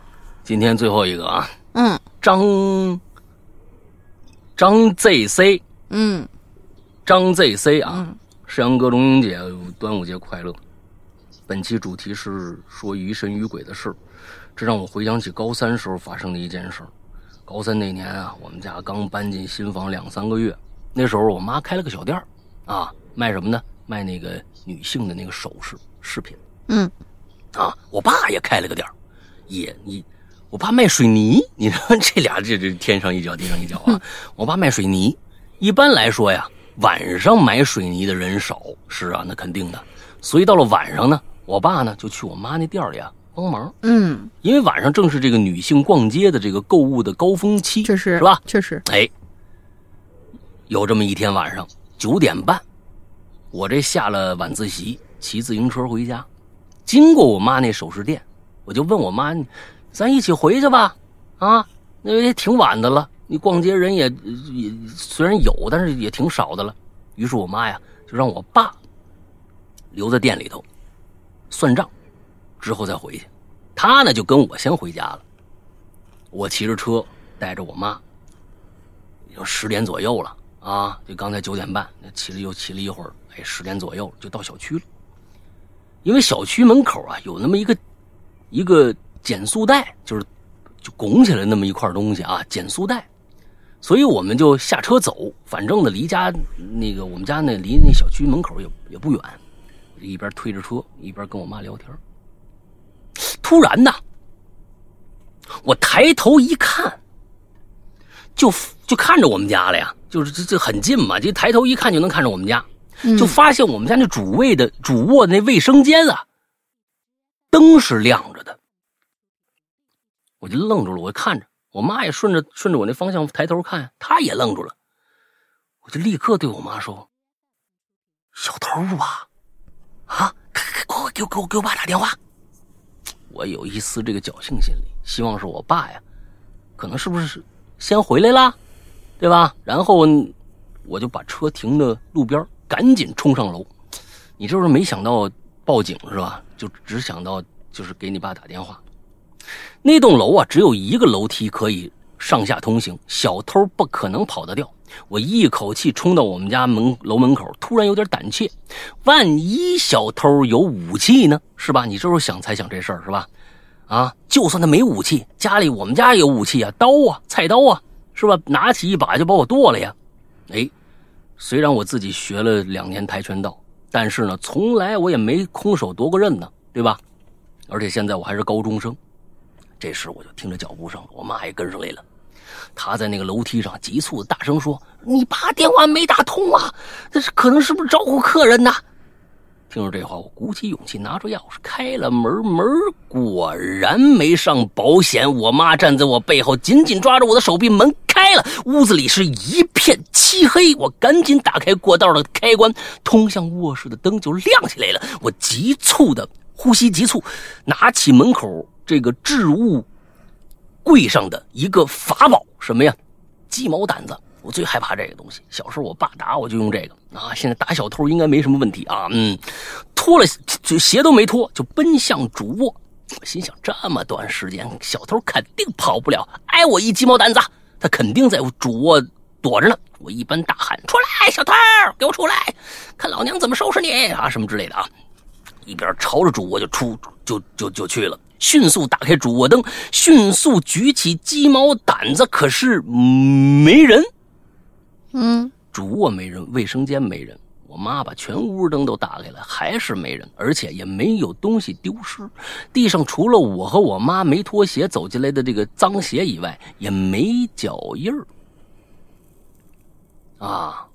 今天最后一个啊，嗯。张张 ZC 嗯。张 ZC 啊，嗯。世阳哥、龙英姐，端午节快乐。本期主题是说疑神疑鬼的事，这让我回想起高三时候发生的一件事。高三那年啊，我们家刚搬进新房两三个月，那时候我妈开了个小店儿，啊，卖什么呢？卖那个女性的那个首饰饰品。嗯啊，我爸也开了个店儿，也你，我爸卖水泥，你说这俩这这天上一脚地上一脚啊！我爸卖水泥，一般来说呀，晚上买水泥的人少，是啊，那肯定的。所以到了晚上呢，我爸呢就去我妈那店里啊帮忙，嗯，因为晚上正是这个女性逛街的这个购物的高峰期，确实是吧？确实，哎，有这么一天晚上九点半，我这下了晚自习，骑自行车回家，经过我妈那首饰店，我就问我妈：“咱一起回去吧？啊，那也挺晚的了，你逛街人也也虽然有，但是也挺少的了。”于是我妈呀就让我爸留在店里头算账，之后再回去。他呢就跟我先回家了。我骑着车带着我妈，已经十点左右了啊！就刚才九点半，那骑了又骑了一会儿，哎，十点左右就到小区了。因为小区门口啊有那么一个一个减速带，就是就拱起来那么一块东西啊，减速带，所以我们就下车走。反正呢，离家那个我们家那离那小区门口也也不远，一边推着车一边跟我妈聊天。突然呢，我抬头一看，就就看着我们家了呀，就是这这很近嘛，就抬头一看就能看着我们家，就发现我们家那主卫的主卧的那卫生间啊，灯是亮着的。我就愣住了，我看着我妈也顺着顺着我那方向抬头看，她也愣住了，我就立刻对我妈说：“小偷吧，啊，快快给我给我给我爸打电话。”我有一丝这个侥幸心理，希望是我爸呀，可能是不是先回来啦，对吧？然后我就把车停的路边，赶紧冲上楼。你这是没想到报警是吧？就只想到就是给你爸打电话。那栋楼啊，只有一个楼梯可以上下通行，小偷不可能跑得掉。我一口气冲到我们家门楼门口，突然有点胆怯，万一小偷有武器呢？是吧？你这时候想才想这事儿是吧？啊，就算他没武器，家里我们家也有武器啊，刀啊，菜刀啊，是吧？拿起一把就把我剁了呀！哎，虽然我自己学了两年跆拳道，但是呢，从来我也没空手夺过刃呢，对吧？而且现在我还是高中生。这时我就听着脚步声，我妈也跟上来了。她在那个楼梯上急促的大声说：“你爸电话没打通啊？这是可能是不是招呼客人呢？”听着这话，我鼓起勇气拿出钥匙开了门，门果然没上保险。我妈站在我背后，紧紧抓着我的手臂，门开了，屋子里是一片漆黑。我赶紧打开过道的开关，通向卧室的灯就亮起来了。我急促的呼吸急促，拿起门口这个置物。柜上的一个法宝什么呀？鸡毛掸子，我最害怕这个东西。小时候我爸打我就用这个啊，现在打小偷应该没什么问题啊。嗯，脱了就鞋都没脱，就奔向主卧。我心想，这么短时间，小偷肯定跑不了。挨我一鸡毛掸子，他肯定在主卧躲着呢。我一般大喊：“出来，小偷，给我出来，看老娘怎么收拾你啊！”什么之类的啊。一边朝着主卧就出，就就就去了。迅速打开主卧灯，迅速举起鸡毛掸子，可是没人。嗯，主卧没人，卫生间没人。我妈把全屋灯都打开了，还是没人，而且也没有东西丢失。地上除了我和我妈没脱鞋走进来的这个脏鞋以外，也没脚印儿。啊，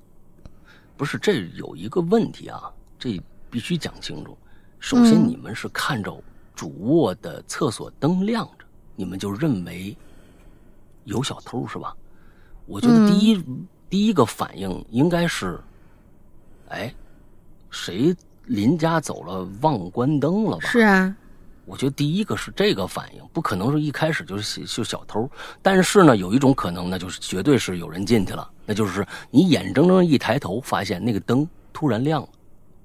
不是，这有一个问题啊，这必须讲清楚。首先，你们是看着。主卧的厕所灯亮着，你们就认为有小偷是吧？我觉得第一、嗯、第一个反应应该是，哎，谁邻家走了忘关灯了吧？是啊，我觉得第一个是这个反应，不可能是一开始就是就小偷。但是呢，有一种可能呢，就是绝对是有人进去了，那就是你眼睁睁一抬头，发现那个灯突然亮了，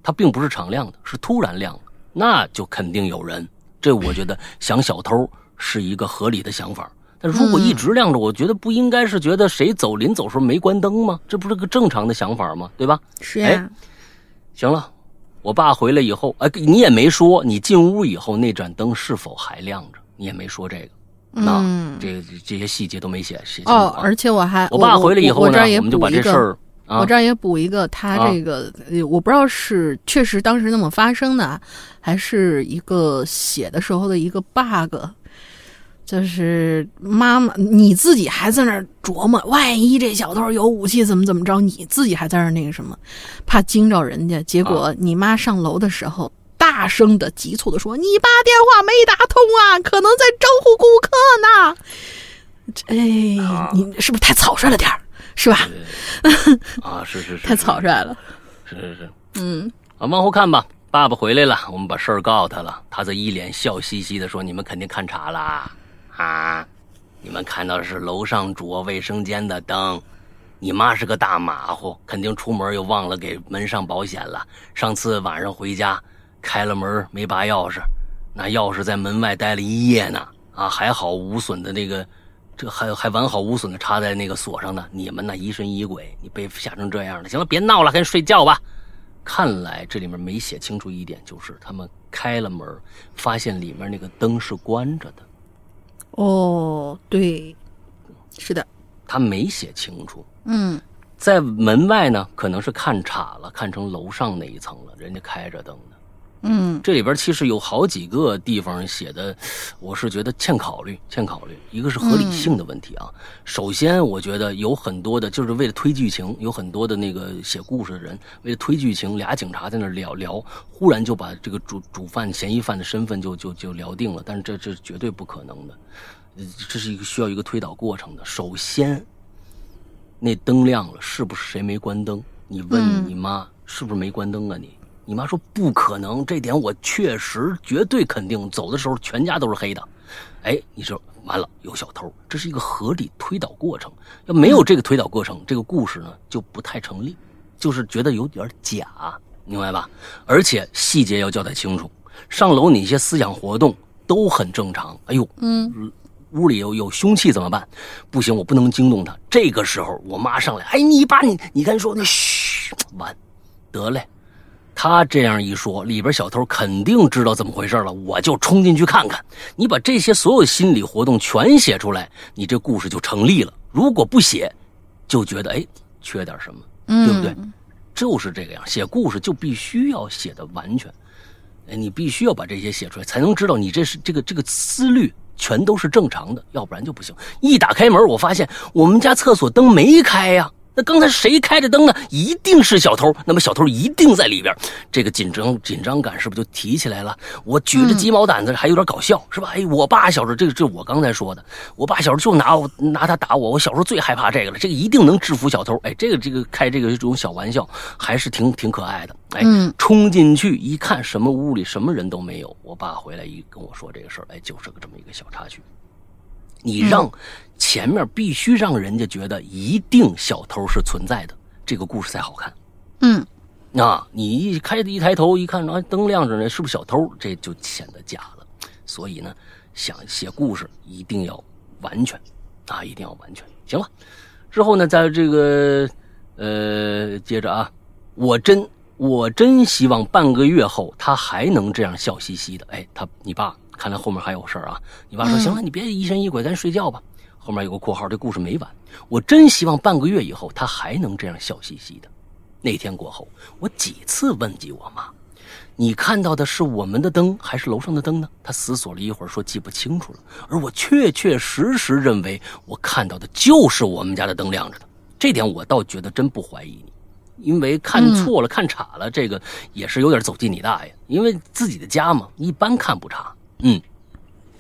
它并不是常亮的，是突然亮了，那就肯定有人。这我觉得想小偷是一个合理的想法。但如果一直亮着，我觉得不应该是觉得谁走临走时候没关灯吗？这不是个正常的想法吗？对吧？是呀。行了，我爸回来以后，哎，你也没说你进屋以后那盏灯是否还亮着，你也没说这个。嗯，这这些细节都没写写哦，而且我还我爸回来以后呢，我们就把这事儿，我这儿也补一个，他这个我不知道是确实当时那么发生的，还是一个写的时候的一个 bug。就是妈妈，你自己还在那儿琢磨，万一这小偷有武器，怎么怎么着？你自己还在那儿那个什么，怕惊着人家。结果你妈上楼的时候，大声的、急促的说：“你爸电话没打通啊，可能在招呼顾客呢。”哎，你是不是太草率了点儿？是吧？啊，是是 是，太草率了。是是是，嗯，啊，往后看吧。爸爸回来了，我们把事儿告诉他了。他则一脸笑嘻嘻的说：“你们肯定看岔了。”啊！你们看到的是楼上主卧卫生间的灯。你妈是个大马虎，肯定出门又忘了给门上保险了。上次晚上回家，开了门没拔钥匙，那钥匙在门外待了一夜呢。啊，还好无损的那个，这还还完好无损的插在那个锁上呢。你们那疑神疑鬼，你被吓成这样了。行了，别闹了，赶紧睡觉吧。看来这里面没写清楚一点，就是他们开了门，发现里面那个灯是关着的。哦，对，是的，他没写清楚。嗯，在门外呢，可能是看岔了，看成楼上那一层了，人家开着灯呢。嗯，这里边其实有好几个地方写的，我是觉得欠考虑，欠考虑。一个是合理性的问题啊。首先，我觉得有很多的，就是为了推剧情，有很多的那个写故事的人，为了推剧情，俩警察在那聊聊，忽然就把这个主主犯、嫌疑犯的身份就就就聊定了。但是这这绝对不可能的，这是一个需要一个推导过程的。首先，那灯亮了，是不是谁没关灯？你问你妈，是不是没关灯啊？你？你妈说不可能，这点我确实绝对肯定。走的时候全家都是黑的，哎，你说完了有小偷，这是一个合理推导过程。要没有这个推导过程，这个故事呢就不太成立，就是觉得有点假，明白吧？而且细节要交代清楚。上楼你一些思想活动都很正常。哎呦，嗯，屋里有有凶器怎么办？不行，我不能惊动他。这个时候我妈上来，哎，你把你你刚说那嘘，完，得嘞。他这样一说，里边小偷肯定知道怎么回事了。我就冲进去看看。你把这些所有心理活动全写出来，你这故事就成立了。如果不写，就觉得哎缺点什么，对不对？就是这个样。写故事就必须要写的完全，哎，你必须要把这些写出来，才能知道你这是这个这个思虑全都是正常的，要不然就不行。一打开门，我发现我们家厕所灯没开呀。那刚才谁开着灯呢？一定是小偷。那么小偷一定在里边，这个紧张紧张感是不是就提起来了？我举着鸡毛掸子还有点搞笑，是吧？哎，我爸小时候，这个这我刚才说的，我爸小时候就拿我拿他打我，我小时候最害怕这个了。这个一定能制服小偷。哎，这个这个开这个这种小玩笑还是挺挺可爱的。哎，冲进去一看，什么屋里什么人都没有。我爸回来一跟我说这个事儿，哎，就是个这么一个小插曲。你让。前面必须让人家觉得一定小偷是存在的，这个故事才好看。嗯，啊，你一开一抬头一看，啊，灯亮着呢，是不是小偷？这就显得假了。所以呢，想写故事一定要完全，啊，一定要完全。行了，之后呢，在这个呃，接着啊，我真我真希望半个月后他还能这样笑嘻嘻的。哎，他你爸看来后面还有事儿啊。你爸说行了，你别疑神疑鬼，咱睡觉吧。后面有个括号，这故事没完。我真希望半个月以后他还能这样笑嘻嘻的。那天过后，我几次问及我妈：“你看到的是我们的灯还是楼上的灯呢？”她思索了一会儿，说：“记不清楚了。”而我确确实实认为我看到的就是我们家的灯亮着的。这点我倒觉得真不怀疑你，因为看错了、看岔了，这个也是有点走进你大爷。因为自己的家嘛，一般看不差。嗯。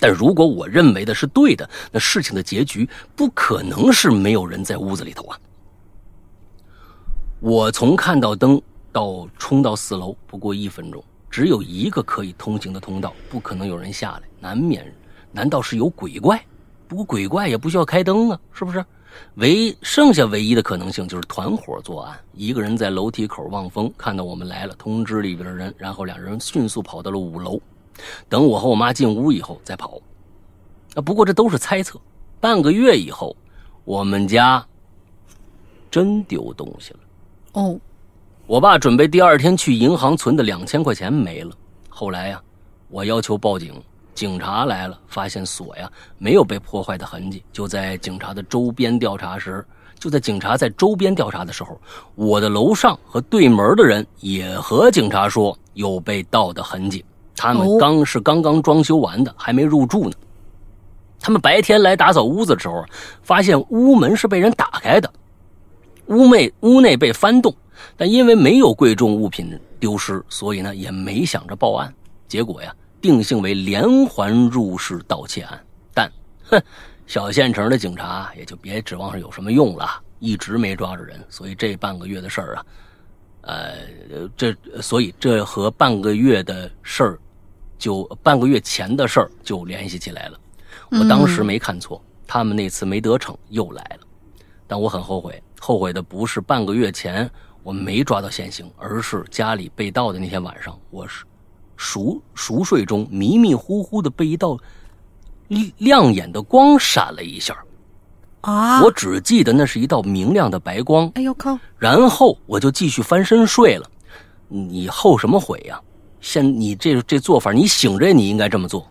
但如果我认为的是对的，那事情的结局不可能是没有人在屋子里头啊！我从看到灯到冲到四楼不过一分钟，只有一个可以通行的通道，不可能有人下来，难免，难道是有鬼怪？不过鬼怪也不需要开灯啊，是不是？唯剩下唯一的可能性就是团伙作案，一个人在楼梯口望风，看到我们来了，通知里边的人，然后两人迅速跑到了五楼，等我和我妈进屋以后再跑。啊，不过这都是猜测。半个月以后，我们家真丢东西了。哦，我爸准备第二天去银行存的两千块钱没了。后来呀，我要求报警。警察来了，发现锁呀没有被破坏的痕迹。就在警察的周边调查时，就在警察在周边调查的时候，我的楼上和对门的人也和警察说有被盗的痕迹。他们刚是刚刚装修完的，还没入住呢。他们白天来打扫屋子的时候，发现屋门是被人打开的，屋内屋内被翻动，但因为没有贵重物品丢失，所以呢也没想着报案。结果呀。定性为连环入室盗窃案，但，哼，小县城的警察也就别指望是有什么用了，一直没抓着人，所以这半个月的事儿啊，呃，这所以这和半个月的事儿，就半个月前的事儿就联系起来了。我当时没看错，他们那次没得逞又来了，但我很后悔，后悔的不是半个月前我没抓到现行，而是家里被盗的那天晚上，我是。熟熟睡中，迷迷糊糊的被一道亮眼的光闪了一下，啊！我只记得那是一道明亮的白光。哎呦靠！然后我就继续翻身睡了。你后什么悔呀？现你这这做法，你醒着你应该这么做。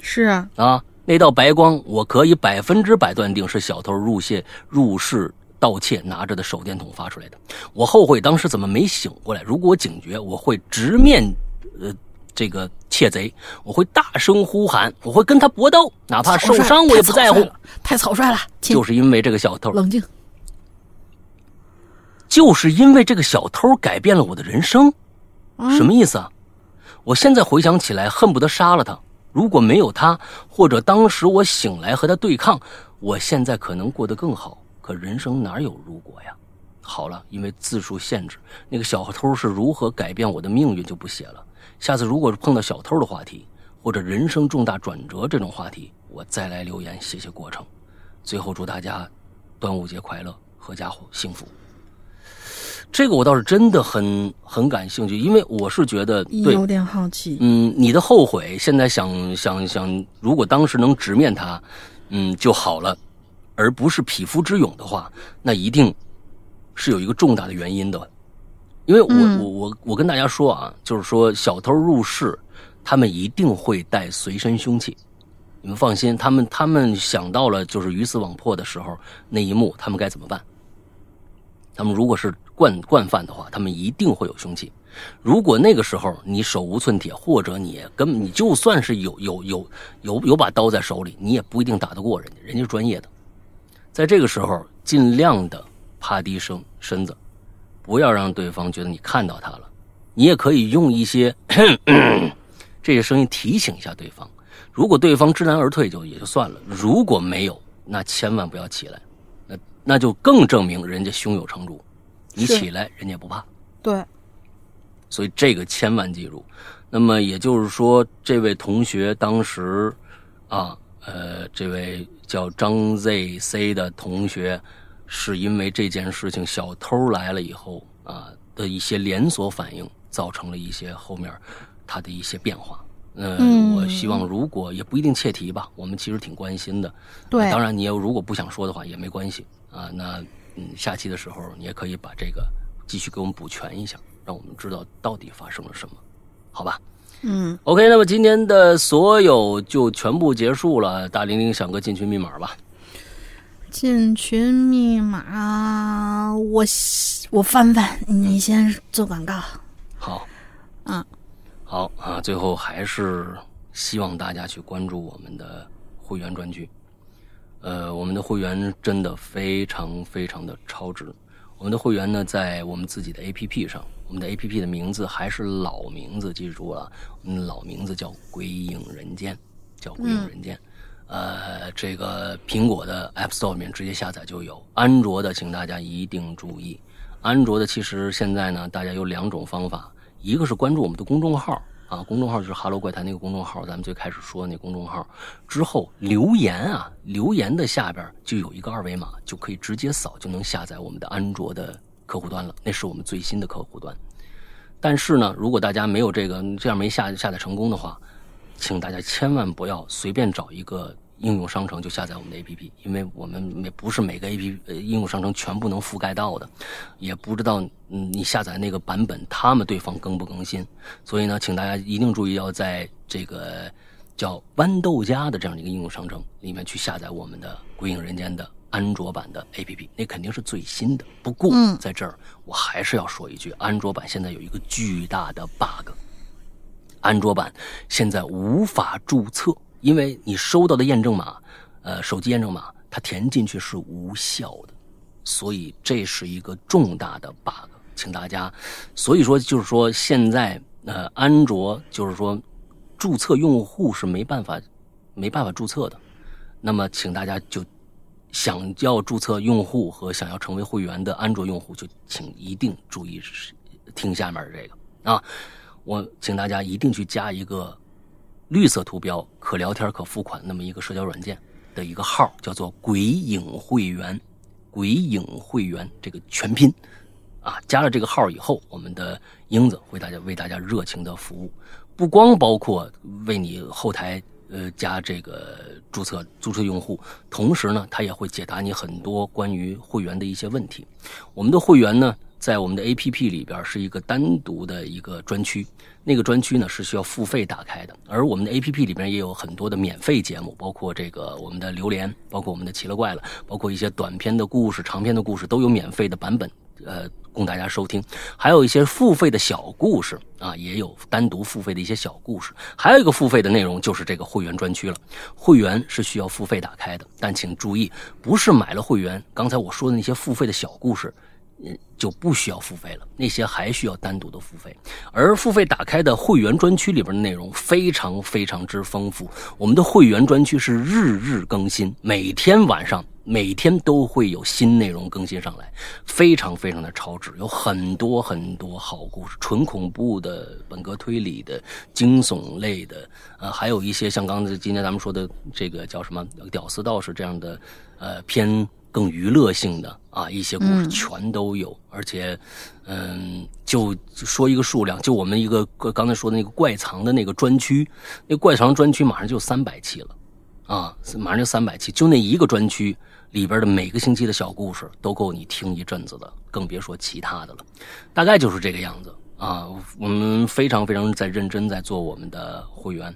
是啊，啊，那道白光，我可以百分之百断定是小偷入窃入室盗窃拿着的手电筒发出来的。我后悔当时怎么没醒过来。如果我警觉，我会直面呃。这个窃贼，我会大声呼喊，我会跟他搏斗，哪怕受伤我也不在乎。太草率了，就是因为这个小偷。冷静。就是因为这个小偷改变了我的人生，什么意思啊？我现在回想起来，恨不得杀了他。如果没有他，或者当时我醒来和他对抗，我现在可能过得更好。可人生哪有如果呀？好了，因为字数限制，那个小偷是如何改变我的命运就不写了。下次如果是碰到小偷的话题，或者人生重大转折这种话题，我再来留言写写过程。最后祝大家端午节快乐，阖家幸福。这个我倒是真的很很感兴趣，因为我是觉得有点好奇。嗯，你的后悔现在想想想，如果当时能直面它，嗯就好了，而不是匹夫之勇的话，那一定是有一个重大的原因的。因为我我我我跟大家说啊，就是说小偷入室，他们一定会带随身凶器，你们放心，他们他们想到了就是鱼死网破的时候那一幕，他们该怎么办？他们如果是惯惯犯的话，他们一定会有凶器。如果那个时候你手无寸铁，或者你根本你就算是有有有有有把刀在手里，你也不一定打得过人家，人家是专业的。在这个时候，尽量的趴低声身子。不要让对方觉得你看到他了，你也可以用一些 这些声音提醒一下对方。如果对方知难而退，就也就算了；如果没有，那千万不要起来，那那就更证明人家胸有成竹。你起来，人家不怕。对，所以这个千万记住。那么也就是说，这位同学当时啊，呃，这位叫张 ZC 的同学。是因为这件事情，小偷来了以后啊的一些连锁反应，造成了一些后面他的一些变化。嗯，我希望如果也不一定切题吧，我们其实挺关心的。对，当然你要如果不想说的话也没关系啊。那嗯，下期的时候你也可以把这个继续给我们补全一下，让我们知道到底发生了什么，好吧？嗯，OK，那么今天的所有就全部结束了。大玲玲想个进群密码吧。进群密码，我我翻翻，你先做广告。好，嗯，好啊。最后还是希望大家去关注我们的会员专区。呃，我们的会员真的非常非常的超值。我们的会员呢，在我们自己的 APP 上，我们的 APP 的名字还是老名字，记住了，我们的老名字叫“鬼影人间”，叫“鬼影人间”。呃，这个苹果的 App Store 里面直接下载就有，安卓的请大家一定注意。安卓的其实现在呢，大家有两种方法，一个是关注我们的公众号啊，公众号就是哈喽怪谈那个公众号，咱们最开始说那公众号之后留言啊，留言的下边就有一个二维码，就可以直接扫就能下载我们的安卓的客户端了，那是我们最新的客户端。但是呢，如果大家没有这个这样没下下载成功的话，请大家千万不要随便找一个应用商城就下载我们的 APP，因为我们没不是每个 APP 呃应用商城全部能覆盖到的，也不知道嗯你下载那个版本他们对方更不更新，所以呢，请大家一定注意要在这个叫豌豆荚的这样的一个应用商城里面去下载我们的《鬼影人间》的安卓版的 APP，那肯定是最新的。不过嗯在这儿我还是要说一句，安卓版现在有一个巨大的 bug。安卓版现在无法注册，因为你收到的验证码，呃，手机验证码，它填进去是无效的，所以这是一个重大的 bug，请大家，所以说就是说现在呃，安卓就是说注册用户是没办法没办法注册的，那么请大家就想要注册用户和想要成为会员的安卓用户，就请一定注意听下面这个。啊。我请大家一定去加一个绿色图标、可聊天、可付款那么一个社交软件的一个号，叫做“鬼影会员”，“鬼影会员”这个全拼啊。加了这个号以后，我们的英子会大家为大家热情的服务，不光包括为你后台呃加这个注册注册用户，同时呢，他也会解答你很多关于会员的一些问题。我们的会员呢。在我们的 APP 里边是一个单独的一个专区，那个专区呢是需要付费打开的。而我们的 APP 里边也有很多的免费节目，包括这个我们的榴莲，包括我们的奇了怪了，包括一些短篇的故事、长篇的故事都有免费的版本，呃，供大家收听。还有一些付费的小故事啊，也有单独付费的一些小故事。还有一个付费的内容就是这个会员专区了。会员是需要付费打开的，但请注意，不是买了会员，刚才我说的那些付费的小故事。嗯，就不需要付费了，那些还需要单独的付费。而付费打开的会员专区里边的内容非常非常之丰富。我们的会员专区是日日更新，每天晚上每天都会有新内容更新上来，非常非常的超值，有很多很多好故事，纯恐怖的、本格推理的、惊悚类的，呃，还有一些像刚才今天咱们说的这个叫什么“屌丝道士”这样的，呃，偏。更娱乐性的啊，一些故事全都有，而且，嗯，就说一个数量，就我们一个刚才说的那个怪藏的那个专区，那怪藏专区马上就三百期了，啊，马上就三百期，就那一个专区里边的每个星期的小故事都够你听一阵子的，更别说其他的了，大概就是这个样子啊。我们非常非常在认真在做我们的会员。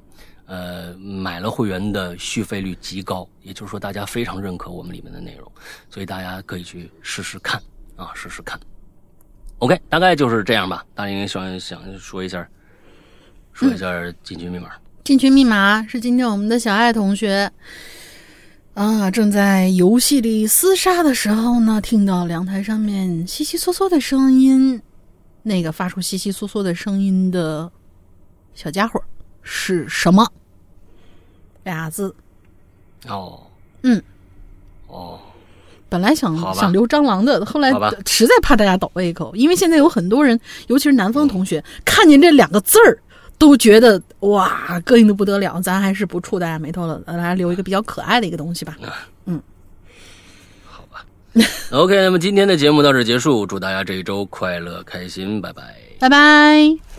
呃，买了会员的续费率极高，也就是说大家非常认可我们里面的内容，所以大家可以去试试看啊，试试看。OK，大概就是这样吧。大林想想说一下，说一下进群密码。进群密码是今天我们的小爱同学啊，正在游戏里厮杀的时候呢，听到阳台上面悉悉嗦嗦的声音，那个发出悉悉嗦嗦的声音的小家伙是什么？俩字，哦，嗯，哦，本来想想留蟑螂的，后来实在怕大家倒胃口，因为现在有很多人，尤其是南方同学，看见这两个字儿都觉得哇，膈应的不得了。咱还是不触大家眉头了，来留一个比较可爱的一个东西吧。嗯好吧。OK，那么今天的节目到这结束，祝大家这一周快乐开心，拜拜。拜拜。